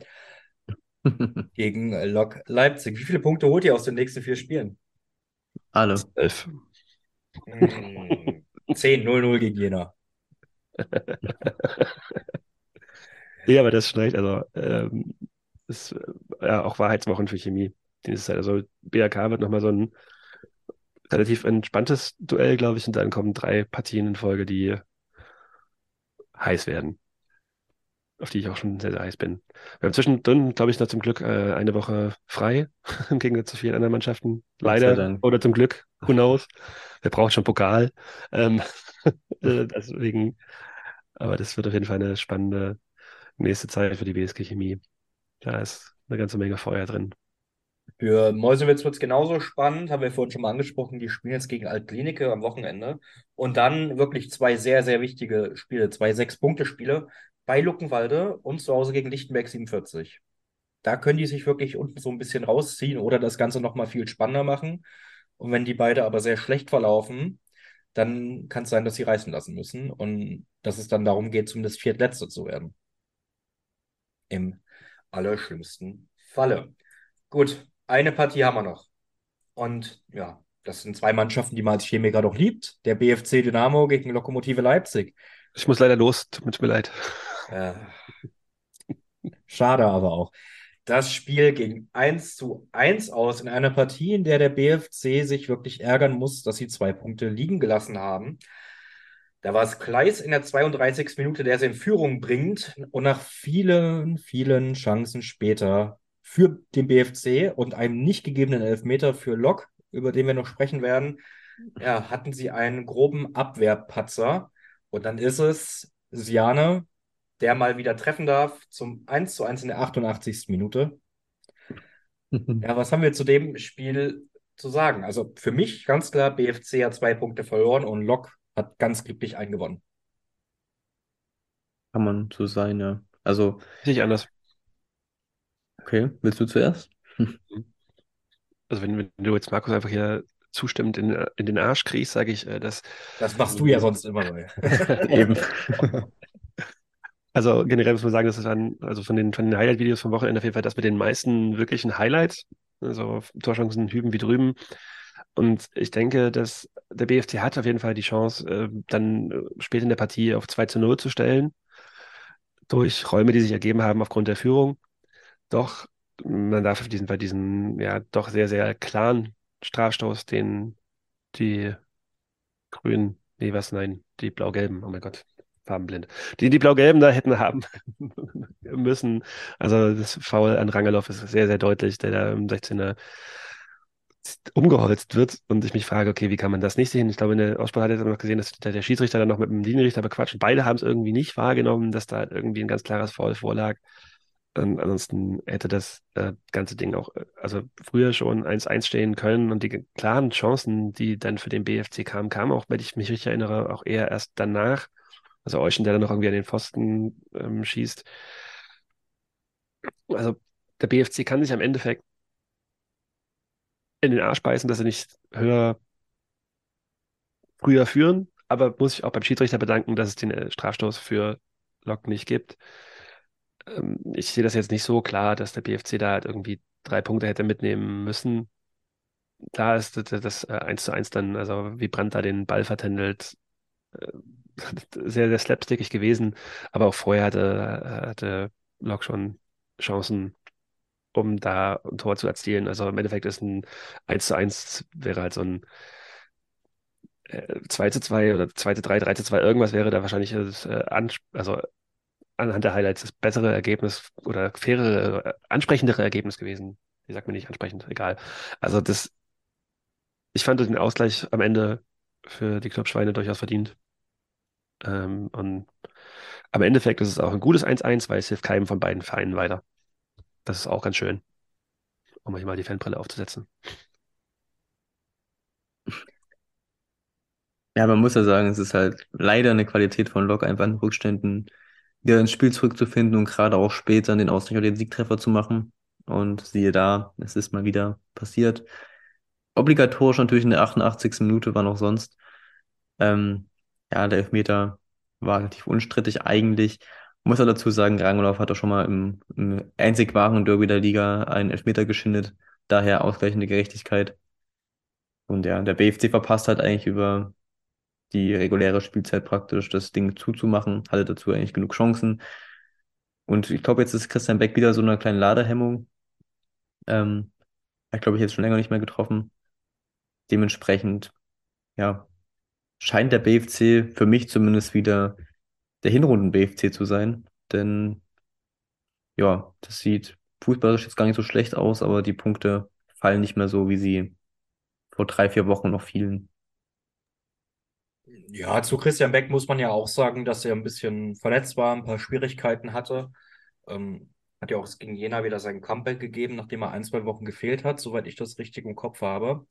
gegen Lok Leipzig. Wie viele Punkte holt ihr aus den nächsten vier Spielen? Alle. Elf. Hm, 10, 0-0 gegen Jena. Ja, aber das ist schlecht. Also, ähm, ist äh, ja auch Wahrheitswochen für Chemie. Dieses, also, BRK wird nochmal so ein relativ entspanntes Duell, glaube ich, und dann kommen drei Partien in Folge, die heiß werden. Auf die ich auch schon sehr, sehr heiß bin. Wir haben zwischendrin, glaube ich, noch zum Glück äh, eine Woche frei, im Gegensatz zu vielen anderen Mannschaften. Leider oder zum Glück, who knows. Wer braucht schon Pokal? Ähm, äh, deswegen, aber das wird auf jeden Fall eine spannende nächste Zeit für die BSG Chemie. Da ist eine ganze Menge Feuer drin. Für Mäusewitz wird es genauso spannend, haben wir vorhin schon mal angesprochen. Die spielen jetzt gegen Altklinike am Wochenende. Und dann wirklich zwei sehr, sehr wichtige Spiele, zwei Sechs-Punkte-Spiele bei Luckenwalde und zu Hause gegen Lichtenberg 47. Da können die sich wirklich unten so ein bisschen rausziehen oder das Ganze nochmal viel spannender machen. Und wenn die beide aber sehr schlecht verlaufen, dann kann es sein, dass sie reißen lassen müssen und dass es dann darum geht, zumindest Viertletzte zu werden im allerschlimmsten Falle. Gut, eine Partie haben wir noch. Und ja, das sind zwei Mannschaften, die man als Chemiker doch liebt. Der BFC Dynamo gegen Lokomotive Leipzig. Ich muss leider los, tut mir leid. Ja. Schade aber auch. Das Spiel ging 1 zu 1 aus in einer Partie, in der der BFC sich wirklich ärgern muss, dass sie zwei Punkte liegen gelassen haben. Da war es Kleis in der 32. Minute, der sie in Führung bringt. Und nach vielen, vielen Chancen später für den BFC und einem nicht gegebenen Elfmeter für Lok, über den wir noch sprechen werden, ja, hatten sie einen groben Abwehrpatzer. Und dann ist es Siane, der mal wieder treffen darf zum 1 zu 1 in der 88. Minute. Ja, was haben wir zu dem Spiel zu sagen? Also für mich ganz klar, BFC hat zwei Punkte verloren und Lok hat ganz glücklich eingewonnen. Kann man so sein, ja. Also, Nicht anders. okay, willst du zuerst? Also wenn, wenn du jetzt Markus einfach hier zustimmend in, in den Arsch kriegst, sage ich, äh, dass Das machst du ja sonst immer neu. Eben. Also generell muss man sagen, dass es dann, also von den, von den Highlight-Videos vom Wochenende auf jeden Fall das mit den meisten wirklichen Highlights, also Torchancen hüben wie drüben. Und ich denke, dass der BFC hat auf jeden Fall die Chance, äh, dann äh, später in der Partie auf 2 zu 0 zu stellen, durch Räume, die sich ergeben haben aufgrund der Führung. Doch man darf auf diesen, bei diesem ja doch sehr, sehr klaren Strafstoß, den die Grünen, nee, was, nein, die Blau-Gelben, oh mein Gott, farbenblind, die die Blau-Gelben da hätten haben müssen. Also das Foul an Rangelow ist sehr, sehr deutlich, der da im 16er umgeholzt wird und ich mich frage, okay, wie kann man das nicht sehen? Ich glaube, in der Aussprache hat er noch gesehen, dass der, Schiedsrichter dann noch mit dem Linienrichter bequatscht. Beide haben es irgendwie nicht wahrgenommen, dass da irgendwie ein ganz klares Foul vorlag. Und ansonsten hätte das äh, ganze Ding auch, äh, also früher schon 1-1 stehen können und die klaren Chancen, die dann für den BFC kamen, kamen auch, wenn ich mich richtig erinnere, auch eher erst danach. Also Euchen, der dann noch irgendwie an den Pfosten ähm, schießt. Also der BFC kann sich am Endeffekt in den Arsch beißen, dass sie nicht höher früher führen, aber muss ich auch beim Schiedsrichter bedanken, dass es den äh, Strafstoß für Lok nicht gibt. Ähm, ich sehe das jetzt nicht so klar, dass der BFC da halt irgendwie drei Punkte hätte mitnehmen müssen. Klar ist das, äh, 1 zu 1 dann, also wie Brandt da den Ball vertändelt, äh, sehr, sehr slapstickig gewesen, aber auch vorher hatte, hatte Lok schon Chancen, um da ein Tor zu erzielen. Also im Endeffekt ist ein 1 zu 1 wäre halt so ein äh, 2 zu 2 oder 2 zu 3, 3 zu 2, irgendwas wäre da wahrscheinlich das, äh, also anhand der Highlights das bessere Ergebnis oder fairere, äh, ansprechendere Ergebnis gewesen. Wie sagt man nicht ansprechend, egal. Also das, ich fand den Ausgleich am Ende für die Clubschweine durchaus verdient. Ähm, und am Endeffekt ist es auch ein gutes 1-1, weil es hilft keinem von beiden Vereinen weiter. Das ist auch ganz schön, um euch mal die Fanbrille aufzusetzen. Ja, man muss ja sagen, es ist halt leider eine Qualität von Lok, einfach in Rückständen wieder ins Spiel zurückzufinden und gerade auch später den Ausgleich oder den Siegtreffer zu machen. Und siehe da, es ist mal wieder passiert. Obligatorisch natürlich in der 88. Minute war noch sonst. Ähm, ja, der Elfmeter war relativ unstrittig eigentlich. Muss er dazu sagen, Rangolauf hat auch schon mal im, im einzig wahren Derby der Liga einen Elfmeter geschindet. Daher ausgleichende Gerechtigkeit. Und ja, der BFC verpasst halt eigentlich über die reguläre Spielzeit praktisch das Ding zuzumachen, hatte dazu eigentlich genug Chancen. Und ich glaube, jetzt ist Christian Beck wieder so eine kleine Ladehemmung. Ähm, hat, glaube ich, jetzt schon länger nicht mehr getroffen. Dementsprechend, ja, scheint der BFC für mich zumindest wieder der Hinrunden-BFC zu sein. Denn ja, das sieht fußballerisch jetzt gar nicht so schlecht aus, aber die Punkte fallen nicht mehr so, wie sie vor drei, vier Wochen noch fielen. Ja, zu Christian Beck muss man ja auch sagen, dass er ein bisschen verletzt war, ein paar Schwierigkeiten hatte. Ähm, hat ja auch gegen Jena wieder sein Comeback gegeben, nachdem er ein, zwei Wochen gefehlt hat, soweit ich das richtig im Kopf habe.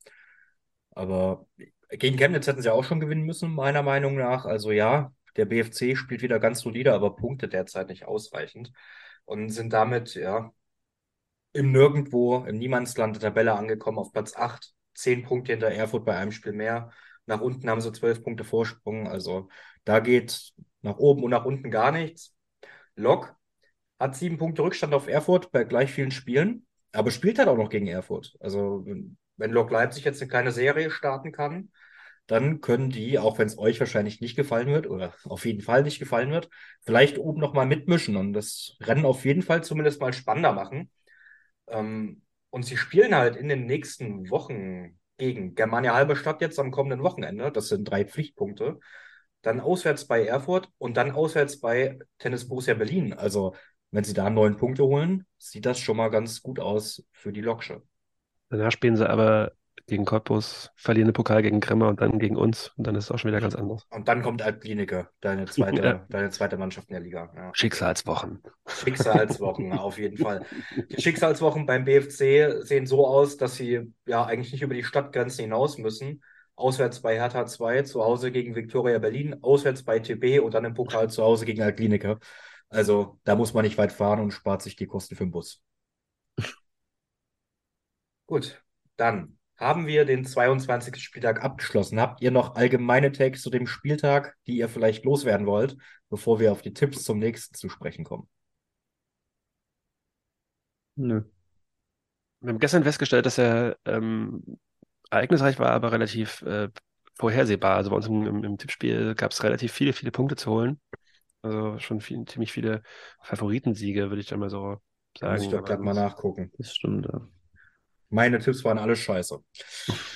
Aber gegen Chemnitz hätten sie auch schon gewinnen müssen, meiner Meinung nach. Also ja, der BFC spielt wieder ganz solide, aber Punkte derzeit nicht ausreichend und sind damit ja im Nirgendwo, im Niemandsland der Tabelle angekommen auf Platz 8. Zehn Punkte hinter Erfurt bei einem Spiel mehr. Nach unten haben sie zwölf Punkte Vorsprung. Also da geht nach oben und nach unten gar nichts. Lok hat sieben Punkte Rückstand auf Erfurt bei gleich vielen Spielen, aber spielt halt auch noch gegen Erfurt. Also wenn Lok Leipzig jetzt eine kleine Serie starten kann, dann können die, auch wenn es euch wahrscheinlich nicht gefallen wird oder auf jeden Fall nicht gefallen wird, vielleicht oben nochmal mitmischen und das Rennen auf jeden Fall zumindest mal spannender machen. Ähm, und sie spielen halt in den nächsten Wochen gegen Germania Halberstadt jetzt am kommenden Wochenende. Das sind drei Pflichtpunkte. Dann auswärts bei Erfurt und dann auswärts bei Tennis Borussia Berlin. Also Wenn sie da neun Punkte holen, sieht das schon mal ganz gut aus für die Loksche. Danach spielen sie aber gegen Cottbus, verlieren den Pokal gegen Grimma und dann gegen uns. Und dann ist es auch schon wieder ganz anders. Und dann kommt Altklinike, deine zweite, Ja. deine zweite Mannschaft in der Liga. Ja. Schicksalswochen. Schicksalswochen, auf jeden Fall. Die Schicksalswochen beim BFC sehen so aus, dass sie ja eigentlich nicht über die Stadtgrenzen hinaus müssen. Auswärts bei Hertha 2, zu Hause gegen Viktoria Berlin, auswärts bei TB und dann im Pokal zu Hause gegen Altklinike. Also da muss man nicht weit fahren und spart sich die Kosten für den Bus. Gut, dann haben wir den 22. Spieltag abgeschlossen. Habt ihr noch allgemeine Takes zu dem Spieltag, die ihr vielleicht loswerden wollt, bevor wir auf die Tipps zum nächsten zu sprechen kommen? Nö. Wir haben gestern festgestellt, dass er ähm, ereignisreich war, aber relativ äh, vorhersehbar. Also bei uns im, im, im Tippspiel gab es relativ viele, viele Punkte zu holen. Also schon viel, ziemlich viele Favoritensiege, würde ich da mal so Da muss ich sagen. doch gerade mal nachgucken. Das stimmt, ja. Meine Tipps waren alle scheiße.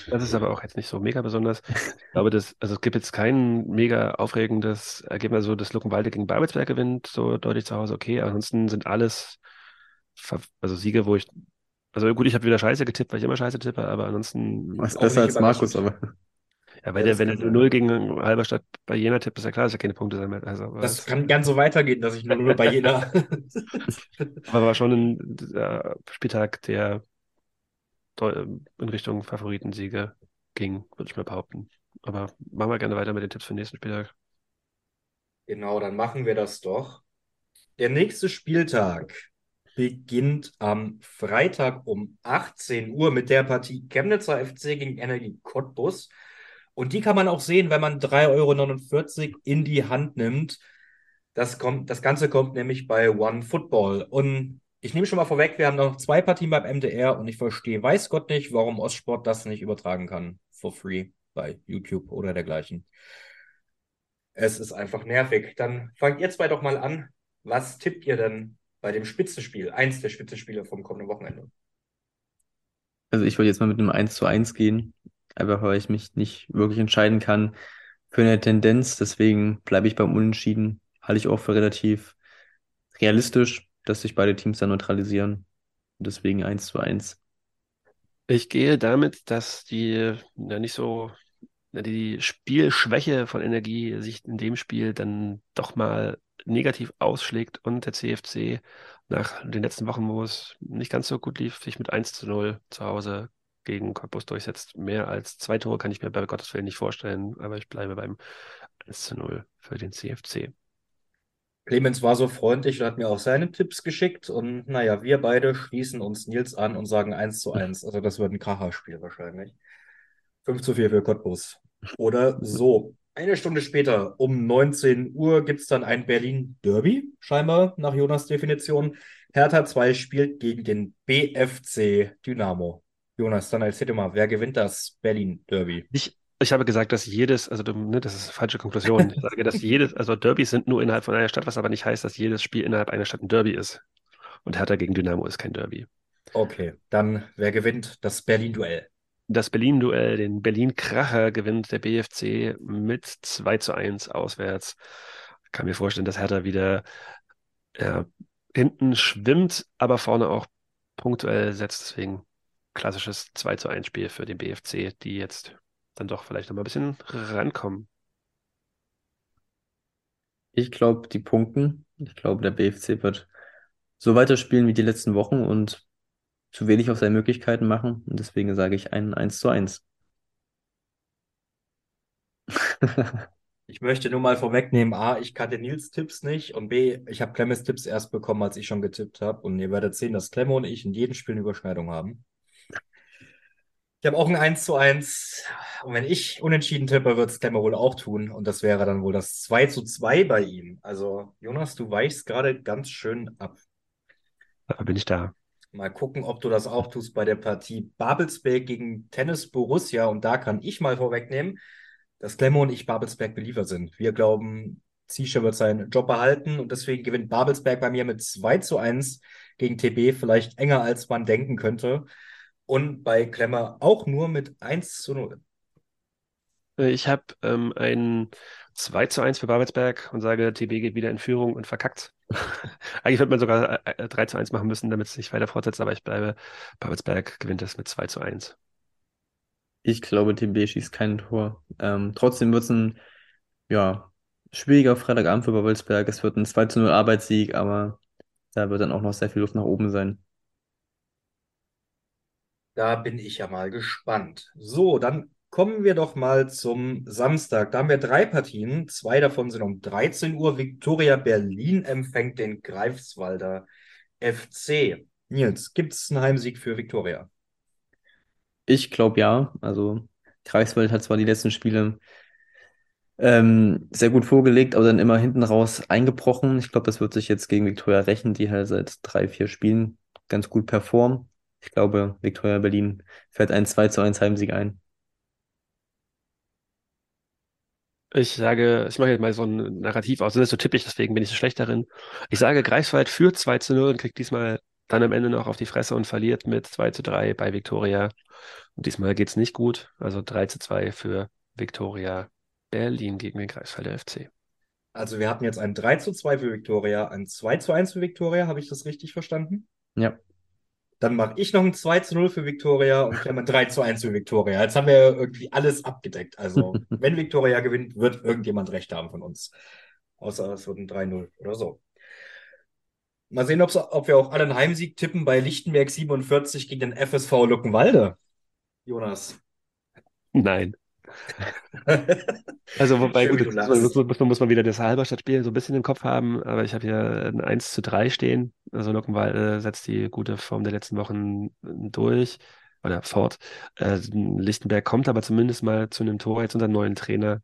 Das ist aber auch jetzt nicht so mega besonders. Ich glaube, das, also es gibt jetzt kein mega aufregendes Ergebnis, so dass Luckenwalde gegen Babelsberg gewinnt, so deutlich zu Hause, okay. Ansonsten sind alles, also Siege, wo ich, also gut, ich habe wieder Scheiße getippt, weil ich immer Scheiße tippe, aber ansonsten, Was besser als Markus, aber ja, weil Ja, der, wenn er sein. 0 gegen Halberstadt bei Jena tippt, ist ja klar, dass er keine Punkte sammelt. Also, aber Das kann ganz so weitergehen, dass ich nur, nur bei jeder. aber war schon ein äh, Spieltag, der in Richtung Favoritensiege ging, würde ich mal behaupten. Aber machen wir gerne weiter mit den Tipps für den nächsten Spieltag. Genau, dann machen wir das doch. Der nächste Spieltag beginnt am Freitag um 18 Uhr mit der Partie Chemnitzer FC gegen Energie Cottbus. Und die kann man auch sehen, wenn man 3,49 Euro in die Hand nimmt. Das kommt, das Ganze kommt nämlich bei One Football. Und ich nehme schon mal vorweg, wir haben noch zwei Partien beim MDR und ich verstehe, weiß Gott nicht, warum Ostsport das nicht übertragen kann. For free bei YouTube oder dergleichen. Es ist einfach nervig. Dann fangt ihr zwei doch mal an. Was tippt ihr denn bei dem Spitzenspiel? Eins der Spitzenspiele vom kommenden Wochenende. also ich würde jetzt mal mit einem 1 zu 1 gehen, einfach weil ich mich nicht wirklich entscheiden kann für eine Tendenz. Deswegen bleibe ich beim Unentschieden. Halte ich auch für relativ realistisch, dass sich beide Teams dann neutralisieren. Deswegen 1 zu 1. Ich gehe damit, dass die ja nicht so, die Spielschwäche von Energie sich in dem Spiel dann doch mal negativ ausschlägt und der CFC nach den letzten Wochen, wo es nicht ganz so gut lief, sich mit 1 zu 0 zu Hause gegen Cottbus durchsetzt. Mehr als zwei Tore kann ich mir bei Gottes Willen nicht vorstellen, aber ich bleibe beim 1 zu 0 für den CFC. Clemens war so freundlich und hat mir auch seine Tipps geschickt. Und naja, wir beide schließen uns Nils an und sagen 1 zu 1. Also das wird ein Kracherspiel wahrscheinlich. 5 zu 4 für Cottbus. Oder so. Eine Stunde später, um 19 Uhr, gibt es dann ein Berlin-Derby, scheinbar nach Jonas Definition. Hertha 2 spielt gegen den BFC Dynamo. Jonas, dann erzähl dir mal, wer gewinnt das Berlin-Derby? Ich, ich habe gesagt, dass jedes, also ne, das ist eine falsche Konklusion. Ich sage, dass jedes, also Derbys sind nur innerhalb von einer Stadt, was aber nicht heißt, dass jedes Spiel innerhalb einer Stadt ein Derby ist. Und Hertha gegen Dynamo ist kein Derby. Okay, dann wer gewinnt das Berlin-Duell? Das Berlin-Duell, den Berlin-Kracher gewinnt der BFC mit 2 zu 1 auswärts. Ich kann mir vorstellen, dass Hertha wieder ja, hinten schwimmt, aber vorne auch punktuell setzt. Deswegen klassisches 2 zu 1 Spiel für den BFC, die jetzt dann doch vielleicht noch mal ein bisschen rankommen. Ich glaube, die punkten. Ich glaube, der BFC wird so weiterspielen wie die letzten Wochen und zu wenig auf seine Möglichkeiten machen. Und deswegen sage ich ein 1 zu 1. Ich möchte nur mal vorwegnehmen, A, ich kannte Nils Tipps nicht und B, ich habe Clemens Tipps erst bekommen, als ich schon getippt habe. Und ihr werdet sehen, dass Clemmo und ich in jedem Spiel eine Überschneidung haben. Ich habe auch ein 1 zu 1. Und wenn ich unentschieden tippe, wird es Clemmo wohl auch tun. Und das wäre dann wohl das 2 zu 2 bei ihm. Also, Jonas, du weichst gerade ganz schön ab. Dafür bin ich da. Mal gucken, ob du das auch tust bei der Partie Babelsberg gegen Tennis Borussia. Und da kann ich mal vorwegnehmen, dass Clemmo und ich Babelsberg Believer sind. Wir glauben, Ziesche wird seinen Job behalten und deswegen gewinnt Babelsberg bei mir mit 2 zu 1 gegen TB, vielleicht enger als man denken könnte. Und bei Klemmer auch nur mit 1 zu 0. Äh, Ich habe ähm, ein 2 zu 1 für Babelsberg und sage, TB geht wieder in Führung und verkackt. Eigentlich wird man sogar 3 äh, zu 1 machen müssen, damit es sich weiter fortsetzt, aber ich bleibe, Babelsberg gewinnt es mit 2 zu 1. Ich glaube, TB schießt kein Tor. Ähm, trotzdem wird es ein ja, schwieriger Freitagabend für Babelsberg. Es wird ein 2 zu 0 Arbeitssieg, aber da wird dann auch noch sehr viel Luft nach oben sein. Da bin ich ja mal gespannt. So, dann kommen wir doch mal zum Samstag. Da haben wir drei Partien. Zwei davon sind um 13 Uhr. Viktoria Berlin empfängt den Greifswalder FC. Nils, gibt es einen Heimsieg für Viktoria? Ich glaube ja. Also Greifswald hat zwar die letzten Spiele ähm, sehr gut vorgelegt, aber dann immer hinten raus eingebrochen. Ich glaube, das wird sich jetzt gegen Viktoria rächen, die halt seit drei, vier Spielen ganz gut performen. Ich glaube, Viktoria Berlin fährt ein 2 zu 1 Heimsieg ein. Ich sage, ich mache jetzt mal so ein Narrativ aus. Das ist so typisch, deswegen bin ich so schlecht darin. Ich sage, Greifswald führt 2 zu 0 und kriegt diesmal dann am Ende noch auf die Fresse und verliert mit 2 zu 3 bei Viktoria. Und diesmal geht es nicht gut. Also 3 zu 2 für Viktoria Berlin gegen den Greifswalder FC. Also wir hatten jetzt ein 3 zu 2 für Viktoria, ein 2 zu 1 für Viktoria. Habe ich das richtig verstanden? Ja. Dann mache ich noch ein 2 zu 0 für Viktoria und Clement 3 zu 1 für Viktoria. Jetzt haben wir irgendwie alles abgedeckt. Also, wenn Viktoria gewinnt, wird irgendjemand recht haben von uns. Außer es wird ein 3-0 oder so. Mal sehen, ob wir auch alle einen Heimsieg tippen bei Lichtenberg 47 gegen den FSV Luckenwalde. Jonas. Nein. Also, wobei, gut, muss, muss, muss, man wieder das Halberstadt-Spiel so ein bisschen im Kopf haben, aber ich habe hier ein 1 zu 3 stehen. Also, Luckenwalde äh, setzt die gute Form der letzten Wochen durch oder fort. Äh, Lichtenberg kommt aber zumindest mal zu einem Tor jetzt unter neuen Trainer.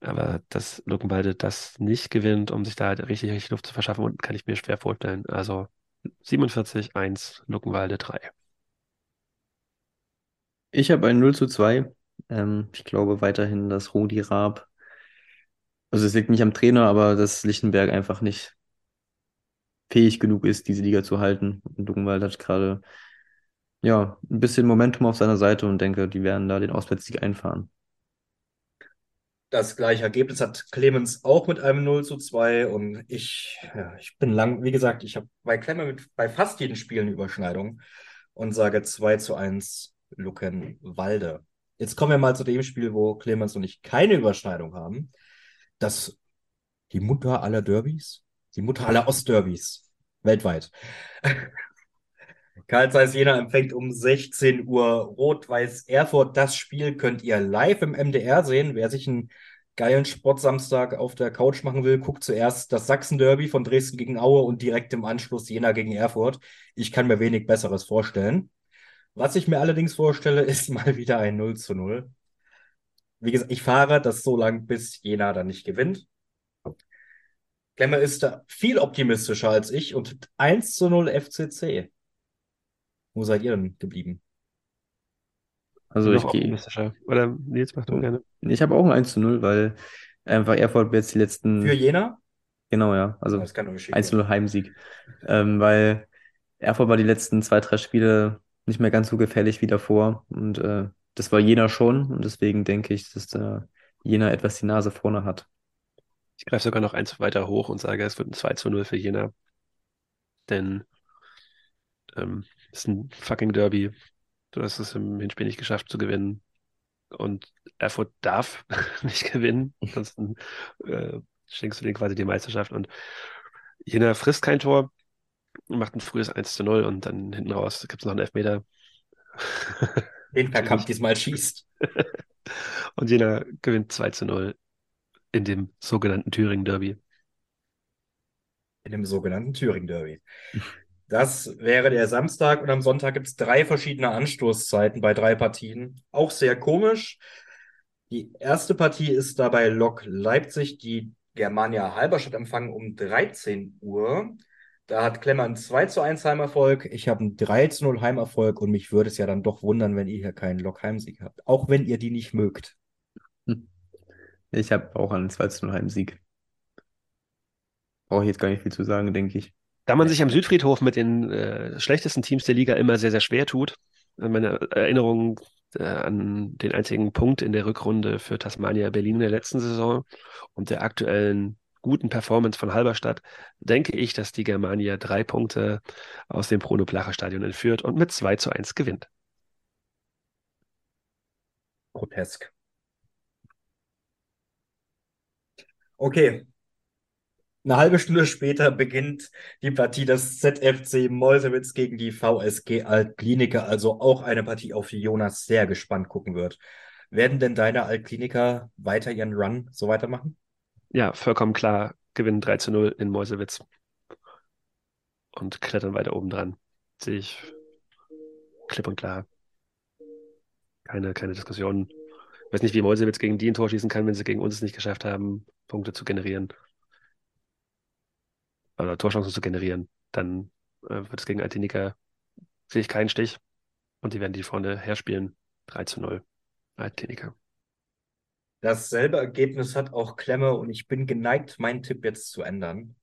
Aber dass Luckenwalde das nicht gewinnt, um sich da halt richtig, richtig Luft zu verschaffen, kann ich mir schwer vorstellen. Also 47, 1, Luckenwalde 3. Ich habe ein 0 zu 2 ähm, ich glaube weiterhin, dass Rudi Raab, also es liegt nicht am Trainer, aber dass Lichtenberg einfach nicht fähig genug ist, diese Liga zu halten. Und Luckenwald hat gerade ja ein bisschen Momentum auf seiner Seite und denke, die werden da den Auswärtssieg einfahren. Das gleiche Ergebnis hat Clemens auch mit einem 0 zu 2 und ich, ja, ich bin lang, wie gesagt, ich habe bei Clemens bei fast jeden Spielen Überschneidung und sage 2 zu 1 Luckenwalde. Jetzt kommen wir mal zu dem Spiel, wo Clemens und ich keine Überschneidung haben. Das die Mutter aller Derbys, die Mutter aller Ostderbys weltweit. Karl Zeiss Jena empfängt um 16 Uhr Rot-Weiß Erfurt. Das Spiel könnt ihr live im MDR sehen. Wer sich einen geilen Sportsamstag auf der Couch machen will, guckt zuerst das Sachsen-Derby von Dresden gegen Aue und direkt im Anschluss Jena gegen Erfurt. Ich kann mir wenig Besseres vorstellen. Was ich mir allerdings vorstelle, ist mal wieder ein 0 zu 0. Wie gesagt, ich fahre das so lang, bis Jena dann nicht gewinnt. Klemmer ist da viel optimistischer als ich und 1 zu 0 FCC. Wo seid ihr denn geblieben? Also ich gehe. optimistischer. Oder Nils, mach du gerne. Ich habe auch ein 1 zu 0, weil einfach Erfurt jetzt die letzten. Für Jena? Genau, ja. Also Das kann 1 zu 0 Heimsieg. Ähm, weil Erfurt war die letzten zwei, drei Spiele nicht mehr ganz so gefährlich wie davor. Und äh, das war Jena schon. Und deswegen denke ich, dass da Jena etwas die Nase vorne hat. Ich greife sogar noch eins weiter hoch und sage, es wird ein 2 zu 0 für Jena. Denn ähm, es ist ein fucking Derby. Du hast es im Hinspiel nicht geschafft zu gewinnen. Und Erfurt darf nicht gewinnen. Ansonsten äh, schenkst du denen quasi die Meisterschaft. Und Jena frisst kein Tor macht ein frühes 1 zu 0 und dann hinten raus gibt es noch einen Elfmeter. Den Verkampf diesmal schießt. und Jena gewinnt 2 zu 0 in dem sogenannten Thüringen-Derby. In dem sogenannten Thüringen-Derby. Das wäre der Samstag und am Sonntag gibt es drei verschiedene Anstoßzeiten bei drei Partien. Auch sehr komisch. Die erste Partie ist dabei Lok Leipzig, die Germania Halberstadt empfangen um 13 Uhr. Da hat Klemmer einen 2 zu 1 Heimerfolg. Ich habe einen 3 zu 0 Heimerfolg und mich würde es ja dann doch wundern, wenn ihr hier keinen Lok-Heimsieg habt. Auch wenn ihr die nicht mögt. Hm. Ich habe auch einen 2 zu 0 Heimsieg. Brauche ich jetzt gar nicht viel zu sagen, denke ich. Da man sich am Südfriedhof mit den äh, schlechtesten Teams der Liga immer sehr, sehr schwer tut, meine Erinnerung äh, an den einzigen Punkt in der Rückrunde für Tasmania Berlin in der letzten Saison und der aktuellen guten Performance von Halberstadt, denke ich, dass die Germania drei Punkte aus dem Bruno-Plache-Stadion entführt und mit 2 zu 1 gewinnt. Grotesk. Okay. Eine halbe Stunde später beginnt die Partie des ZFC Meusewitz gegen die VSG Altkliniker, also auch eine Partie, auf die Jonas sehr gespannt gucken wird. Werden denn deine Altkliniker weiter ihren Run so weitermachen? Ja, vollkommen klar. Gewinnen 3 zu 0 in Meusewitz. Und klettern weiter oben dran. Sehe ich klipp und klar. Keine, keine Diskussion. Ich weiß nicht, wie Meusewitz gegen die ein Tor schießen kann, wenn sie gegen uns es nicht geschafft haben, Punkte zu generieren. Oder Torchancen zu generieren. Dann äh, wird es gegen Altinika, sehe ich keinen Stich. Und die werden die vorne herspielen. 3 zu 0. Altinika. Dasselbe Ergebnis hat auch Klemme und ich bin geneigt, meinen Tipp jetzt zu ändern,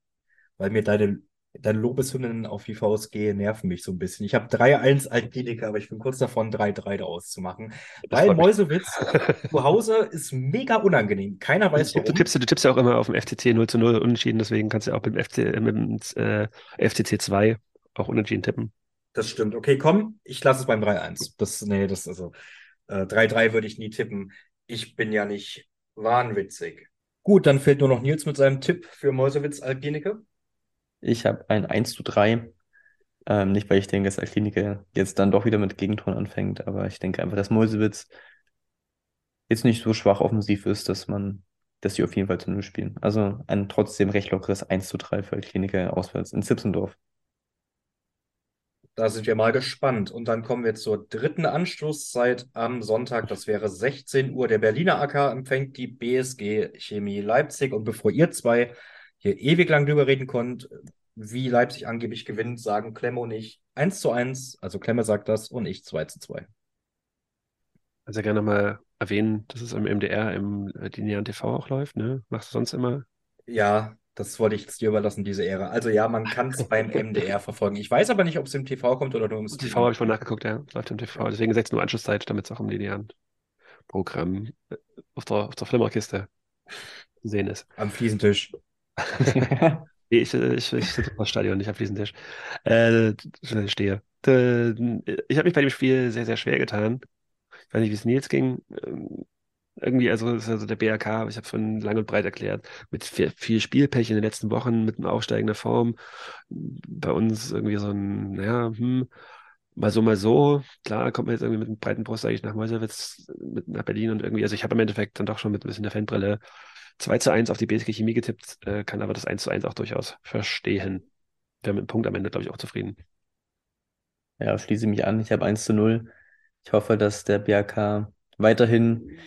weil mir deine, deine Lobeshymnen auf die VSG nerven mich so ein bisschen. Ich habe 3-1 Altkliniker, aber ich bin kurz davon, 3-3 daraus zu machen. Das Weil. Mäusewitz zu Hause ist mega unangenehm. Keiner weiß Du warum. tippst, du tippst ja auch immer auf dem FCC 0 zu 0 unentschieden, deswegen kannst du auch mit dem, FC, äh, mit dem äh, FCC 2 auch unentschieden tippen. Das stimmt. Okay, komm, ich lasse es beim 3-1. Das, nee, das, also, äh, 3-3 würde ich nie tippen. Ich bin ja nicht wahnwitzig. Gut, dann fehlt nur noch Nils mit seinem Tipp für Mäusewitz Altkliniker. Ich habe ein 1 zu 3. Ähm, nicht, weil ich denke, dass Altkliniker jetzt dann doch wieder mit Gegentoren anfängt, aber ich denke einfach, dass Mäusewitz jetzt nicht so schwach offensiv ist, dass man, dass sie auf jeden Fall zu Null spielen. Also ein trotzdem recht lockeres 1 zu 3 für Altkliniker auswärts in Zipsendorf. Da sind wir mal gespannt. Und dann kommen wir zur dritten Anstoßzeit am Sonntag. Das wäre 16 Uhr. Der Berliner AK empfängt die BSG Chemie Leipzig. Und bevor ihr zwei hier ewig lang drüber reden konnt, wie Leipzig angeblich gewinnt, sagen Klemme und ich 1 zu 1. Also Klemme sagt das und ich 2 zu 2. Also gerne nochmal erwähnen, dass es im MDR, im linearen TV auch läuft, ne? Machst du sonst immer? Ja, das wollte ich jetzt dir überlassen, diese Ehre. Also ja, man kann es beim MDR verfolgen. Ich weiß aber nicht, ob es im TV kommt oder nur im TV habe ich vorhin nachgeguckt, ja. Läuft im TV. Deswegen 16 Uhr Anschlusszeit, damit es auch im linearen Programm äh, auf der, auf der Flimmerkiste zu sehen ist. Am Fliesentisch. Nee, Ich, ich, ich sitze im Stadion, nicht am Fliesentisch. Äh, stehe. Äh, Ich habe mich bei dem Spiel sehr, sehr schwer getan. Ich weiß nicht, wie es Nils ging. Irgendwie, also, ist also der BRK, ich habe von lang und breit erklärt, mit viel, Spielpech in den letzten Wochen, mit einer aufsteigender Form. Bei uns irgendwie so ein, naja, hm, mal so, mal so. Klar, kommt man jetzt irgendwie mit einem breiten Brust eigentlich nach Meuselwitz, mit nach Berlin und irgendwie, also ich habe im Endeffekt dann doch schon mit ein bisschen der Fanbrille 2 zu 1 auf die BSG Chemie getippt, äh, kann aber das 1 zu 1 auch durchaus verstehen. Wäre mit dem Punkt am Ende, glaube ich, auch zufrieden. Ja, schließe mich an. Ich habe 1 zu 0. Ich hoffe, dass der BRK weiterhin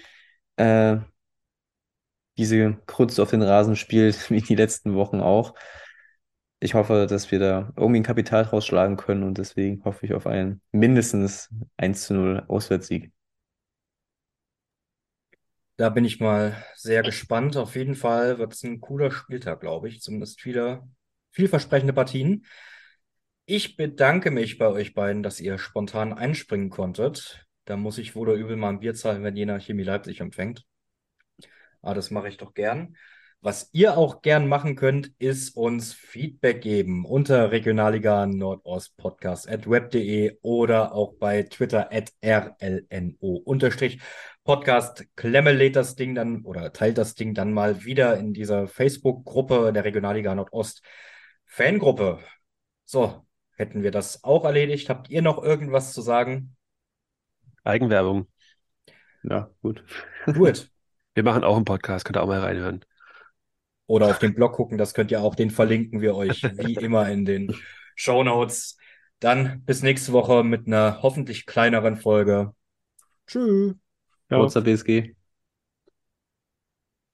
äh, diese Krutze auf den Rasen spielt, wie die letzten Wochen auch. Ich hoffe, dass wir da irgendwie ein Kapital rausschlagen können und deswegen hoffe ich auf einen mindestens 1 zu 0 Auswärtssieg. Da bin ich mal sehr gespannt. Auf jeden Fall wird es ein cooler Spieltag, glaube ich. Zumindest viele vielversprechende Partien. Ich bedanke mich bei euch beiden, dass ihr spontan einspringen konntet. Da muss ich wohl oder übel mal ein Bier zahlen, wenn Jena Chemie Leipzig empfängt. Aber das mache ich doch gern. Was ihr auch gern machen könnt, ist uns Feedback geben unter Regionalliga Nordost Podcast at web.de oder auch bei Twitter at rlno unterstrich Podcast. Klemme lädt das Ding dann oder teilt das Ding dann mal wieder in dieser Facebook-Gruppe der Regionalliga Nordost Fangruppe. So, hätten wir das auch erledigt. Habt ihr noch irgendwas zu sagen? Eigenwerbung. Ja, gut. Gut. Wir machen auch einen Podcast, könnt ihr auch mal reinhören. Oder auf den Blog gucken, das könnt ihr auch, den verlinken wir euch wie immer in den Show Notes. Dann bis nächste Woche mit einer hoffentlich kleineren Folge. Tschüss. Forza BSG.